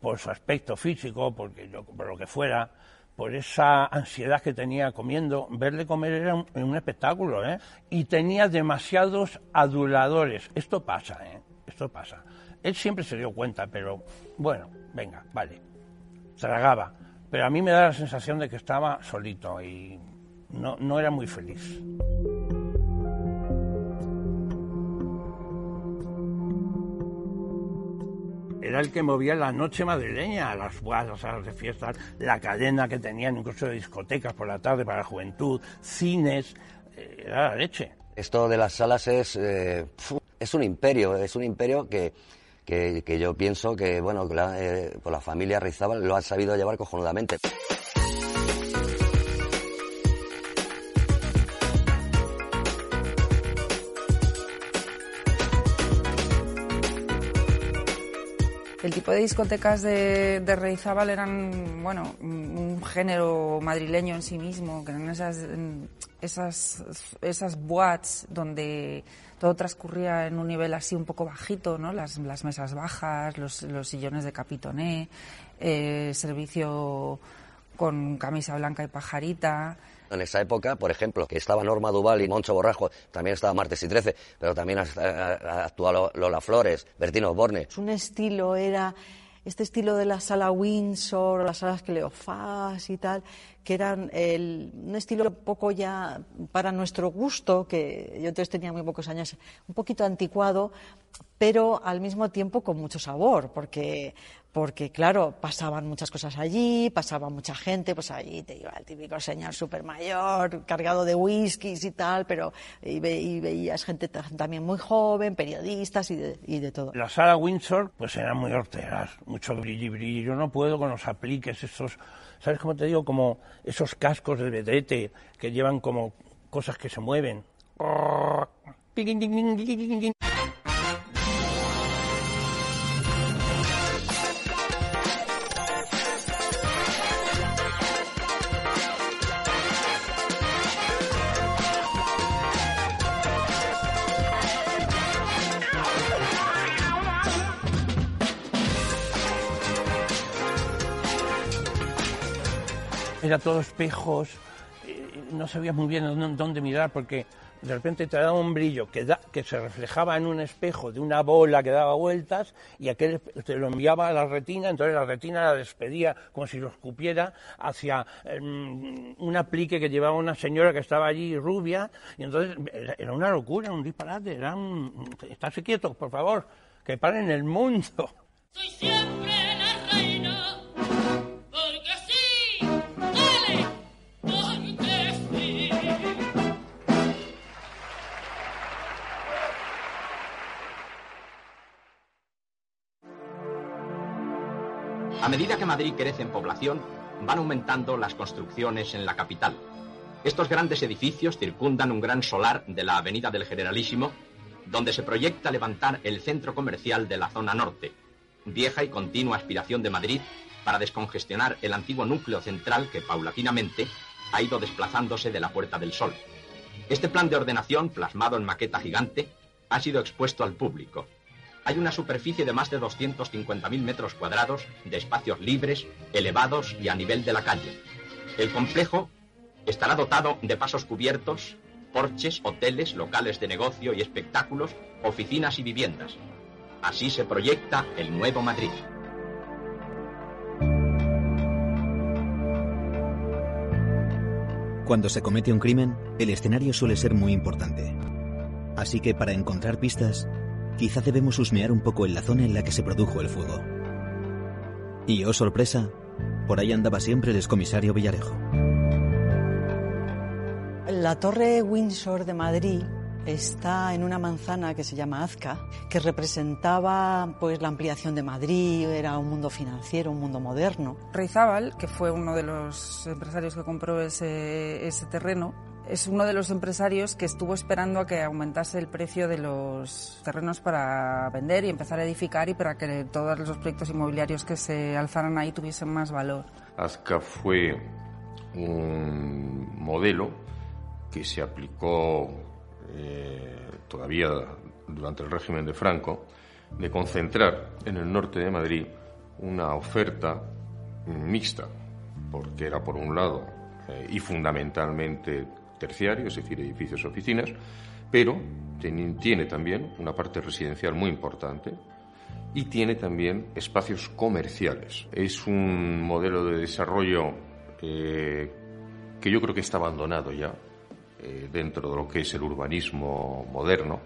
por su aspecto físico, porque yo, por lo que fuera, por esa ansiedad que tenía comiendo, verle comer era un, un espectáculo, ¿eh? Y tenía demasiados aduladores. Esto pasa, ¿eh? Esto pasa. Él siempre se dio cuenta, pero bueno, venga, vale. Tragaba. Pero a mí me da la sensación de que estaba solito y no, no era muy feliz. era el que movía la noche madrileña, las las salas de fiestas, la cadena que tenían incluso de discotecas por la tarde para la juventud, cines, eh, era la leche. Esto de las salas es, eh, es un imperio, es un imperio que, que, que yo pienso que, bueno, que la, eh, pues la familia Rizábal lo ha sabido llevar cojonudamente. El tipo de discotecas de, de Reizábal eran, bueno, un género madrileño en sí mismo, que eran esas, mm, esas, esas boats donde todo transcurría en un nivel así un poco bajito, ¿no? Las, las mesas bajas, los, los sillones de capitoné, eh, servicio con camisa blanca y pajarita. En esa época, por ejemplo, que estaba Norma Duval y Moncho Borrajo, también estaba Martes y Trece, pero también actuó Lola Flores, Bertino Borne. Es un estilo, era este estilo de la sala Windsor, las salas Cleofás y tal, que eran el, un estilo poco ya para nuestro gusto, que yo entonces tenía muy pocos años, un poquito anticuado, pero al mismo tiempo con mucho sabor, porque porque claro, pasaban muchas cosas allí, pasaba mucha gente, pues allí te iba el típico señor super mayor, cargado de whiskies y tal, pero y, veías gente también muy joven, periodistas y de, y de, todo. La sala Windsor, pues eran muy horteras, mucho brillo y brillo. Yo no puedo con los apliques, esos, ¿sabes cómo te digo? Como esos cascos de vedete que llevan como cosas que se mueven. Era todo espejos, no sabías muy bien dónde mirar porque de repente te daba un brillo que, que se reflejaba en un espejo de una bola que daba vueltas y aquel te lo enviaba a la retina, entonces la retina la despedía como si lo escupiera hacia em, un aplique que llevaba una señora que estaba allí rubia y entonces era, una locura, un disparate, era un... Estarse quietos, por favor, que paren el mundo. Soy siempre medida que Madrid crece en población, van aumentando las construcciones en la capital. Estos grandes edificios circundan un gran solar de la Avenida del Generalísimo, donde se proyecta levantar el centro comercial de la zona norte, vieja y continua aspiración de Madrid para descongestionar el antiguo núcleo central que paulatinamente ha ido desplazándose de la Puerta del Sol. Este plan de ordenación, plasmado en maqueta gigante, ha sido expuesto al público hay una superficie de más de 250.000 metros cuadrados de espacios libres, elevados y a nivel de la calle. El complejo estará dotado de pasos cubiertos, porches, hoteles, locales de negocio y espectáculos, oficinas y viviendas. Así se proyecta el nuevo Madrid. Cuando se comete un crimen, el escenario suele ser muy importante. Así que para encontrar pistas, Quizá debemos husmear un poco en la zona en la que se produjo el fuego. Y oh sorpresa, por ahí andaba siempre el excomisario Villarejo. La torre Windsor de Madrid está en una manzana que se llama Azca, que representaba pues la ampliación de Madrid, era un mundo financiero, un mundo moderno. Reizábal, que fue uno de los empresarios que compró ese, ese terreno, es uno de los empresarios que estuvo esperando a que aumentase el precio de los terrenos para vender y empezar a edificar y para que todos los proyectos inmobiliarios que se alzaran ahí tuviesen más valor. Azca fue un modelo que se aplicó eh, todavía durante el régimen de Franco de concentrar en el norte de Madrid una oferta mixta, porque era por un lado eh, y fundamentalmente terciario, es decir, edificios oficinas, pero tiene también una parte residencial muy importante y tiene también espacios comerciales. Es un modelo de desarrollo eh, que yo creo que está abandonado ya eh, dentro de lo que es el urbanismo moderno.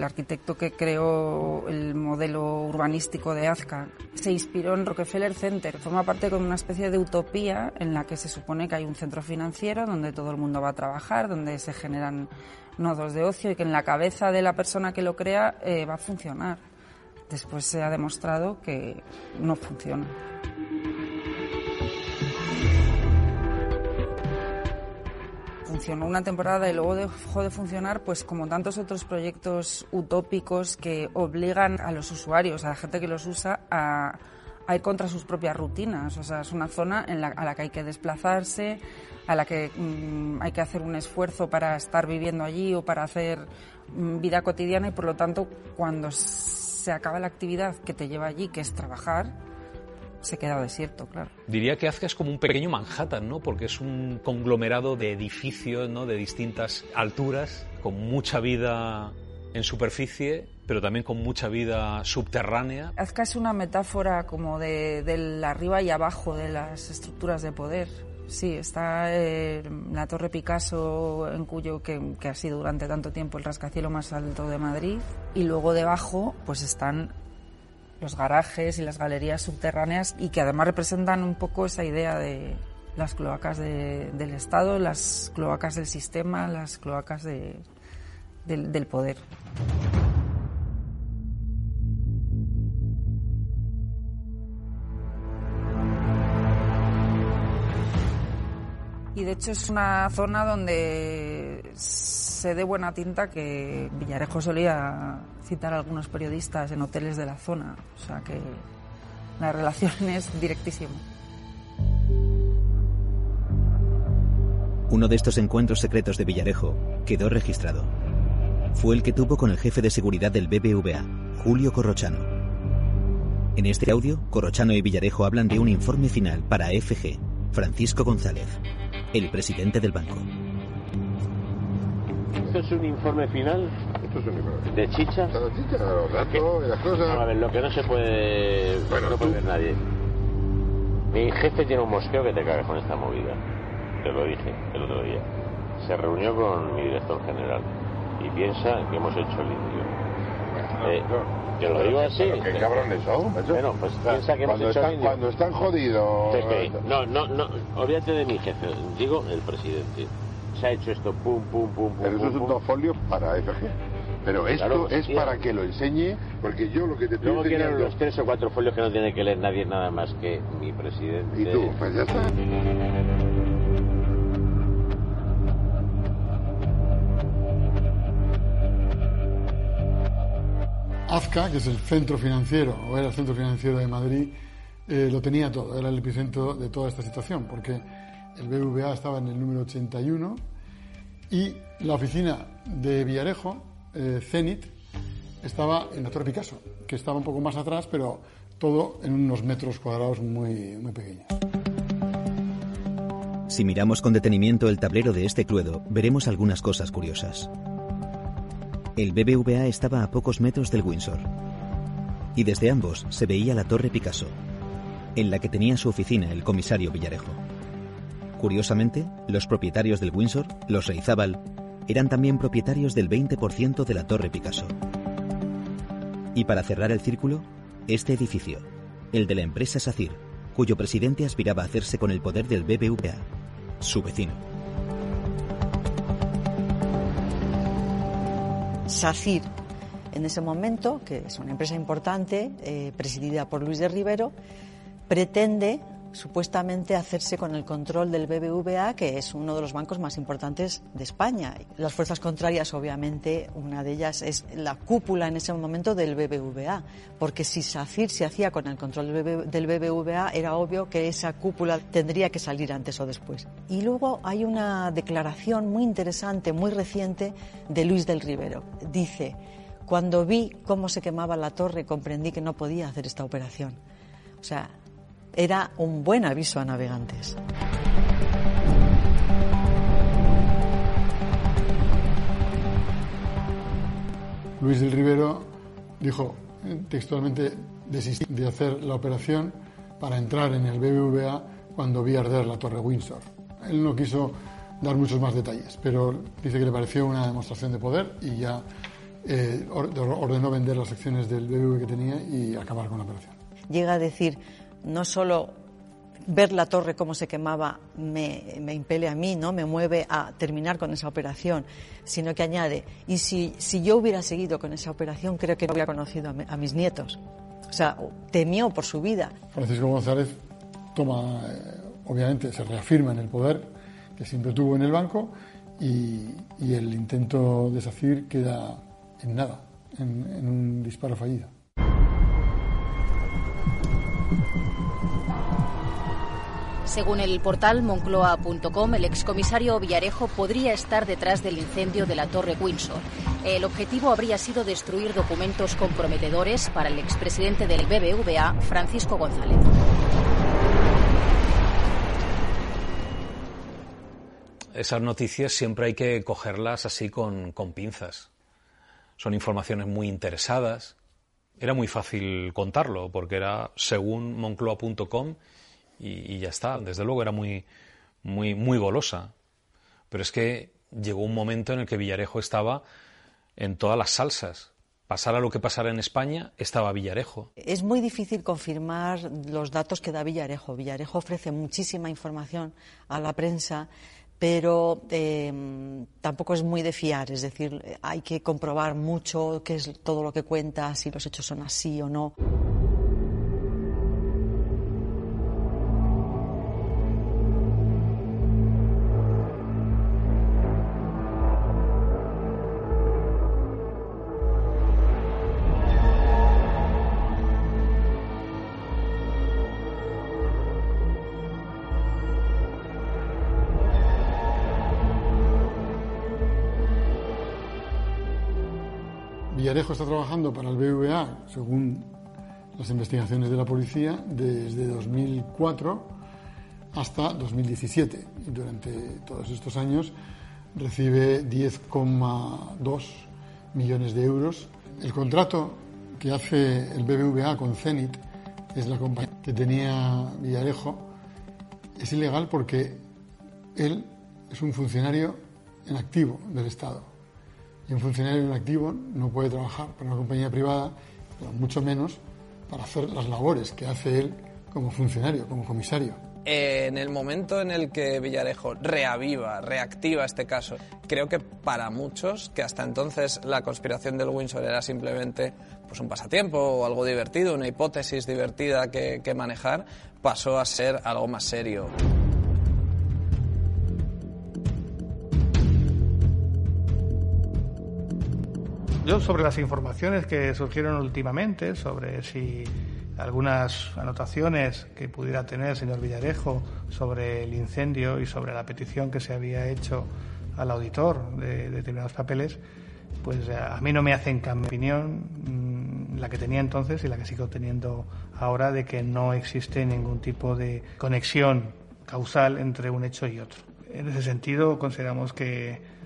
El arquitecto que creó el modelo urbanístico de Azca, se inspiró en Rockefeller Center. Forma parte de una especie de utopía en la que se supone que hay un centro financiero donde todo el mundo va a trabajar, donde se generan nodos de ocio y que en la cabeza de la persona que lo crea eh, va a funcionar. Después se ha demostrado que no funciona. Funcionó una temporada y luego dejó de funcionar, pues como tantos otros proyectos utópicos que obligan a los usuarios, a la gente que los usa, a, ir contra sus propias rutinas. O sea, es una zona en la, a la que hay que desplazarse, a la que mm, hay que hacer un esfuerzo para estar viviendo allí o para hacer mm, vida cotidiana y por lo tanto cuando se acaba la actividad que te lleva allí, que es trabajar, se queda desierto, claro. Diría que Azca es como un pequeño Manhattan, ¿no? Porque es un conglomerado de edificios, ¿no? De distintas alturas, con mucha vida en superficie, pero también con mucha vida subterránea. Azca es una metáfora como de, del arriba y abajo de las estructuras de poder. Sí, está eh, la Torre Picasso, en cuyo que, que ha sido durante tanto tiempo el rascacielos más alto de Madrid, y luego debajo, pues están los garajes y las galerías subterráneas y que además representan un poco esa idea de las cloacas de- del Estado, las cloacas del sistema, las cloacas de- del, del poder. Y de hecho es una zona donde se dé buena tinta que Villarejo solía citar a algunos periodistas en hoteles de la zona. O sea que la relación es directísima. Uno de estos encuentros secretos de Villarejo quedó registrado. Fue el que tuvo con el jefe de seguridad del BBVA, Julio Corrochano. En este audio, Corrochano y Villarejo hablan de un informe final para FG, Francisco González, el presidente del banco. ¿Esto es un informe final? Esto es un informe. ¿De chicha? De chicha, los datos y las cosas. A ver, lo que no se puede, no puede ver nadie. Mi jefe tiene un mosqueo que te cagas con esta movida. Te lo dije el otro día. Se reunió con mi director general y piensa que hemos hecho el indio. Eh, te lo digo así. Qué cabrones son. Bueno, pues piensa que hemos hecho están, el indio. Cuando están jodidos. Pepe, no, no, no, olvídate de mi jefe, digo el presidente. Se ha hecho esto, pum, pum, pum, pum. Pero eso pum, es un folios para FG. Pero esto Claro, es para que lo enseñe, porque yo lo que te estoy Luego enseñando... los tres o cuatro folios que no tiene que leer nadie nada más que mi presidente. Y tú, pues ya está. Azca, que es el centro financiero, o era el centro financiero de Madrid, eh, lo tenía todo, era el epicentro de toda esta situación, porque el BBVA estaba en el número 81 y la oficina de Villarejo, eh, Zenit, estaba en la Torre Picasso, que estaba un poco más atrás, pero todo en unos metros cuadrados muy, muy pequeños. Si miramos con detenimiento el tablero de este cluedo, veremos algunas cosas curiosas. El BBVA estaba a pocos metros del Windsor. Y desde ambos se veía la Torre Picasso, en la que tenía su oficina el comisario Villarejo. Curiosamente, los propietarios del Windsor, los Reizábal, eran también propietarios del 20% de la Torre Picasso. Y para cerrar el círculo, este edificio, el de la empresa SACIR, cuyo presidente aspiraba a hacerse con el poder del BBVA, su vecino. SACIR, en ese momento, que es una empresa importante, eh, presidida por Luis de Rivero, pretende supuestamente hacerse con el control del BBVA, que es uno de los bancos más importantes de España. Las fuerzas contrarias, obviamente, una de ellas es la cúpula en ese momento del BBVA, porque si SACIR se hacía con el control del BB del BBVA, era obvio que esa cúpula tendría que salir antes o después. Y luego hay una declaración muy interesante, muy reciente, de Luis del Rivero. Dice, cuando vi cómo se quemaba la torre, comprendí que no podía hacer esta operación. O sea, era un buen aviso a navegantes. Luis del Rivero dijo eh, textualmente desistí de hacer la operación para entrar en el BBVA cuando vi arder la Torre Windsor. Él no quiso dar muchos más detalles, pero dice que le pareció una demostración de poder y ya eh, or- ordenó vender las acciones del BBVA que tenía y acabar con la operación. Llega a decir, no solo ver la torre cómo se quemaba me, me impele a mí, ¿no? me mueve a terminar con esa operación, sino que añade, y si, si yo hubiera seguido con esa operación, creo que no habría conocido a, mi- a mis nietos. O sea, temió por su vida. Francisco González toma, eh, obviamente, se reafirma en el poder que siempre tuvo en el banco y, el intento de SACIR queda en nada, en un disparo fallido. Según el portal moncloa.com, el excomisario Villarejo podría estar detrás del incendio de la Torre Windsor. El objetivo habría sido destruir documentos comprometedores para el expresidente del BBVA, Francisco González. Esas noticias siempre hay que cogerlas así con, con pinzas. Son informaciones muy interesadas. Era muy fácil contarlo porque era según moncloa.com y, ya está. Desde luego era muy, muy, muy golosa. Pero es que llegó un momento en el que Villarejo estaba en todas las salsas. Pasara lo que pasara en España, estaba Villarejo. Es muy difícil confirmar los datos que da Villarejo. Villarejo ofrece muchísima información a la prensa, pero eh, tampoco es muy de fiar. Es decir, hay que comprobar mucho qué es todo lo que cuenta, si los hechos son así o no. Villarejo está trabajando para el BVA, según las investigaciones de la policía, desde 2004 hasta 2017. Y durante todos estos años recibe 10,2 millones de euros. El contrato que hace el BBVA con Zenit, que es la compañía que tenía Villarejo, es ilegal porque él es un funcionario en activo del Estado. Y un funcionario en activo no puede trabajar para una compañía privada, pero mucho menos para hacer las labores que hace él como funcionario, como comisario. En el momento en el que Villarejo reaviva, reactiva este caso, creo que para muchos, que hasta entonces la conspiración del Windsor era simplemente pues un pasatiempo o algo divertido, una hipótesis divertida que, que manejar, pasó a ser algo más serio. Yo sobre las informaciones que surgieron últimamente, sobre si algunas anotaciones que pudiera tener el señor Villarejo sobre el incendio y sobre la petición que se había hecho al auditor de, determinados papeles, pues a mí no me hacen cambio de opinión la que tenía entonces y la que sigo teniendo ahora de que no existe ningún tipo de conexión causal entre un hecho y otro. En ese sentido, consideramos que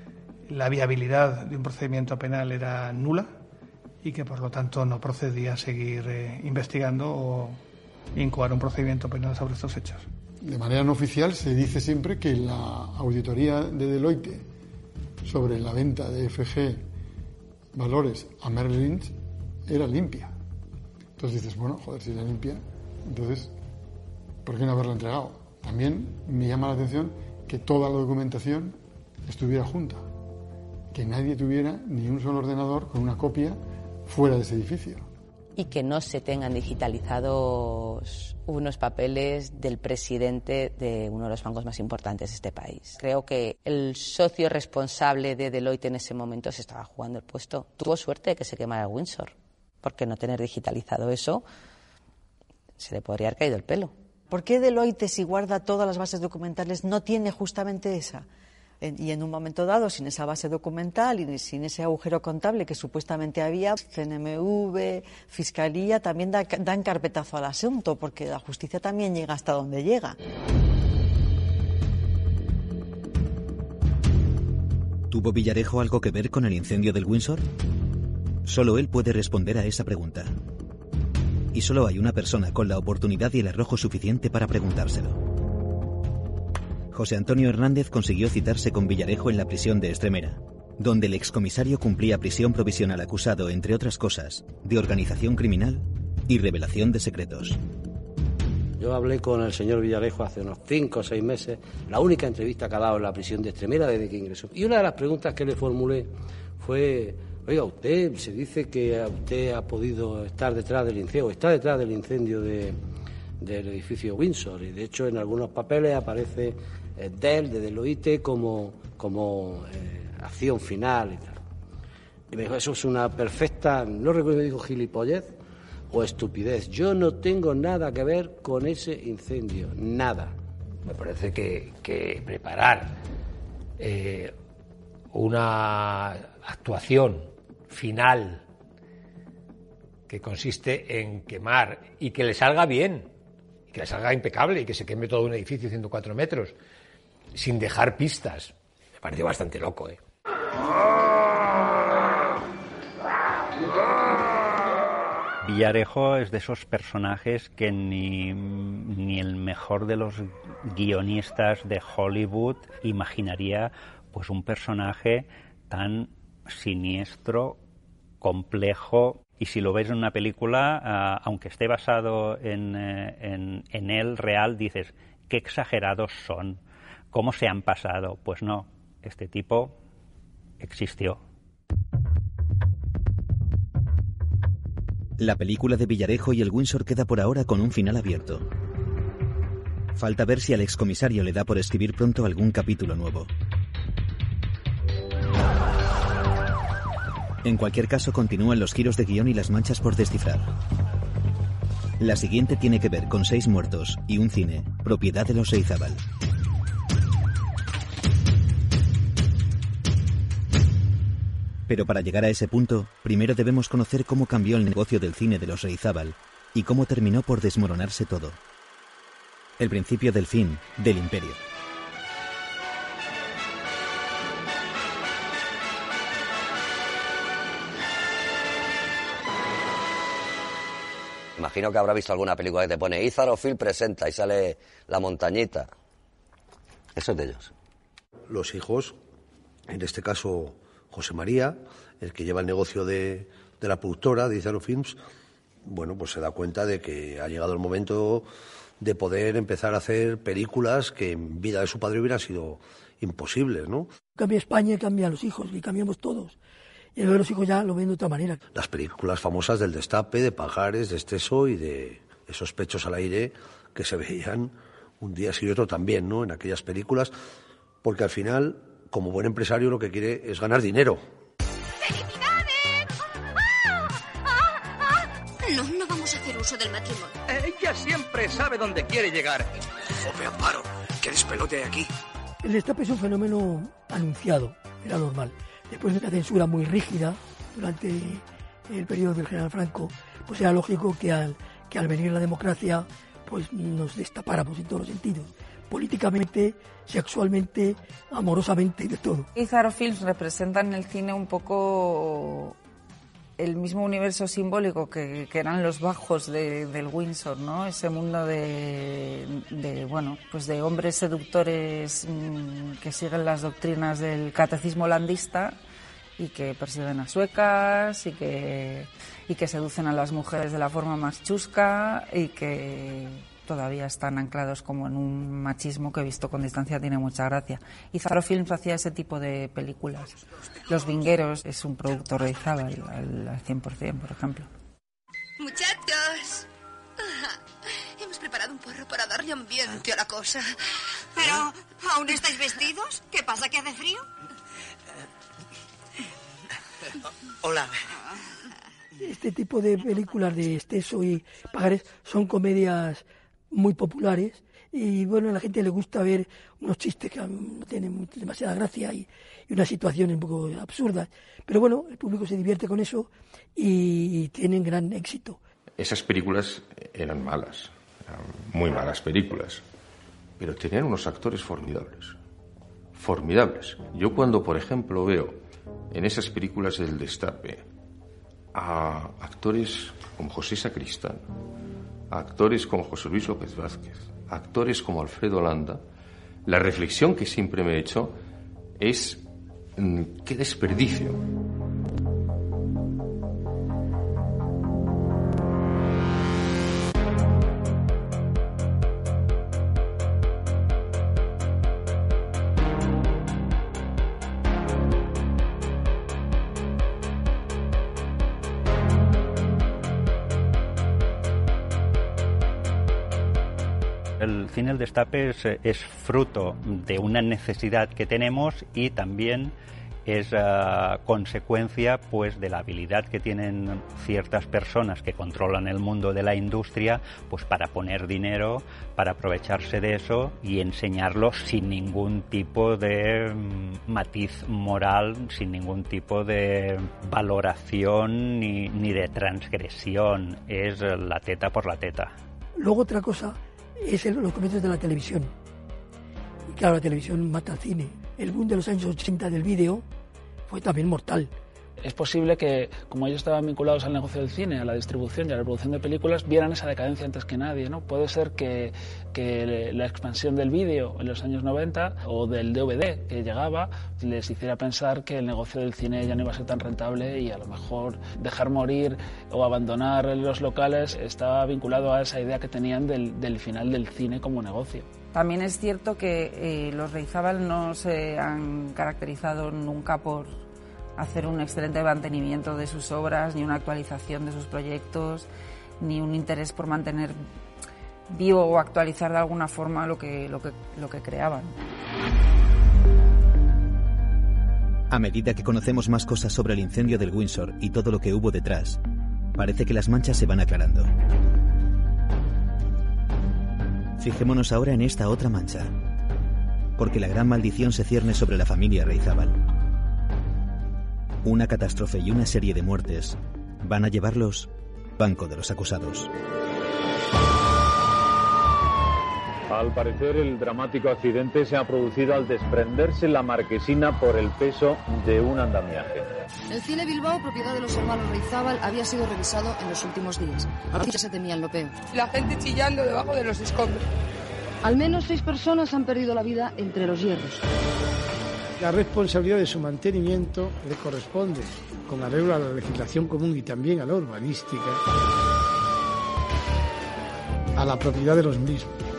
la viabilidad de un procedimiento penal era nula y que por lo tanto no procedía a seguir eh, investigando o incoar un procedimiento penal sobre estos hechos. De manera no oficial se dice siempre que la auditoría de Deloitte sobre la venta de FG Valores a Merrill Lynch era limpia. Entonces dices, bueno, joder, si era limpia, entonces, ¿por qué no haberla entregado? También me llama la atención que toda la documentación estuviera junta que nadie tuviera ni un solo ordenador con una copia fuera de ese edificio. Y que no se tengan digitalizados unos papeles del presidente de uno de los bancos más importantes de este país. Creo que el socio responsable de Deloitte en ese momento se estaba jugando el puesto. Tuvo suerte de que se quemara Windsor, porque no tener digitalizado eso se le podría haber caído el pelo. ¿Por qué Deloitte, si guarda todas las bases documentales, no tiene justamente esa? Y en un momento dado, sin esa base documental y sin ese agujero contable que supuestamente había, CNMV, Fiscalía también dan carpetazo al asunto, porque la justicia también llega hasta donde llega. ¿Tuvo Villarejo algo que ver con el incendio del Windsor? Solo él puede responder a esa pregunta. Y solo hay una persona con la oportunidad y el arrojo suficiente para preguntárselo. José Antonio Hernández consiguió citarse con Villarejo en la prisión de Estremera, donde el excomisario cumplía prisión provisional acusado, entre otras cosas, de organización criminal y revelación de secretos. Yo hablé con el señor Villarejo hace unos cinco o seis meses, la única entrevista que ha dado en la prisión de Estremera desde que ingresó. Y una de las preguntas que le formulé fue, oiga, usted se dice que usted ha podido estar detrás del incendio, está detrás del incendio de, del edificio Windsor, y de hecho en algunos papeles aparece Dell, de Deloitte, como como eh, acción final y tal. Y me dijo, eso es una perfecta, no recuerdo si dijo gilipollez o estupidez. Yo no tengo nada que ver con ese incendio, nada. Me parece que, que preparar eh, una actuación final que consiste en quemar y que le salga bien, que le salga impecable y que se queme todo un edificio de 104 metros sin dejar pistas. Me pareció bastante loco, ¿eh? Villarejo es de esos personajes que ni, ni, el mejor de los guionistas de Hollywood imaginaría pues un personaje tan siniestro, complejo y si lo ves en una película, uh, aunque esté basado en, eh, en, en él real, dices, qué exagerados son, cómo se han pasado. Pues no, este tipo existió. La película de Villarejo y el Windsor queda por ahora con un final abierto. Falta ver si al excomisario le da por escribir pronto algún capítulo nuevo. En cualquier caso, continúan los giros de guion y las manchas por descifrar. La siguiente tiene que ver con seis muertos y un cine, propiedad de los Reizábal. Pero para llegar a ese punto, primero debemos conocer cómo cambió el negocio del cine de los Reizábal y cómo terminó por desmoronarse todo. El principio del fin del imperio. Imagino que habrá visto alguna película que te pone Ízaro Phil presenta y sale la montañita. Eso es de ellos. Los hijos, en este caso José María, el que lleva el negocio de, de la productora de Ízaro Films, bueno, pues se da cuenta de que ha llegado el momento de poder empezar a hacer películas que en vida de su padre hubieran sido imposibles, ¿no? Cambia España, cambia los hijos y cambiamos todos. Y luego los hijos ya lo ven de otra manera. Las películas famosas del destape, de Pajares, de Esteso y de esos pechos al aire que se veían un día sí y otro también, ¿no? En aquellas películas, porque al final, como buen empresario, lo que quiere es ganar dinero. No, no vamos a hacer uso del matrimonio. Ella siempre sabe dónde quiere llegar. Jope, Amparo, qué despelote hay aquí. El destape es un fenómeno anunciado, era normal. Después de una censura muy rígida durante el periodo del general Franco, pues era lógico que al, que al venir la democracia pues nos destapáramos en todos los sentidos políticamente, sexualmente, amorosamente de todo. Izaro Films representa en el cine un poco el mismo universo simbólico que, eran los bajos de, del Windsor, ¿no? Ese mundo de, de, bueno, pues de hombres seductores mmm, que siguen las doctrinas del catecismo holandista y que persiguen a suecas y que, y que seducen a las mujeres de la forma más chusca y que todavía están anclados como en un machismo que visto con distancia tiene mucha gracia. Y Zaro Films hacía ese tipo de películas. Los Vingueros es un producto realizado al, al, al 100%, por ejemplo. Muchachos, hemos preparado un porro para darle ambiente a la cosa. Pero, ¿aún estáis vestidos? ¿Qué pasa, que hace frío? Hola. Este tipo de películas de Esteso y Pagares son comedias muy populares y bueno, a la gente le gusta ver unos chistes que no tienen demasiada gracia y, y unas situaciones un poco absurdas. Pero bueno, el público se divierte con eso y, y tienen gran éxito. Esas películas eran malas, eran muy malas películas, pero tenían unos actores formidables, formidables. Yo cuando, por ejemplo, veo en esas películas del destape a actores como José Sacristán, actores como José Luis López Vázquez, actores como Alfredo Landa, la reflexión que siempre me he hecho es mm, qué desperdicio. Destape es, es fruto de una necesidad que tenemos y también es uh, consecuencia pues de la habilidad que tienen ciertas personas que controlan el mundo de la industria pues para poner dinero para aprovecharse de eso y enseñarlo sin ningún tipo de mm, matiz moral sin ningún tipo de valoración ni, ni de transgresión. Es la teta por la teta. Luego otra cosa es el, los comienzos de la televisión y claro la televisión mata al cine el boom de los años 80 del vídeo fue también mortal. Es posible que, como ellos estaban vinculados al negocio del cine, a la distribución y a la producción de películas, vieran esa decadencia antes que nadie. ¿no? Puede ser que, la expansión del vídeo en los años 90 o del DVD que llegaba les hiciera pensar que el negocio del cine ya no iba a ser tan rentable y a lo mejor dejar morir o abandonar los locales estaba vinculado a esa idea que tenían del, del final del cine como negocio. También es cierto que eh, los Reizábal no se han caracterizado nunca por hacer un excelente mantenimiento de sus obras, ni una actualización de sus proyectos, ni un interés por mantener vivo o actualizar de alguna forma lo que, lo que, lo que creaban. A medida que conocemos más cosas sobre el incendio del Windsor y todo lo que hubo detrás, parece que las manchas se van aclarando. Fijémonos ahora en esta otra mancha, porque la gran maldición se cierne sobre la familia Reizábal. Una catástrofe y una serie de muertes van a llevarlos banco de los acusados. Al parecer, el dramático accidente se ha producido al desprenderse la marquesina por el peso de un andamiaje. El cine Bilbao, propiedad de los hermanos Reizábal, había sido revisado en los últimos días. Aquí se temía lo peor. La gente chillando debajo de los escombros. Al menos seis personas han perdido la vida entre los hierros. La responsabilidad de su mantenimiento le corresponde, con arreglo a la legislación común y también a la urbanística, a la propiedad de los mismos.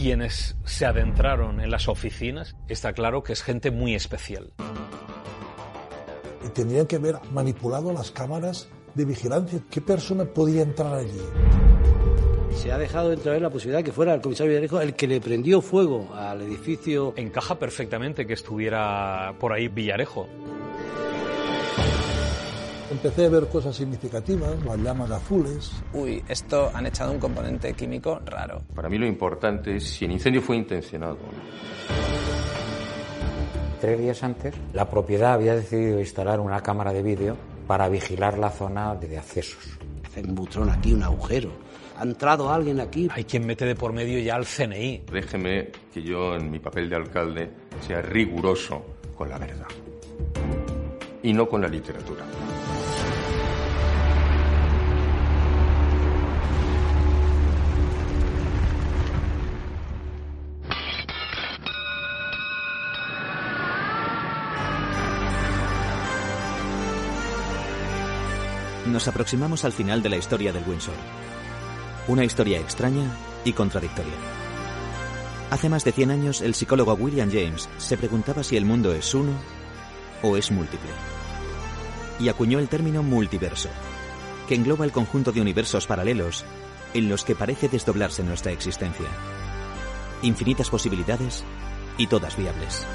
Quienes se adentraron en las oficinas, está claro que es gente muy especial. Y tendrían que haber manipulado las cámaras de vigilancia. ¿Qué persona podía entrar allí? Se ha dejado entrever la posibilidad de que fuera el comisario Villarejo el que le prendió fuego al edificio. Encaja perfectamente que estuviera por ahí Villarejo. Empecé a ver cosas significativas, las llamas azules. Uy, esto han echado un componente químico raro. Para mí lo importante es si el incendio fue intencionado. Tres días antes, la propiedad había decidido instalar una cámara de vídeo para vigilar la zona de accesos. Hace un butrón aquí, un agujero. ¿Ha entrado alguien aquí? Hay quien mete de por medio ya al CNI. Déjeme que yo, en mi papel de alcalde, sea riguroso con la verdad. Y no con la literatura. Nos aproximamos al final de la historia del Windsor. Una historia extraña y contradictoria. Hace más de 100 años, el psicólogo William James se preguntaba si el mundo es uno o es múltiple. Y acuñó el término multiverso, que engloba el conjunto de universos paralelos en los que parece desdoblarse nuestra existencia. Infinitas posibilidades y todas viables.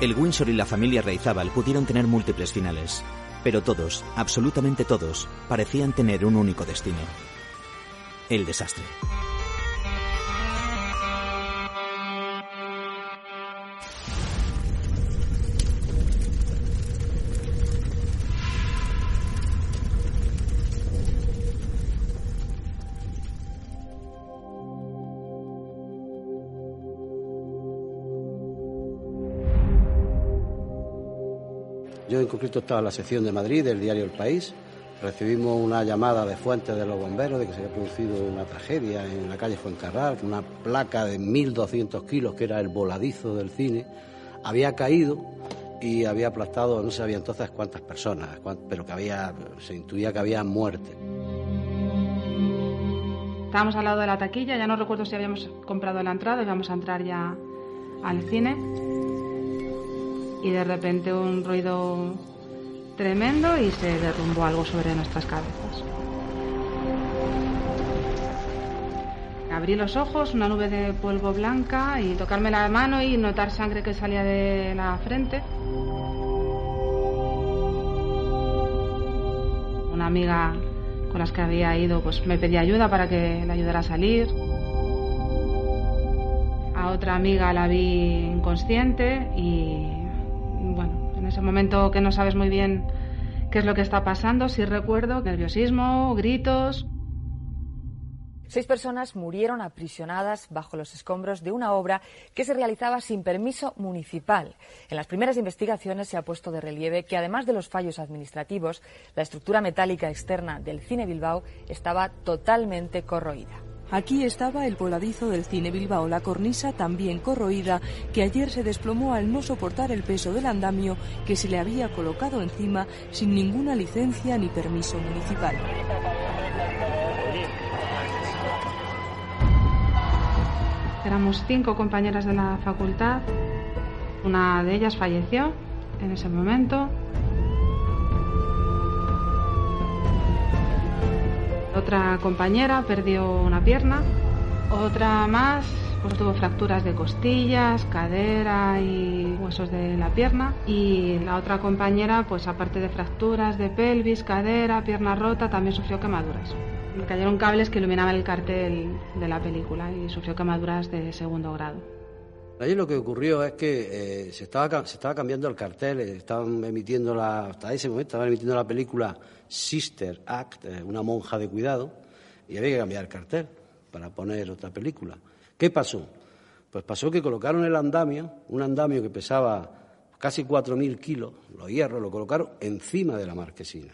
El Windsor y la familia Reizábal pudieron tener múltiples finales, pero todos, absolutamente todos, parecían tener un único destino. El desastre. En concreto estaba la sección de Madrid del diario El País. Recibimos una llamada de fuentes de los bomberos de que se había producido una tragedia en la calle Fuencarral, una placa de 1.200 kilos, que era el voladizo del cine, había caído y había aplastado, no se sabía entonces cuántas personas, pero que había, se intuía que había muerte. Estábamos al lado de la taquilla, ya no recuerdo si habíamos comprado la entrada, íbamos a entrar ya al cine y de repente un ruido tremendo y se derrumbó algo sobre nuestras cabezas. Abrí los ojos, una nube de polvo blanca y tocarme la mano y notar sangre que salía de la frente. Una amiga con las que había ido pues me pedía ayuda para que le ayudara a salir. A otra amiga la vi inconsciente y ese momento que no sabes muy bien qué es lo que está pasando, sí recuerdo nerviosismo, gritos, Seis personas murieron aprisionadas bajo los escombros de una obra que se realizaba sin permiso municipal. En las primeras investigaciones se ha puesto de relieve que, además de los fallos administrativos, la estructura metálica externa del Cine Bilbao estaba totalmente corroída. Aquí estaba el voladizo del Cine Bilbao, la cornisa también corroída, que ayer se desplomó al no soportar el peso del andamio que se le había colocado encima sin ninguna licencia ni permiso municipal. Éramos cinco compañeras de la facultad. Una de ellas falleció en ese momento. Otra compañera perdió una pierna. Otra más pues tuvo fracturas de costillas, cadera y huesos de la pierna. Y la otra compañera, pues aparte de fracturas de pelvis, cadera, pierna rota, también sufrió quemaduras. Me cayeron cables que iluminaban el cartel de la película y sufrió quemaduras de segundo grado. Allí lo que ocurrió es que eh, se, estaba, se estaba cambiando el cartel, eh, estaban emitiendo la, hasta ese momento estaban emitiendo la película Sister Act, eh, una monja de cuidado, y había que cambiar el cartel para poner otra película. ¿Qué pasó? Pues pasó que colocaron el andamio, un andamio que pesaba casi 4.000 kilos, los hierros, lo colocaron encima de la marquesina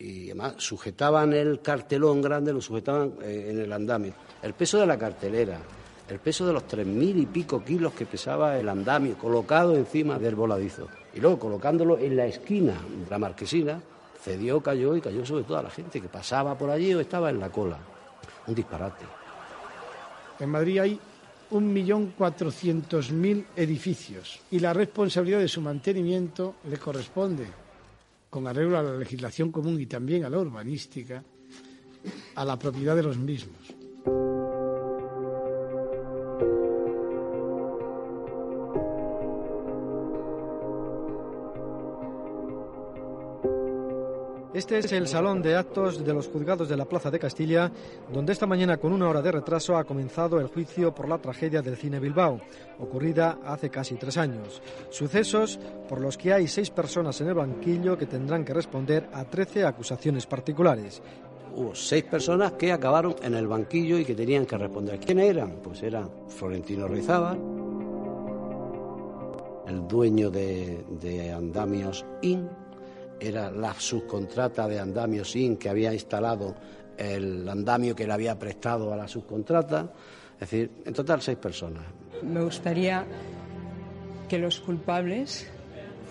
y además sujetaban el cartelón grande, lo sujetaban eh, en el andamio. El peso de la cartelera, el peso de los tres mil y pico kilos que pesaba el andamio, colocado encima del voladizo. Y luego colocándolo en la esquina de la marquesina, cedió, cayó y cayó sobre toda la gente que pasaba por allí o estaba en la cola. Un disparate. En Madrid hay un millón cuatrocientos mil edificios y la responsabilidad de su mantenimiento le corresponde con arreglo a la legislación común y también a la urbanística, a la propiedad de los mismos. Este es el salón de actos de los juzgados de la Plaza de Castilla, donde esta mañana con una hora de retraso ha comenzado el juicio por la tragedia del cine Bilbao, ocurrida hace casi tres años. Sucesos por los que hay seis personas en el banquillo que tendrán que responder a trece acusaciones particulares. Hubo seis personas que acabaron en el banquillo y que tenían que responder. ¿Quiénes eran? Pues eran Florentino Rizaba, el dueño de, de Andamios IN, era la subcontrata de Andamio Sin que había instalado el andamio que le había prestado a la subcontrata. Es decir, en total seis personas. Me gustaría que los culpables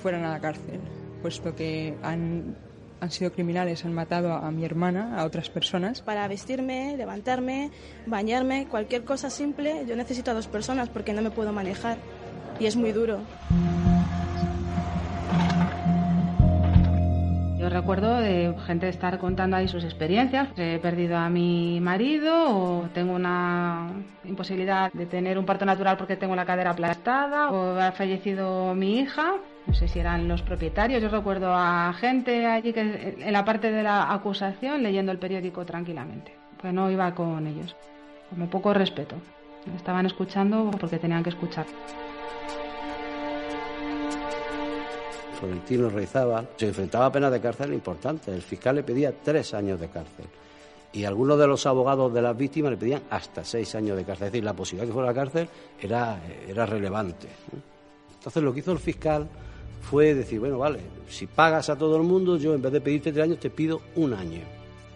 fueran a la cárcel, puesto que han, han sido criminales, han matado a mi hermana, a otras personas. Para vestirme, levantarme, bañarme, cualquier cosa simple, yo necesito a dos personas porque no me puedo manejar y es muy duro. Recuerdo de gente estar contando ahí sus experiencias. He perdido a mi marido o tengo una imposibilidad de tener un parto natural porque tengo la cadera aplastada o ha fallecido mi hija. No sé si eran los propietarios. Yo recuerdo a gente allí que en la parte de la acusación leyendo el periódico tranquilamente. Pues no iba con ellos. Como poco respeto. Estaban escuchando porque tenían que escuchar. Florentino Reizaba, se enfrentaba a penas de cárcel importantes. El fiscal le pedía tres años de cárcel. Y algunos de los abogados de las víctimas le pedían hasta seis años de cárcel. Es decir, la posibilidad de que fuera a la cárcel era, era relevante. Entonces lo que hizo el fiscal fue decir, bueno, vale, si pagas a todo el mundo, yo en vez de pedirte tres años te pido un año.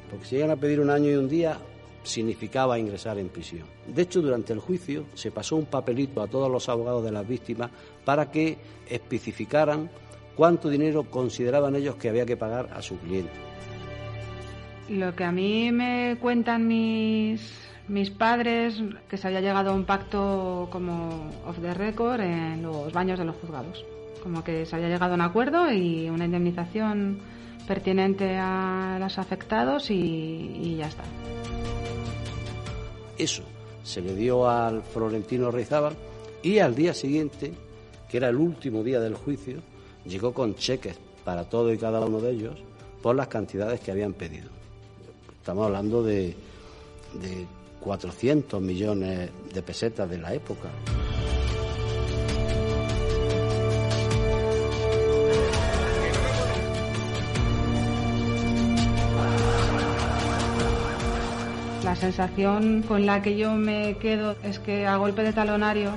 Porque si llegan a pedir un año y un día, significaba ingresar en prisión. De hecho, durante el juicio se pasó un papelito a todos los abogados de las víctimas para que especificaran cuánto dinero consideraban ellos que había que pagar a su cliente. Lo que a mí me cuentan mis, mis padres, que se había llegado a un pacto como off the record en los baños de los juzgados. Como que se había llegado a un acuerdo y una indemnización pertinente a los afectados y, y ya está. Eso se le dio al Florentino Reizábal y al día siguiente, que era el último día del juicio, llegó con cheques para todo y cada uno de ellos por las cantidades que habían pedido. Estamos hablando de, de 400 millones de pesetas de la época. La sensación con la que yo me quedo es que a golpe de talonario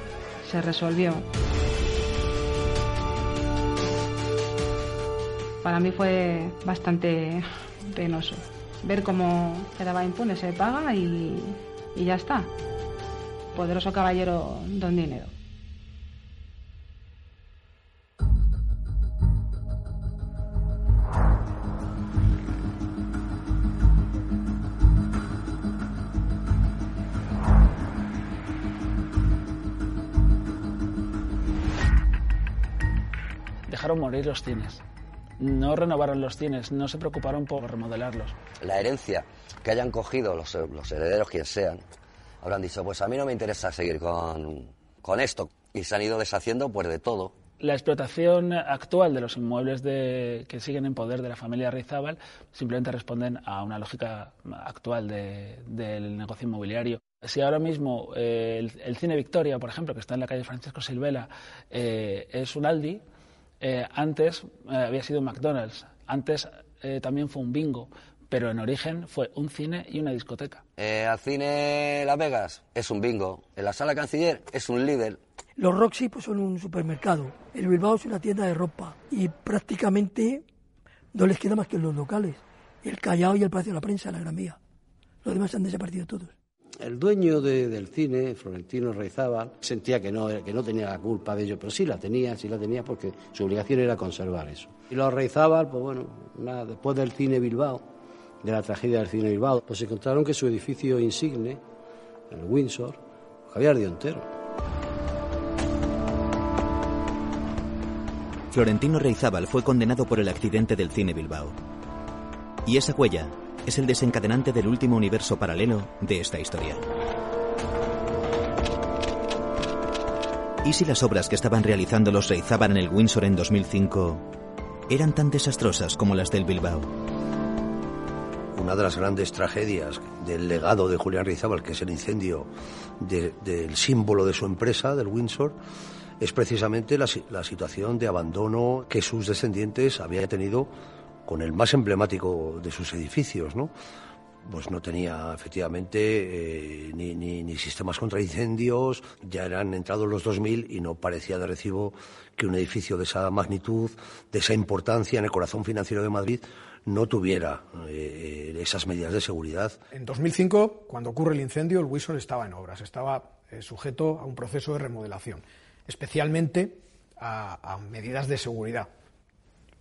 se resolvió. Para mí fue bastante penoso ver cómo quedaba impune, se paga y, y ya está. Poderoso caballero don dinero. Dejaron morir los cines. No renovaron los cines, no se preocuparon por remodelarlos. La herencia que hayan cogido los, los herederos, quien sean, habrán dicho, pues a mí no me interesa seguir con, con esto. Y se han ido deshaciendo pues de todo. La explotación actual de los inmuebles de, que siguen en poder de la familia Rizábal simplemente responden a una lógica actual de, del negocio inmobiliario. Si ahora mismo eh, el, el, Cine Victoria, por ejemplo, que está en la calle Francisco Silvela, eh, es un Aldi, eh, antes eh, había sido McDonald's, antes eh, también fue un bingo, pero en origen fue un cine y una discoteca. al cine Las Vegas es un bingo, en la sala canciller es un líder. Los Roxy pues, son un supermercado, el Bilbao es una tienda de ropa y prácticamente no les queda más que los locales, el Callao y el Palacio de la Prensa, la Gran Vía. Los demás han desaparecido todos. El dueño de, del cine, Florentino Reizábal, sentía que no, que no tenía la culpa de ello, pero sí la tenía, sí la tenía porque su obligación era conservar eso. Y los Reizábal, pues bueno, después del cine Bilbao, de la tragedia del cine Bilbao, pues encontraron que su edificio insigne, el Windsor, pues había ardido entero. Florentino Reizábal fue condenado por el accidente del cine Bilbao. Y esa huella es el desencadenante del último universo paralelo de esta historia. ¿Y si las obras que estaban realizando los Reizábal en el Windsor en 2005 eran tan desastrosas como las del Bilbao? Una de las grandes tragedias del legado de Julián Reizábal, que es el incendio de, del símbolo de su empresa, del Windsor, es precisamente la, la situación de abandono que sus descendientes habían tenido con el más emblemático de sus edificios, ¿no? Pues no tenía efectivamente eh, ni, sistemas contra incendios, ya eran entrados los 2000 y no parecía de recibo que un edificio de esa magnitud, de esa importancia en el corazón financiero de Madrid, no tuviera eh, esas medidas de seguridad. En 2005, cuando ocurre el incendio, el Wilson estaba en obras, estaba eh, sujeto a un proceso de remodelación, especialmente a, a medidas de seguridad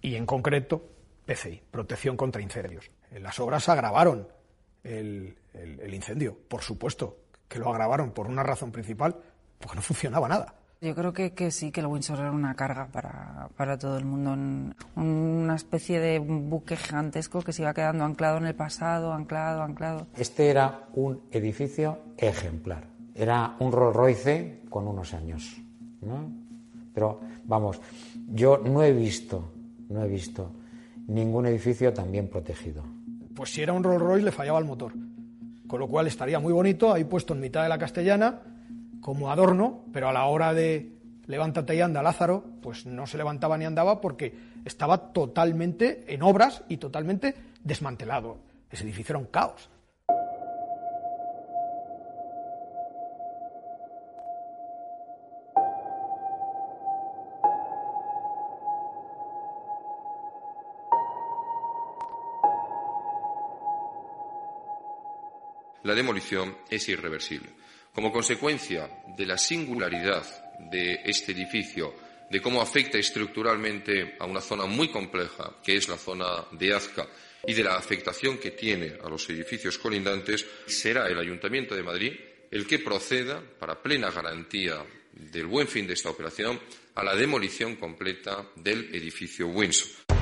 y en concreto PCI, protección contra incendios. Las obras agravaron el, el, el, incendio, por supuesto, que lo agravaron por una razón principal, porque no funcionaba nada. Yo creo que, que sí, que el Windsor era una carga para, para todo el mundo, una especie de buque gigantesco que se iba quedando anclado en el pasado, anclado, anclado. Este era un edificio ejemplar, era un Rolls Royce con unos años, ¿no? Pero vamos, yo no he visto, no he visto ningún edificio tan bien protegido. Pues si era un Rolls Royce le fallaba el motor, con lo cual estaría muy bonito ahí puesto en mitad de la castellana como adorno, pero a la hora de levántate y anda Lázaro, pues no se levantaba ni andaba porque estaba totalmente en obras y totalmente desmantelado. Ese edificio era un caos. La demolición es irreversible. Como consecuencia de la singularidad de este edificio, de cómo afecta estructuralmente a una zona muy compleja, que es la zona de Azca, y de la afectación que tiene a los edificios colindantes, será el Ayuntamiento de Madrid el que proceda, para plena garantía del buen fin de esta operación, a la demolición completa del edificio Windsor.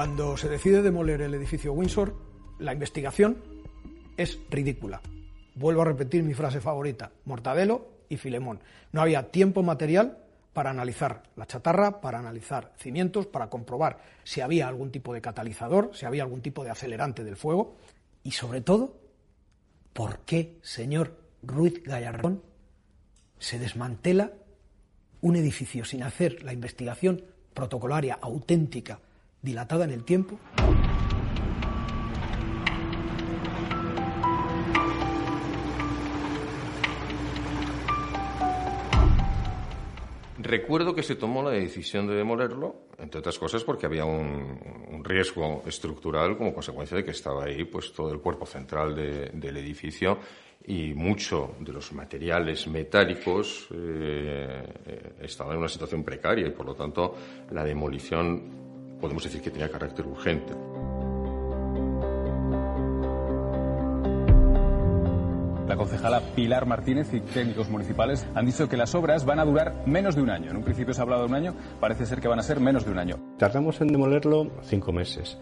Cuando se decide demoler el edificio Windsor, la investigación es ridícula. Vuelvo a repetir mi frase favorita, Mortadelo y Filemón. No había tiempo material para analizar la chatarra, para analizar cimientos, para comprobar si había algún tipo de catalizador, si había algún tipo de acelerante del fuego y sobre todo, ¿por qué, señor Ruiz Gallardón, se desmantela un edificio sin hacer la investigación protocolaria auténtica dilatada en el tiempo. Recuerdo que se tomó la decisión de demolerlo, entre otras cosas porque había un, riesgo estructural como consecuencia de que estaba ahí pues todo el cuerpo central del edificio y mucho de los materiales metálicos eh, eh, estaban en una situación precaria y por lo tanto la demolición podemos decir que tenía carácter urgente. La concejala Pilar Martínez y técnicos municipales han dicho que las obras van a durar menos de un año. En un principio se ha hablado de un año, parece ser que van a ser menos de un año. Tardamos en demolerlo cinco meses.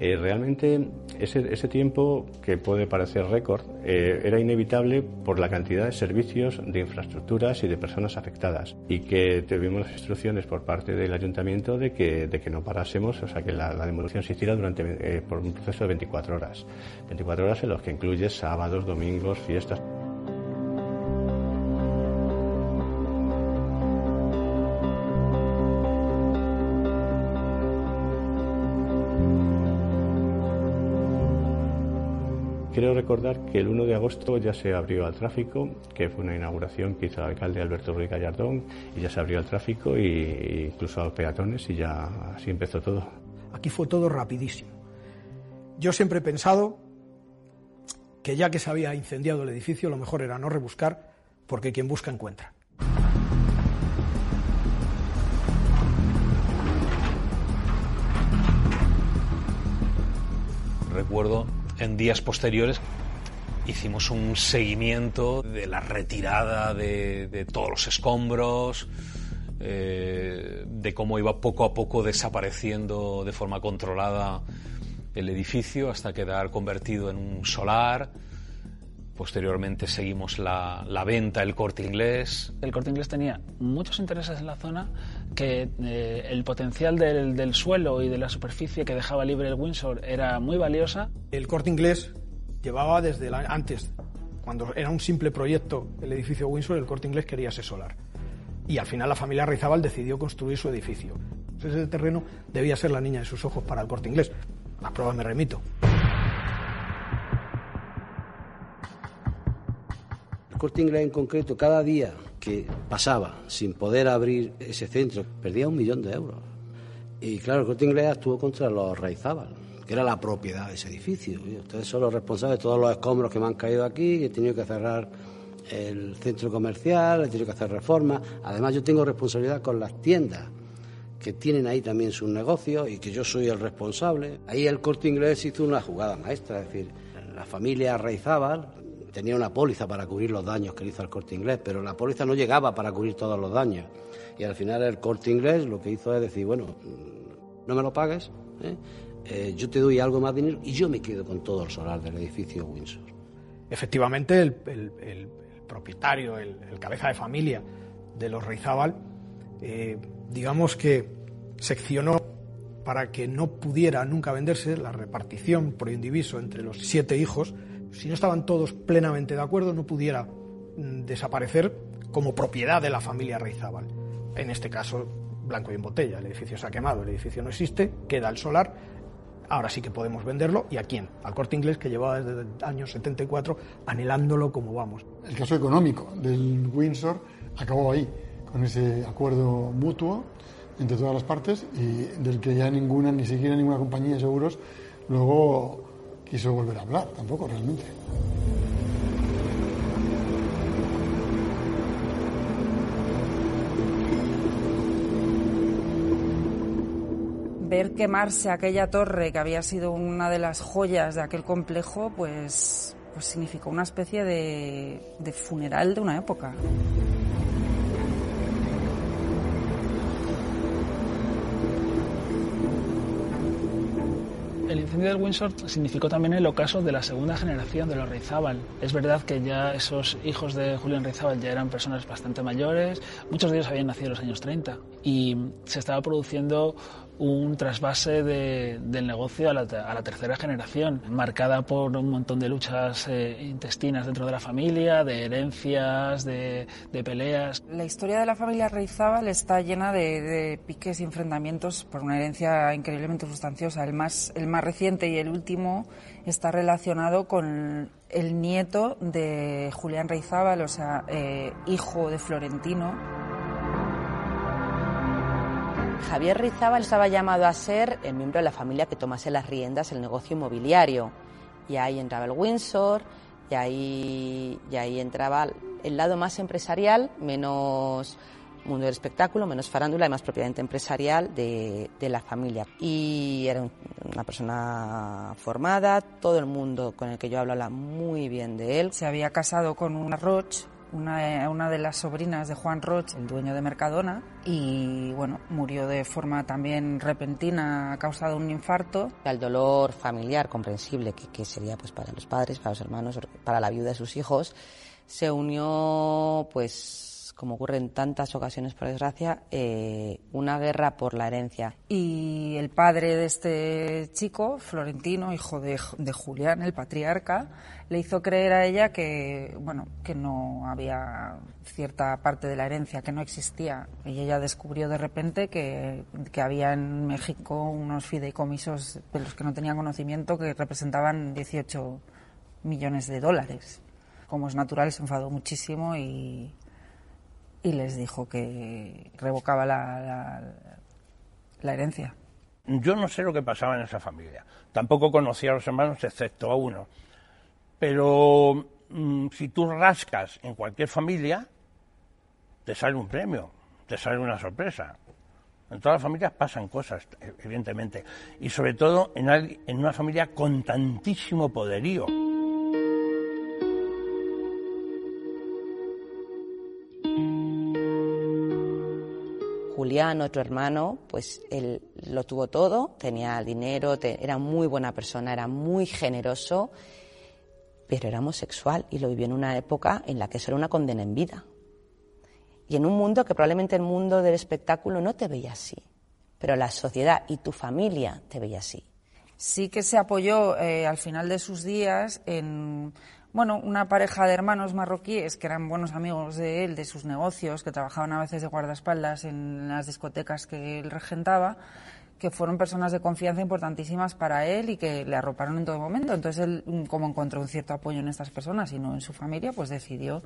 Eh, realmente ese, tiempo, que puede parecer récord, eh, era inevitable por la cantidad de servicios, de infraestructuras y de personas afectadas. Y que tuvimos instrucciones por parte del ayuntamiento de que, de que no parásemos, o sea, que la, demolición se hiciera durante, eh, por un proceso de 24 horas. 24 horas en los que incluye sábados, domingos, fiestas. Quiero recordar que el 1 de agosto ya se abrió al tráfico, que fue una inauguración que hizo el alcalde Alberto Ruiz Gallardón, y ya se abrió al tráfico e incluso a los peatones y ya así empezó todo. Aquí fue todo rapidísimo. Yo siempre he pensado que ya que se había incendiado el edificio, lo mejor era no rebuscar, porque quien busca encuentra. Recuerdo en días posteriores hicimos un seguimiento de la retirada de, todos los escombros, eh, de cómo iba poco a poco desapareciendo de forma controlada el edificio hasta quedar convertido en un solar. Posteriormente seguimos la, venta, el corte inglés. El corte inglés tenía muchos intereses en la zona, que eh, el potencial del, del, suelo y de la superficie que dejaba libre el Windsor era muy valiosa. El corte inglés llevaba desde antes, cuando era un simple proyecto el edificio Windsor, el corte inglés quería ser solar. Y al final la familia Rizabal decidió construir su edificio. ese terreno debía ser la niña de sus ojos para el corte inglés. A las pruebas me remito. Corte Inglés en concreto, cada día que pasaba sin poder abrir ese centro, perdía un millón de euros. Y claro, el Corte Inglés actuó contra los Raizábal, que era la propiedad de ese edificio. ustedes son los responsables de todos los escombros que me han caído aquí, he tenido que cerrar el centro comercial, he tenido que hacer reformas. Además, yo tengo responsabilidad con las tiendas que tienen ahí también sus negocios y que yo soy el responsable. Ahí el corte inglés hizo una jugada maestra, es decir, la familia Raizábal tenía una póliza para cubrir los daños que le hizo al corte inglés, pero la póliza no llegaba para cubrir todos los daños. Y al final el corte inglés lo que hizo es decir, bueno, mm, no me lo pagues, ¿eh? Eh, yo te doy algo más dinero y yo me quedo con todo el solar del edificio Windsor. Efectivamente, el, propietario, el, cabeza de familia de los Reizábal, eh, digamos que seccionó para que no pudiera nunca venderse la repartición por indiviso entre los siete hijos, si no estaban todos plenamente de acuerdo, no pudiera mm, desaparecer como propiedad de la familia Reizábal. En este caso, blanco y en botella. El edificio se ha quemado, el edificio no existe, queda el solar ahora sí que podemos venderlo. ¿Y a quién? Al corte inglés que llevaba desde el año 74 anhelándolo como vamos. El caso económico del Windsor acabó ahí, con ese acuerdo mutuo entre todas las partes y del que ya ninguna, ni siquiera ninguna compañía de seguros, luego quiso volver a hablar, tampoco realmente. ver quemarse aquella torre que había sido una de las joyas de aquel complejo, pues, pues significó una especie de, de funeral de una época. Del Windsor significó también el ocaso de la segunda generación de los Reizábal. Es verdad que ya esos hijos de Julián Reizábal ya eran personas bastante mayores, muchos de ellos habían nacido en los años 30 y se estaba produciendo un trasvase de, del negocio a la, tercera generación, marcada por un montón de luchas eh, intestinas dentro de la familia, de herencias, de, peleas. La historia de la familia Reizábal está llena de, de, piques y enfrentamientos por una herencia increíblemente sustanciosa. El más, el más reciente y el último está relacionado con el nieto de Julián Reizábal, o sea, eh, hijo de Florentino. Javier Rizábal estaba llamado a ser el miembro de la familia que tomase las riendas del negocio inmobiliario. Y ahí entraba el Windsor, y ahí, y ahí entraba el lado más empresarial, menos mundo del espectáculo, menos farándula y más propiamente empresarial de, de, la familia. Y era una persona formada, todo el mundo con el que yo hablo habla muy bien de él. Se había casado con una Roche una, de las sobrinas de Juan Roch, el dueño de Mercadona, y bueno, murió de forma también repentina a causa de un infarto. El dolor familiar comprensible que, que sería pues para los padres, para los hermanos, para la viuda de sus hijos, se unió pues como ocurre en tantas ocasiones, por desgracia, eh, una guerra por la herencia. Y el padre de este chico, Florentino, hijo de, de, Julián, el patriarca, le hizo creer a ella que, bueno, que no había cierta parte de la herencia, que no existía. Y ella descubrió de repente que, que había en México unos fideicomisos de los que no tenía conocimiento que representaban 18 millones de dólares. Como es natural, se enfadó muchísimo y, y les dijo que revocaba la, la, la, herencia. Yo no sé lo que pasaba en esa familia. Tampoco conocía a los hermanos, excepto a uno. Pero mmm, si tú rascas en cualquier familia, te sale un premio, te sale una sorpresa. En todas las familias pasan cosas, evidentemente. Y sobre todo en, en una familia con tantísimo poderío. Julián, otro hermano, pues él lo tuvo todo, tenía dinero, era muy buena persona, era muy generoso, pero era homosexual y lo vivió en una época en la que eso era una condena en vida. Y en un mundo que probablemente el mundo del espectáculo no te veía así, pero la sociedad y tu familia te veía así. Sí que se apoyó eh, al final de sus días en bueno, una pareja de hermanos marroquíes que eran buenos amigos de él, de sus negocios, que trabajaban a veces de guardaespaldas en las discotecas que él regentaba, que fueron personas de confianza importantísimas para él y que le arroparon en todo momento. Entonces él, mm, como encontró un cierto apoyo en estas personas y no en su familia, pues decidió,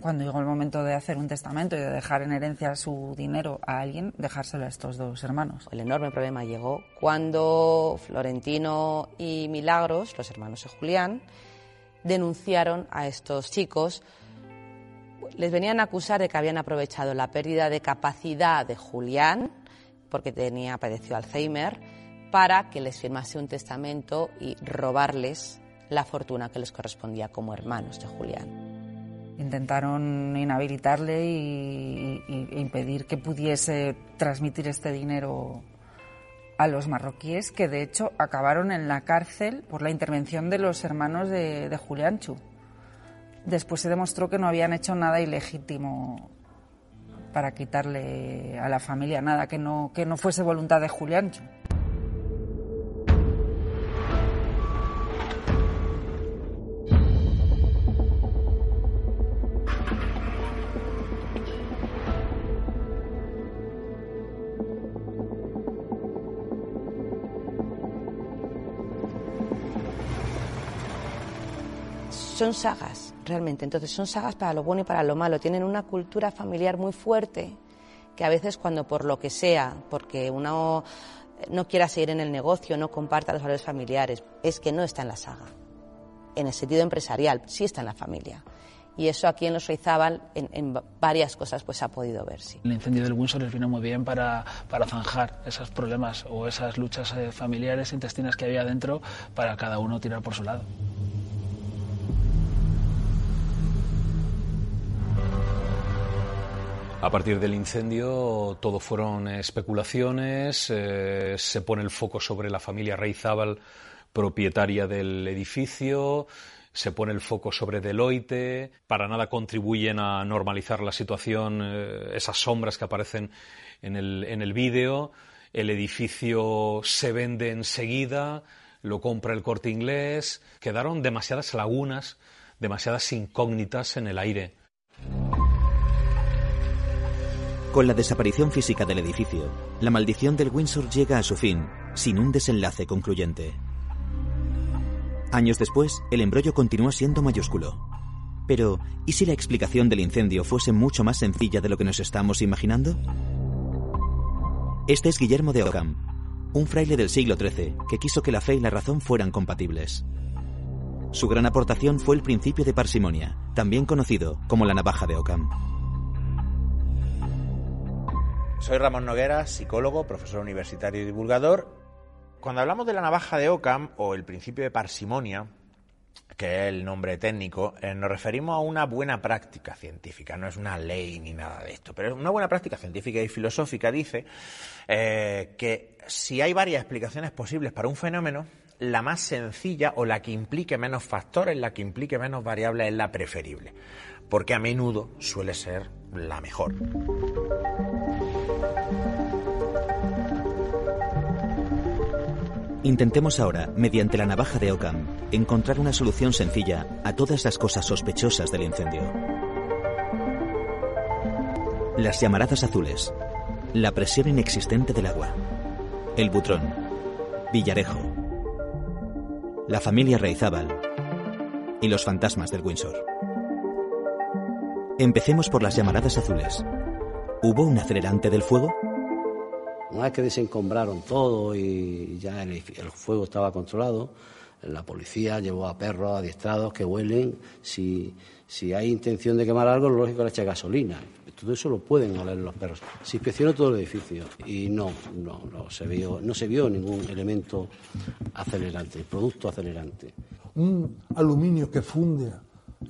cuando llegó el momento de hacer un testamento y de dejar en herencia su dinero a alguien, dejárselo a estos dos hermanos. El enorme problema llegó cuando Florentino y Milagros, los hermanos de Julián, denunciaron a estos chicos. Les venían a acusar de que habían aprovechado la pérdida de capacidad de Julián, porque tenía padeció Alzheimer, para que les firmase un testamento y robarles la fortuna que les correspondía como hermanos de Julián. Intentaron inhabilitarle y, impedir que pudiese transmitir este dinero a los marroquíes que de hecho acabaron en la cárcel por la intervención de los hermanos de, de Julián Chu. Después se demostró que no habían hecho nada ilegítimo para quitarle a la familia nada, que no, que no fuese voluntad de Julián Chu. Son sagas, realmente. Entonces son sagas para lo bueno y para lo malo. Tienen una cultura familiar muy fuerte que a veces cuando por lo que sea, porque uno no quiera seguir en el negocio, no comparta los valores familiares, es que no está en la saga. En el sentido empresarial, sí está en la familia. Y eso aquí en los Reizábal, en, varias cosas, pues ha podido ver, sí. El incendio del Windsor les vino muy bien para, para zanjar esos problemas o esas luchas eh, familiares, intestinas que había dentro, para cada uno tirar por su lado. A partir del incendio todo fueron especulaciones, eh, se pone el foco sobre la familia Reizábal, propietaria del edificio, se pone el foco sobre Deloitte, para nada contribuyen a normalizar la situación eh, esas sombras que aparecen en el, en el vídeo, el edificio se vende enseguida, lo compra el corte inglés, quedaron demasiadas lagunas, demasiadas incógnitas en el aire. Con la desaparición física del edificio, la maldición del Windsor llega a su fin, sin un desenlace concluyente. Años después, el embrollo continúa siendo mayúsculo. Pero, ¿y si la explicación del incendio fuese mucho más sencilla de lo que nos estamos imaginando? Este es Guillermo de Ockham, un fraile del siglo XIII que quiso que la fe y la razón fueran compatibles. Su gran aportación fue el principio de parsimonia, también conocido como la navaja de Ockham. Soy Ramón Noguera, psicólogo, profesor universitario y divulgador. Cuando hablamos de la navaja de Ockham o el principio de parsimonia, que es el nombre técnico, eh, nos referimos a una buena práctica científica, no es una ley ni nada de esto, pero una buena práctica científica y filosófica dice eh, que si hay varias explicaciones posibles para un fenómeno, la más sencilla o la que implique menos factores, la que implique menos variables es la preferible, porque a menudo suele ser la mejor. Intentemos ahora, mediante la navaja de Ockham, encontrar una solución sencilla a todas las cosas sospechosas del incendio. Las llamaradas azules, la presión inexistente del agua, el butrón, Villarejo, la familia Reizábal y los fantasmas del Windsor. Empecemos por las llamaradas azules. ¿Hubo un acelerante del fuego? Una vez que desencombraron todo y ya el, fuego estaba controlado, la policía llevó a perros adiestrados que huelen. Si, si hay intención de quemar algo, lo lógico es echar gasolina. Todo eso lo pueden oler los perros. Se inspeccionó todo el edificio y no, no, no se vio, no se vio ningún elemento acelerante, producto acelerante. Un aluminio que funde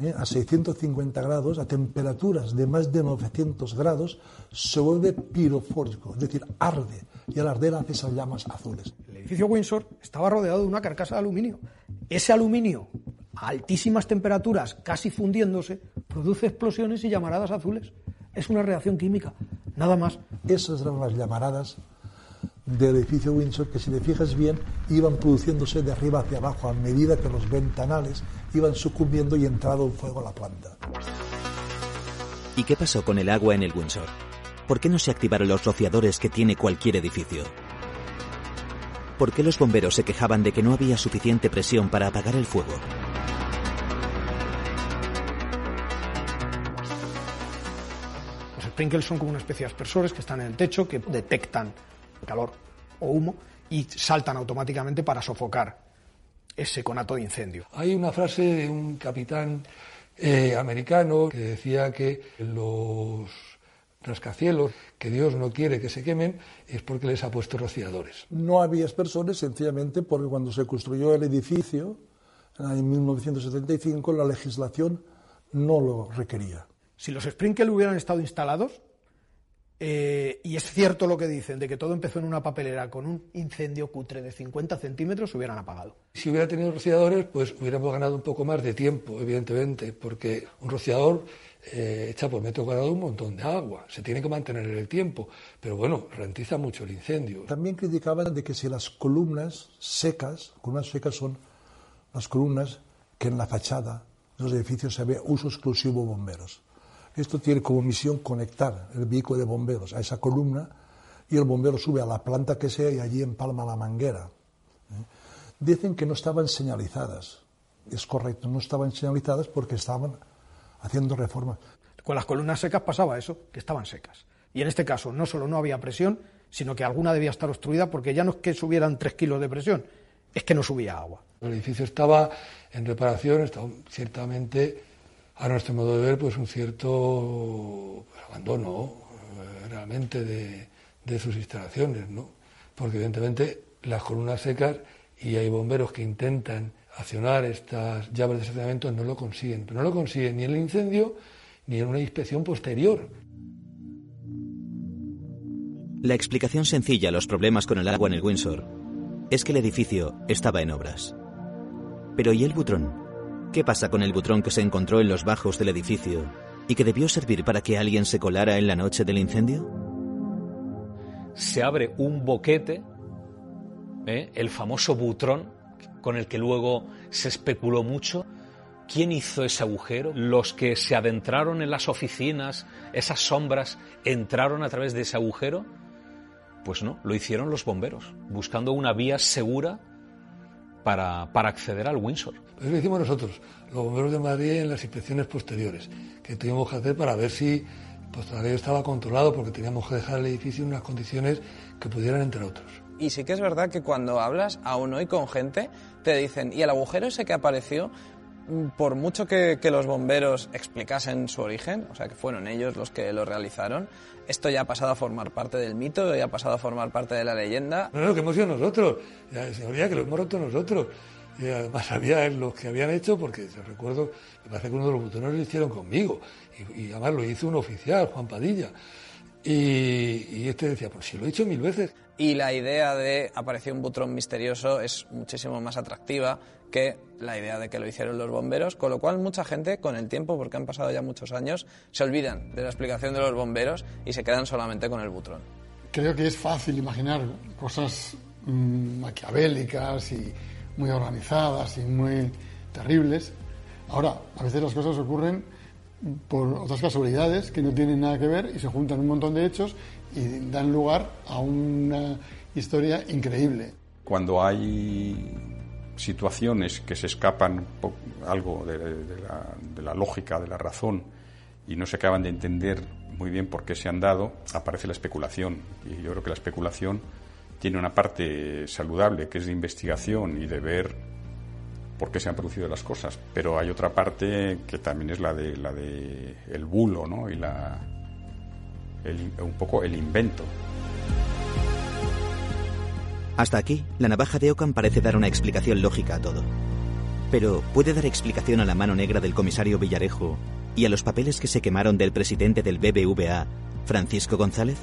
¿eh? a 650 grados, a temperaturas de más de 900 grados, se vuelve pirofórico, es decir, arde, y al arder hace esas llamas azules. El edificio Windsor estaba rodeado de una carcasa de aluminio. Ese aluminio, a altísimas temperaturas, casi fundiéndose, produce explosiones y llamaradas azules. Es una reacción química, nada más. Esas eran las llamaradas del edificio Windsor que si te fijas bien iban produciéndose de arriba hacia abajo a medida que los ventanales iban sucumbiendo y entrado el fuego a la planta. ¿Y qué pasó con el agua en el Windsor? ¿Por qué no se activaron los rociadores que tiene cualquier edificio? ¿Por qué los bomberos se quejaban de que no había suficiente presión para apagar el fuego? Los sprinkles son como una especie de aspersores que están en el techo que detectan calor o humo y saltan automáticamente para sofocar ese conato de incendio. Hay una frase de un capitán eh, americano que decía que los rascacielos que Dios no quiere que se quemen es porque les ha puesto rociadores. No había aspersores sencillamente porque cuando se construyó el edificio en 1975 la legislación no lo requería. Si los sprinklers hubieran estado instalados, eh, y es cierto lo que dicen, de que todo empezó en una papelera con un incendio cutre de 50 centímetros, se hubieran apagado. Si hubiera tenido rociadores, pues hubiéramos ganado un poco más de tiempo, evidentemente, porque un rociador eh, echa por metro cuadrado un montón de agua, se tiene que mantener en el tiempo, pero bueno, rentiza mucho el incendio. También criticaban de que si las columnas secas, columnas secas son las columnas que en la fachada de los edificios se ve uso exclusivo bomberos. Esto tiene como misión conectar el vehículo de bomberos a esa columna y el bombero sube a la planta que sea y allí empalma la manguera. ¿eh? Dicen que no estaban señalizadas, es correcto, no estaban señalizadas porque estaban haciendo reformas. Con las columnas secas pasaba eso, que estaban secas. Y en este caso no solo no había presión, sino que alguna debía estar obstruida porque ya no es que subieran tres kilos de presión, es que no subía agua. El edificio estaba en reparación, estaba ciertamente, a nuestro modo de ver, pues un cierto abandono eh, realmente de, sus instalaciones, ¿no? Porque evidentemente las columnas secas y hay bomberos que intentan accionar estas llaves de estacionamiento no lo consiguen, pero no lo consiguen ni en el incendio ni en una inspección posterior. La explicación sencilla a los problemas con el agua en el Windsor es que el edificio estaba en obras. Pero ¿y el butrón? ¿Qué pasa con el butrón que se encontró en los bajos del edificio y que debió servir para que alguien se colara en la noche del incendio? Se abre un boquete, ¿eh? el famoso butrón, con el que luego se especuló mucho. ¿Quién hizo ese agujero? Los que se adentraron en las oficinas, esas sombras, entraron a través de ese agujero. Pues no, lo hicieron los bomberos, buscando una vía segura para, para acceder al Windsor. Eso lo hicimos nosotros, los bomberos de Madrid, en las inspecciones posteriores, que tuvimos que hacer para ver si pues, todavía estaba controlado, porque teníamos que dejar el edificio en unas condiciones que pudieran, entre otros. Y sí que es verdad que cuando hablas aún hoy con gente, te dicen, ¿y el agujero ese que apareció? Por mucho que, que, los bomberos explicasen su origen, o sea, que fueron ellos los que lo realizaron, esto ya ha pasado a formar parte del mito, ya ha pasado a formar parte de la leyenda. No, no, que hemos sido nosotros, ya, señoría, que lo hemos roto nosotros. Y además había los que habían hecho, porque recuerdo, me parece que uno de los botones lo hicieron conmigo, y, y además lo hizo un oficial, Juan Padilla. Y, y, este decía, pues si lo he hecho mil veces. Y la idea de apareció un butrón misterioso es muchísimo más atractiva que la idea de que lo hicieron los bomberos, con lo cual mucha gente con el tiempo, porque han pasado ya muchos años, se olvidan de la explicación de los bomberos y se quedan solamente con el butrón. Creo que es fácil imaginar cosas mmm, maquiavélicas y muy organizadas y muy terribles. Ahora, a veces las cosas ocurren por otras casualidades que no tienen nada que ver y se juntan un montón de hechos y dan lugar a una historia increíble. Cuando hay situaciones que se escapan algo de, la, de, la, lógica, de la razón, y no se acaban de entender muy bien por qué se han dado, aparece la especulación. Y yo creo que la especulación tiene una parte saludable, que es de investigación y de ver por qué se han producido las cosas, pero hay otra parte que también es la de la de el bulo, ¿no? Y la un poco el invento. Hasta aquí, la navaja de Ockham parece dar una explicación lógica a todo. Pero, ¿puede dar explicación a la mano negra del comisario Villarejo y a los papeles que se quemaron del presidente del BBVA, Francisco González?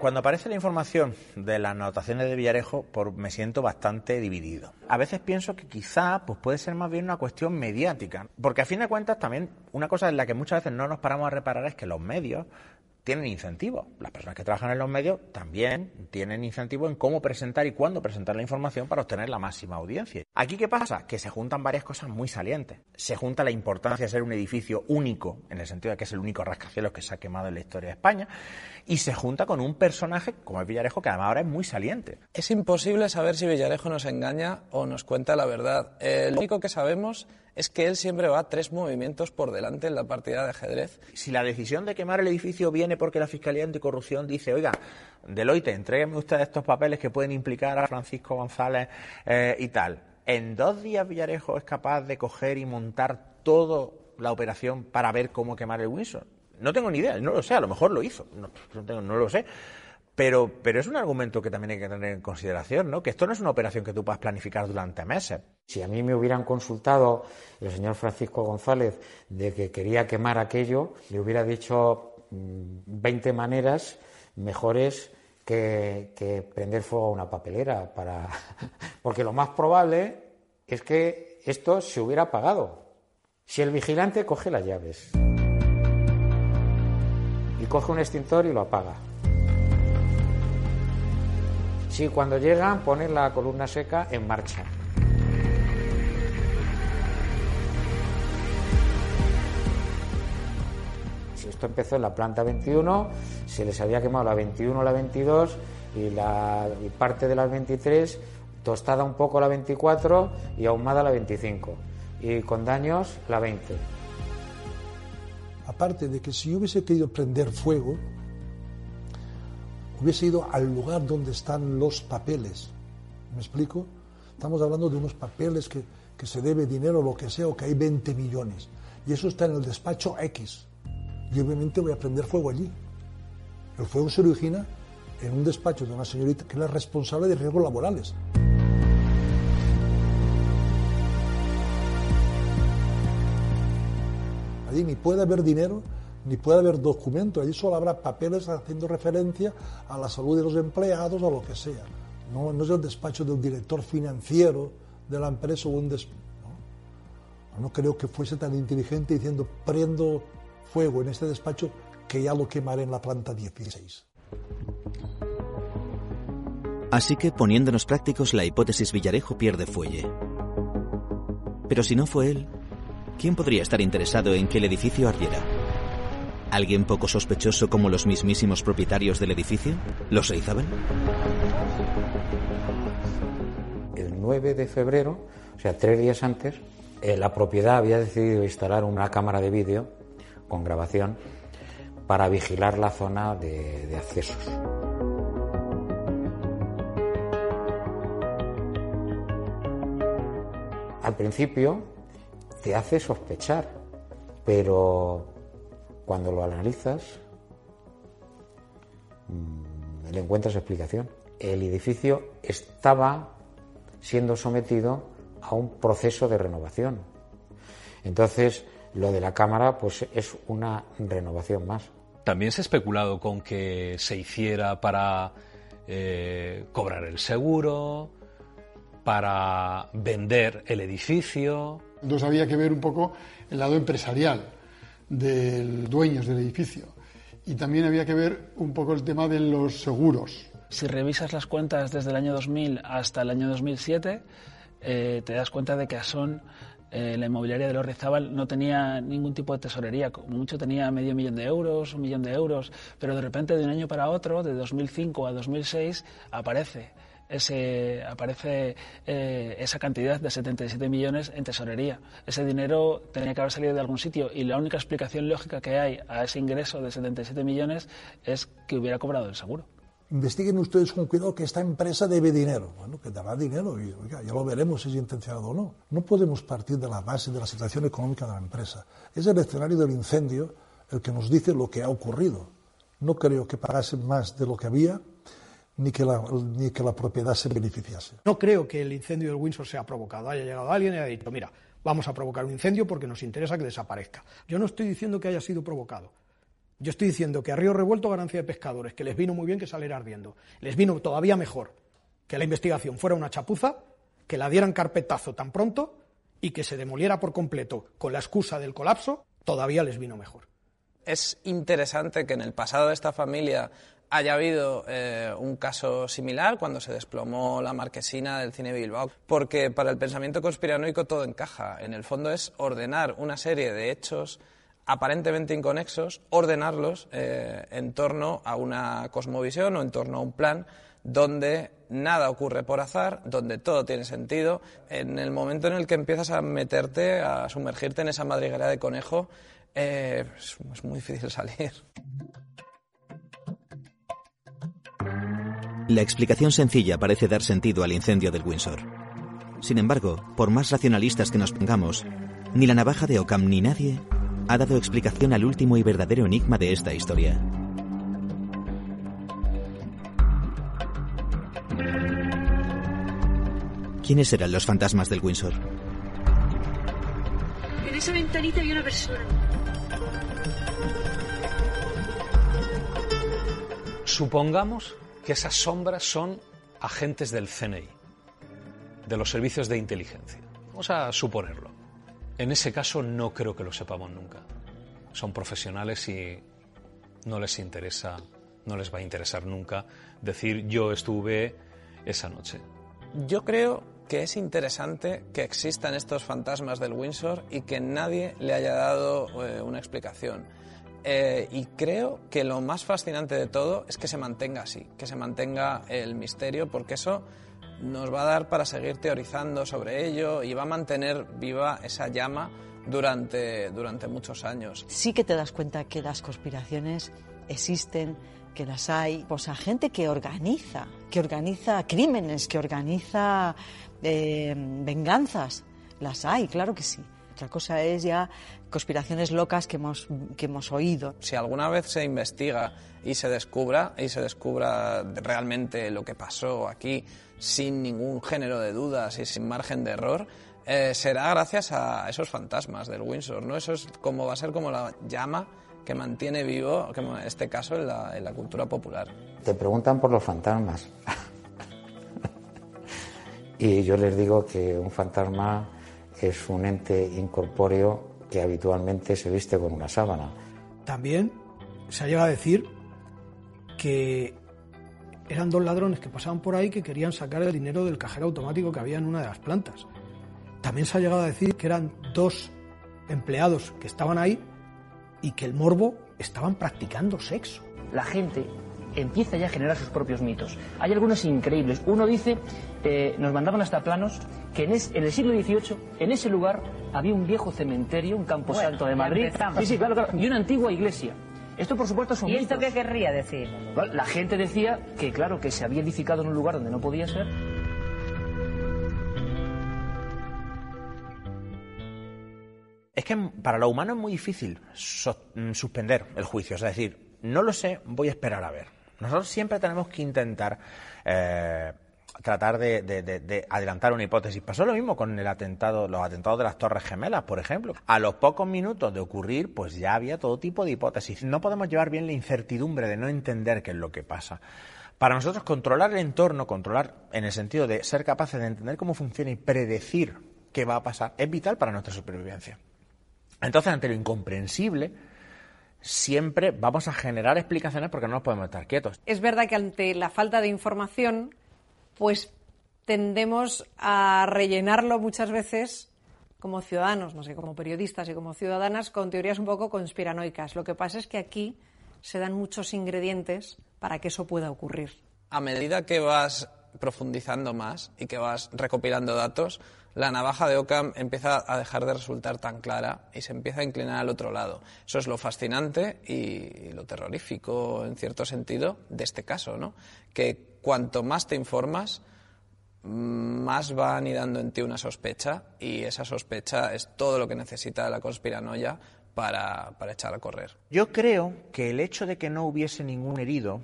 Cuando aparece la información de las anotaciones de Villarejo, me siento bastante dividido. A veces pienso que quizá pues puede ser más bien una cuestión mediática, porque a fin de cuentas también una cosa en la que muchas veces no nos paramos a reparar es que los medios tienen incentivos. Las personas que trabajan en los medios también tienen incentivo en cómo presentar y cuándo presentar la información para obtener la máxima audiencia. Aquí, ¿qué pasa? Que se juntan varias cosas muy salientes. Se junta la importancia de ser un edificio único, en el sentido de que es el único rascacielos que se ha quemado en la historia de España, y se junta con un personaje como es Villarejo, que además ahora es muy saliente. Es imposible saber si Villarejo nos engaña o nos cuenta la verdad. Eh, lo único que sabemos es que él siempre va tres movimientos por delante en la partida de ajedrez. Si la decisión de quemar el edificio viene porque la Fiscalía Anticorrupción dice, oiga, Deloitte, entrégueme ustedes estos papeles que pueden implicar a Francisco González eh, y tal. En dos días Villarejo es capaz de coger y montar toda la operación para ver cómo quemar el Windsor. No tengo ni idea, no lo sé, a lo mejor lo hizo, no, no, tengo, no lo sé. Pero, pero es un argumento que también hay que tener en consideración, ¿no? Que esto no es una operación que tú puedas planificar durante meses. Si a mí me hubieran consultado el señor Francisco González de que quería quemar aquello, le hubiera dicho 20 maneras mejores que, prender fuego a una papelera. Para... Porque lo más probable es que esto se hubiera apagado. Si el vigilante coge las llaves coge un extintor y lo apaga. Si cuando llegan ponen la columna seca en marcha. Si esto empezó en la planta 21, se les había quemado la 21 o la 22, y, la, parte de las 23, tostada un poco la 24 y ahumada la 25. Y con daños la 20. Aparte de que si yo hubiese querido prender fuego, hubiese ido al lugar donde están los papeles. ¿Me explico? Estamos hablando de unos papeles que, que se debe dinero lo que sea, o que hay 20 millones. Y eso está en el despacho X. Y obviamente voy a prender fuego allí. El fuego se origina en un despacho de una señorita que es responsable de riesgos laborales. Allí ni puede haber dinero, ni puede haber documentos, allí solo habrá papeles haciendo referencia a la salud de los empleados o lo que sea. No, no es el despacho del director financiero de la empresa o un despacho. No, no creo que fuese tan inteligente diciendo prendo fuego en este despacho que ya lo quemaré en la planta 16. Así que, poniéndonos prácticos, la hipótesis Villarejo pierde fuelle. Pero si no fue él, ¿quién podría estar interesado en que el edificio ardiera? ¿Alguien poco sospechoso como los mismísimos propietarios del edificio? ¿Los Eizábal? El 9 de febrero, o sea, tres días antes, eh, la propiedad había decidido instalar una cámara de vídeo con grabación para vigilar la zona de, de accesos. Al principio te hace sospechar, pero cuando lo analizas mm, le encuentras explicación. El edificio estaba siendo sometido a un proceso de renovación. Entonces, lo de la cámara pues es una renovación más. También se ha especulado con que se hiciera para eh, cobrar el seguro, para vender el edificio. Entonces había que ver un poco el lado empresarial de los dueños del edificio. Y también había que ver un poco el tema de los seguros. Si revisas las cuentas desde el año 2000 hasta el año 2007, eh, te das cuenta de que Asón eh, la inmobiliaria de los Rizábal no tenía ningún tipo de tesorería, como mucho tenía medio millón de euros, un millón de euros, pero de repente de un año para otro, de 2005 a 2006, aparece ese, aparece eh, esa cantidad de 77 millones en tesorería. Ese dinero tenía que haber salido de algún sitio y la única explicación lógica que hay a ese ingreso de 77 millones es que hubiera cobrado el seguro investiguen ustedes con cuidado que esta empresa debe dinero. Bueno, que dará dinero y ya lo veremos si es intencionado o no. No podemos partir de la base de la situación económica de la empresa. Es el escenario del incendio el que nos dice lo que ha ocurrido. No creo que pagase más de lo que había ni que, la, ni que la propiedad se beneficiase. No creo que el incendio del Windsor sea provocado. Haya llegado alguien y haya dicho, mira, vamos a provocar un incendio porque nos interesa que desaparezca. Yo no estoy diciendo que haya sido provocado. Yo estoy diciendo que a Río Revuelto ganancia de pescadores, que les vino muy bien que saliera ardiendo. Les vino todavía mejor que la investigación fuera una chapuza, que la dieran carpetazo tan pronto y que se demoliera por completo con la excusa del colapso, todavía les vino mejor. Es interesante que en el pasado de esta familia haya habido eh, un caso similar cuando se desplomó la marquesina del cine Bilbao, porque para el pensamiento conspiranoico todo encaja. En el fondo es ordenar una serie de hechos aparentemente inconexos, ordenarlos eh, en torno a una cosmovisión o en torno a un plan donde nada ocurre por azar, donde todo tiene sentido. En el momento en el que empiezas a meterte, a sumergirte en esa madriguera de conejo, eh, es muy difícil salir. La explicación sencilla parece dar sentido al incendio del Windsor. Sin embargo, por más racionalistas que nos pongamos, ni la navaja de Ockham ni nadie ha dado explicación al último y verdadero enigma de esta historia. ¿Quiénes eran los fantasmas del Windsor? En esa ventanita había una persona. Supongamos que esas sombras son agentes del CNI, de los servicios de inteligencia. Vamos a suponerlo. En ese caso no creo que lo sepamos nunca. Son profesionales y no les interesa, no les va a interesar nunca decir yo estuve esa noche. Yo creo que es interesante que existan estos fantasmas del Windsor y que nadie le haya dado eh, una explicación. Eh, y creo que lo más fascinante de todo es que se mantenga así, que se mantenga el misterio, porque eso nos va a dar para seguir teorizando sobre ello y va a mantener viva esa llama durante, durante muchos años. Sí que te das cuenta que las conspiraciones existen, que las hay, pues a gente que organiza, que organiza crímenes, que organiza eh, venganzas. Las hay, claro que sí. Otra cosa es ya conspiraciones locas que hemos, que hemos oído. Si alguna vez se investiga y se descubra, y se descubra realmente lo que pasó aquí sin ningún género de dudas y sin margen de error, eh, será gracias a esos fantasmas del Windsor, ¿no? Eso es como va a ser como la llama que mantiene vivo, en este caso, en la, en la cultura popular. Te preguntan por los fantasmas. y yo les digo que un fantasma es un ente incorpóreo que habitualmente se viste con una sábana. También se ha llegado a decir que eran dos ladrones que pasaban por ahí que querían sacar el dinero del cajero automático que había en una de las plantas. También se ha llegado a decir que eran dos empleados que estaban ahí y que el morbo estaban practicando sexo. La gente empieza ya a generar sus propios mitos. Hay algunos increíbles. Uno dice, eh, nos mandaban hasta planos, que en, el siglo XVIII, en ese lugar, había un viejo cementerio, un campo santo de Madrid. Sí, sí, claro, claro, y una antigua iglesia. Esto, por supuesto, son ¿Y esto qué querría decir? La gente decía que, claro, que se había edificado en un lugar donde no podía ser Es que para lo humano es muy difícil mm, suspender el juicio. Es decir, no lo sé, voy a esperar a ver. Nosotros siempre tenemos que intentar eh, tratar de, adelantar una hipótesis. Pasó lo mismo con los atentados de las Torres Gemelas, por ejemplo. A los pocos minutos de ocurrir, pues ya había todo tipo de hipótesis. No podemos llevar bien la incertidumbre de no entender qué es lo que pasa. Para nosotros controlar el entorno, controlar en el sentido de ser capaces de entender cómo funciona y predecir qué va a pasar, es vital para nuestra supervivencia. Entonces, ante lo incomprensible, siempre vamos a generar explicaciones porque no nos podemos estar quietos. Es verdad que ante la falta de información, pues tendemos a rellenarlo muchas veces como ciudadanos, no sé, como periodistas y como ciudadanas, con teorías un poco conspiranoicas. Lo que pasa es que aquí se dan muchos ingredientes para que eso pueda ocurrir. A medida que vas profundizando más y que vas recopilando datos, la navaja de Ockham empieza a dejar de resultar tan clara y se empieza a inclinar al otro lado. Eso es lo fascinante y lo terrorífico, en cierto sentido, de este caso, ¿no? Que cuanto más te informas, más va anidando en ti una sospecha y esa sospecha es todo lo que necesita la conspiranoia para, para echar a correr. Yo creo que el hecho de que no hubiese ningún herido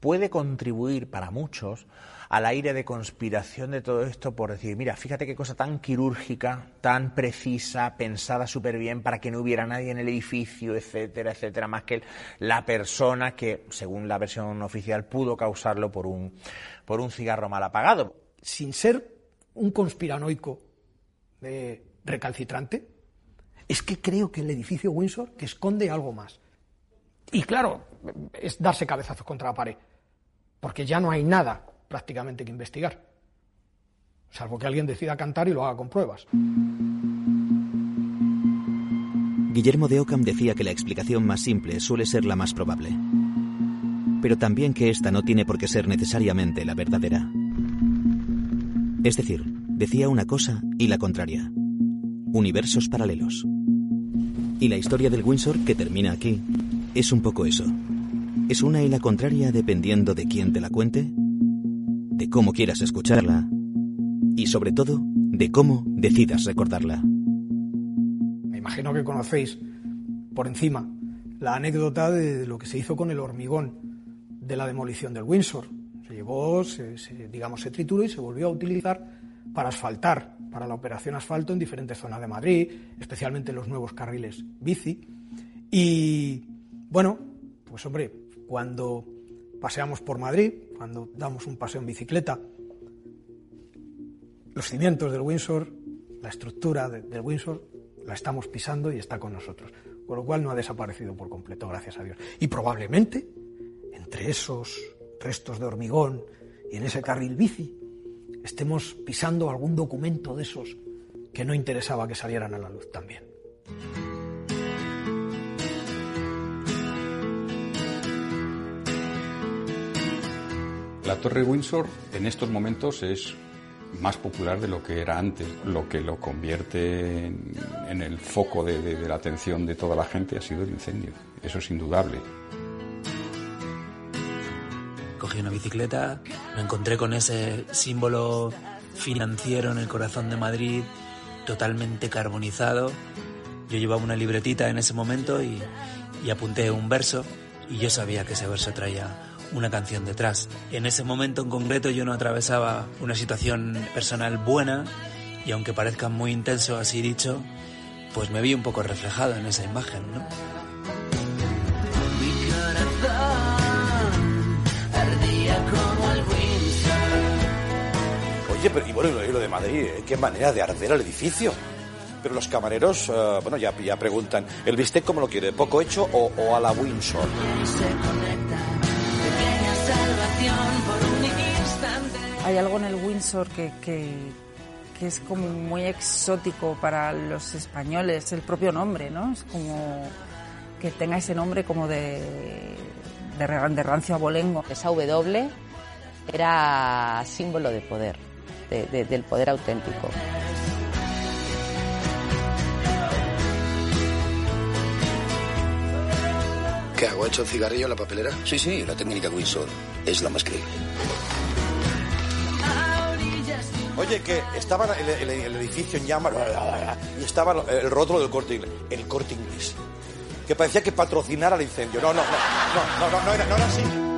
puede contribuir para muchos al aire de conspiración de todo esto por decir, mira, fíjate qué cosa tan quirúrgica, tan precisa, pensada súper bien para que no hubiera nadie en el edificio, etcétera, etcétera, más que la persona que, según la versión oficial, pudo causarlo por un, por un cigarro mal apagado. Sin ser un conspiranoico eh, recalcitrante, es que creo que el edificio Windsor que esconde algo más. Y claro, es darse cabezazos contra la pared, porque ya no hay nada prácticamente que investigar, salvo que alguien decida cantar y lo haga con pruebas. Guillermo de Ockham decía que la explicación más simple suele ser la más probable, pero también que esta no tiene por qué ser necesariamente la verdadera. Es decir, decía una cosa y la contraria. Universos paralelos. Y la historia del Windsor, que termina aquí, es un poco eso. Es una y la contraria dependiendo de quién te la cuente de cómo quieras escucharla y sobre todo de cómo decidas recordarla. Me imagino que conocéis por encima la anécdota de lo que se hizo con el hormigón de la demolición del Windsor. Se llevó, digamos, se trituró y se volvió a utilizar para asfaltar, para la operación asfalto en diferentes zonas de Madrid, especialmente los nuevos carriles bici. Y bueno, pues hombre, cuando paseamos por Madrid, cuando damos un paseo en bicicleta, los cimientos del Windsor, la estructura del Windsor, la estamos pisando y está con nosotros. Con lo cual no ha desaparecido por completo, gracias a Dios. Y probablemente, entre esos restos de hormigón y en ese carril bici, estemos pisando algún documento de esos que no interesaba que salieran a la luz también. La Torre Windsor en estos momentos es más popular de lo que era antes. Lo que lo convierte en, el foco de la atención de toda la gente ha sido el incendio. Eso es indudable. Cogí una bicicleta, me encontré con ese símbolo financiero en el corazón de Madrid, totalmente carbonizado. Yo llevaba una libretita en ese momento y, y apunté un verso y yo sabía que ese verso traía una canción detrás. En ese momento en concreto yo no atravesaba una situación personal buena y aunque parezca muy intenso así dicho, pues me vi un poco reflejado en esa imagen, ¿no? Oye, pero y bueno, y lo- de Madrid, ¿eh? qué manera de arder el edificio. Pero los camareros, eh, bueno, ya, ya preguntan, ¿el bistec cómo lo quiere? ¿Poco hecho o, o a la Windsor? Hay algo en el Windsor que, que, que es como muy exótico para los españoles, el propio nombre, ¿no? Es como que tenga ese nombre como de, de, de rancio abolengo. Esa W era símbolo de poder, de- de- del poder auténtico. ¿Qué hago? ¿Hecho el cigarrillo en la papelera? Sí, sí, la técnica Windsor es la más creíble. Oye, que estaba el, edificio en llamas y estaba el rótulo del corte inglés, el corte inglés, que parecía que patrocinara el incendio. No, no, no, no, no, no, no era así.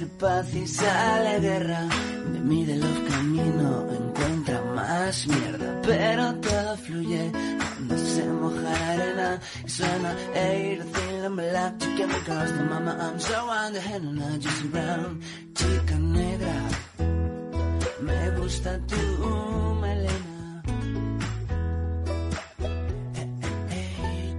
Decir paz y sale guerra. De mí de los caminos encuentra más mierda, pero todo fluye cuando se moja la arena y suena Hey, the thing I'm black, chicken because the mama I'm so head and I just around. Chica negra, me gusta tu melena. Hey,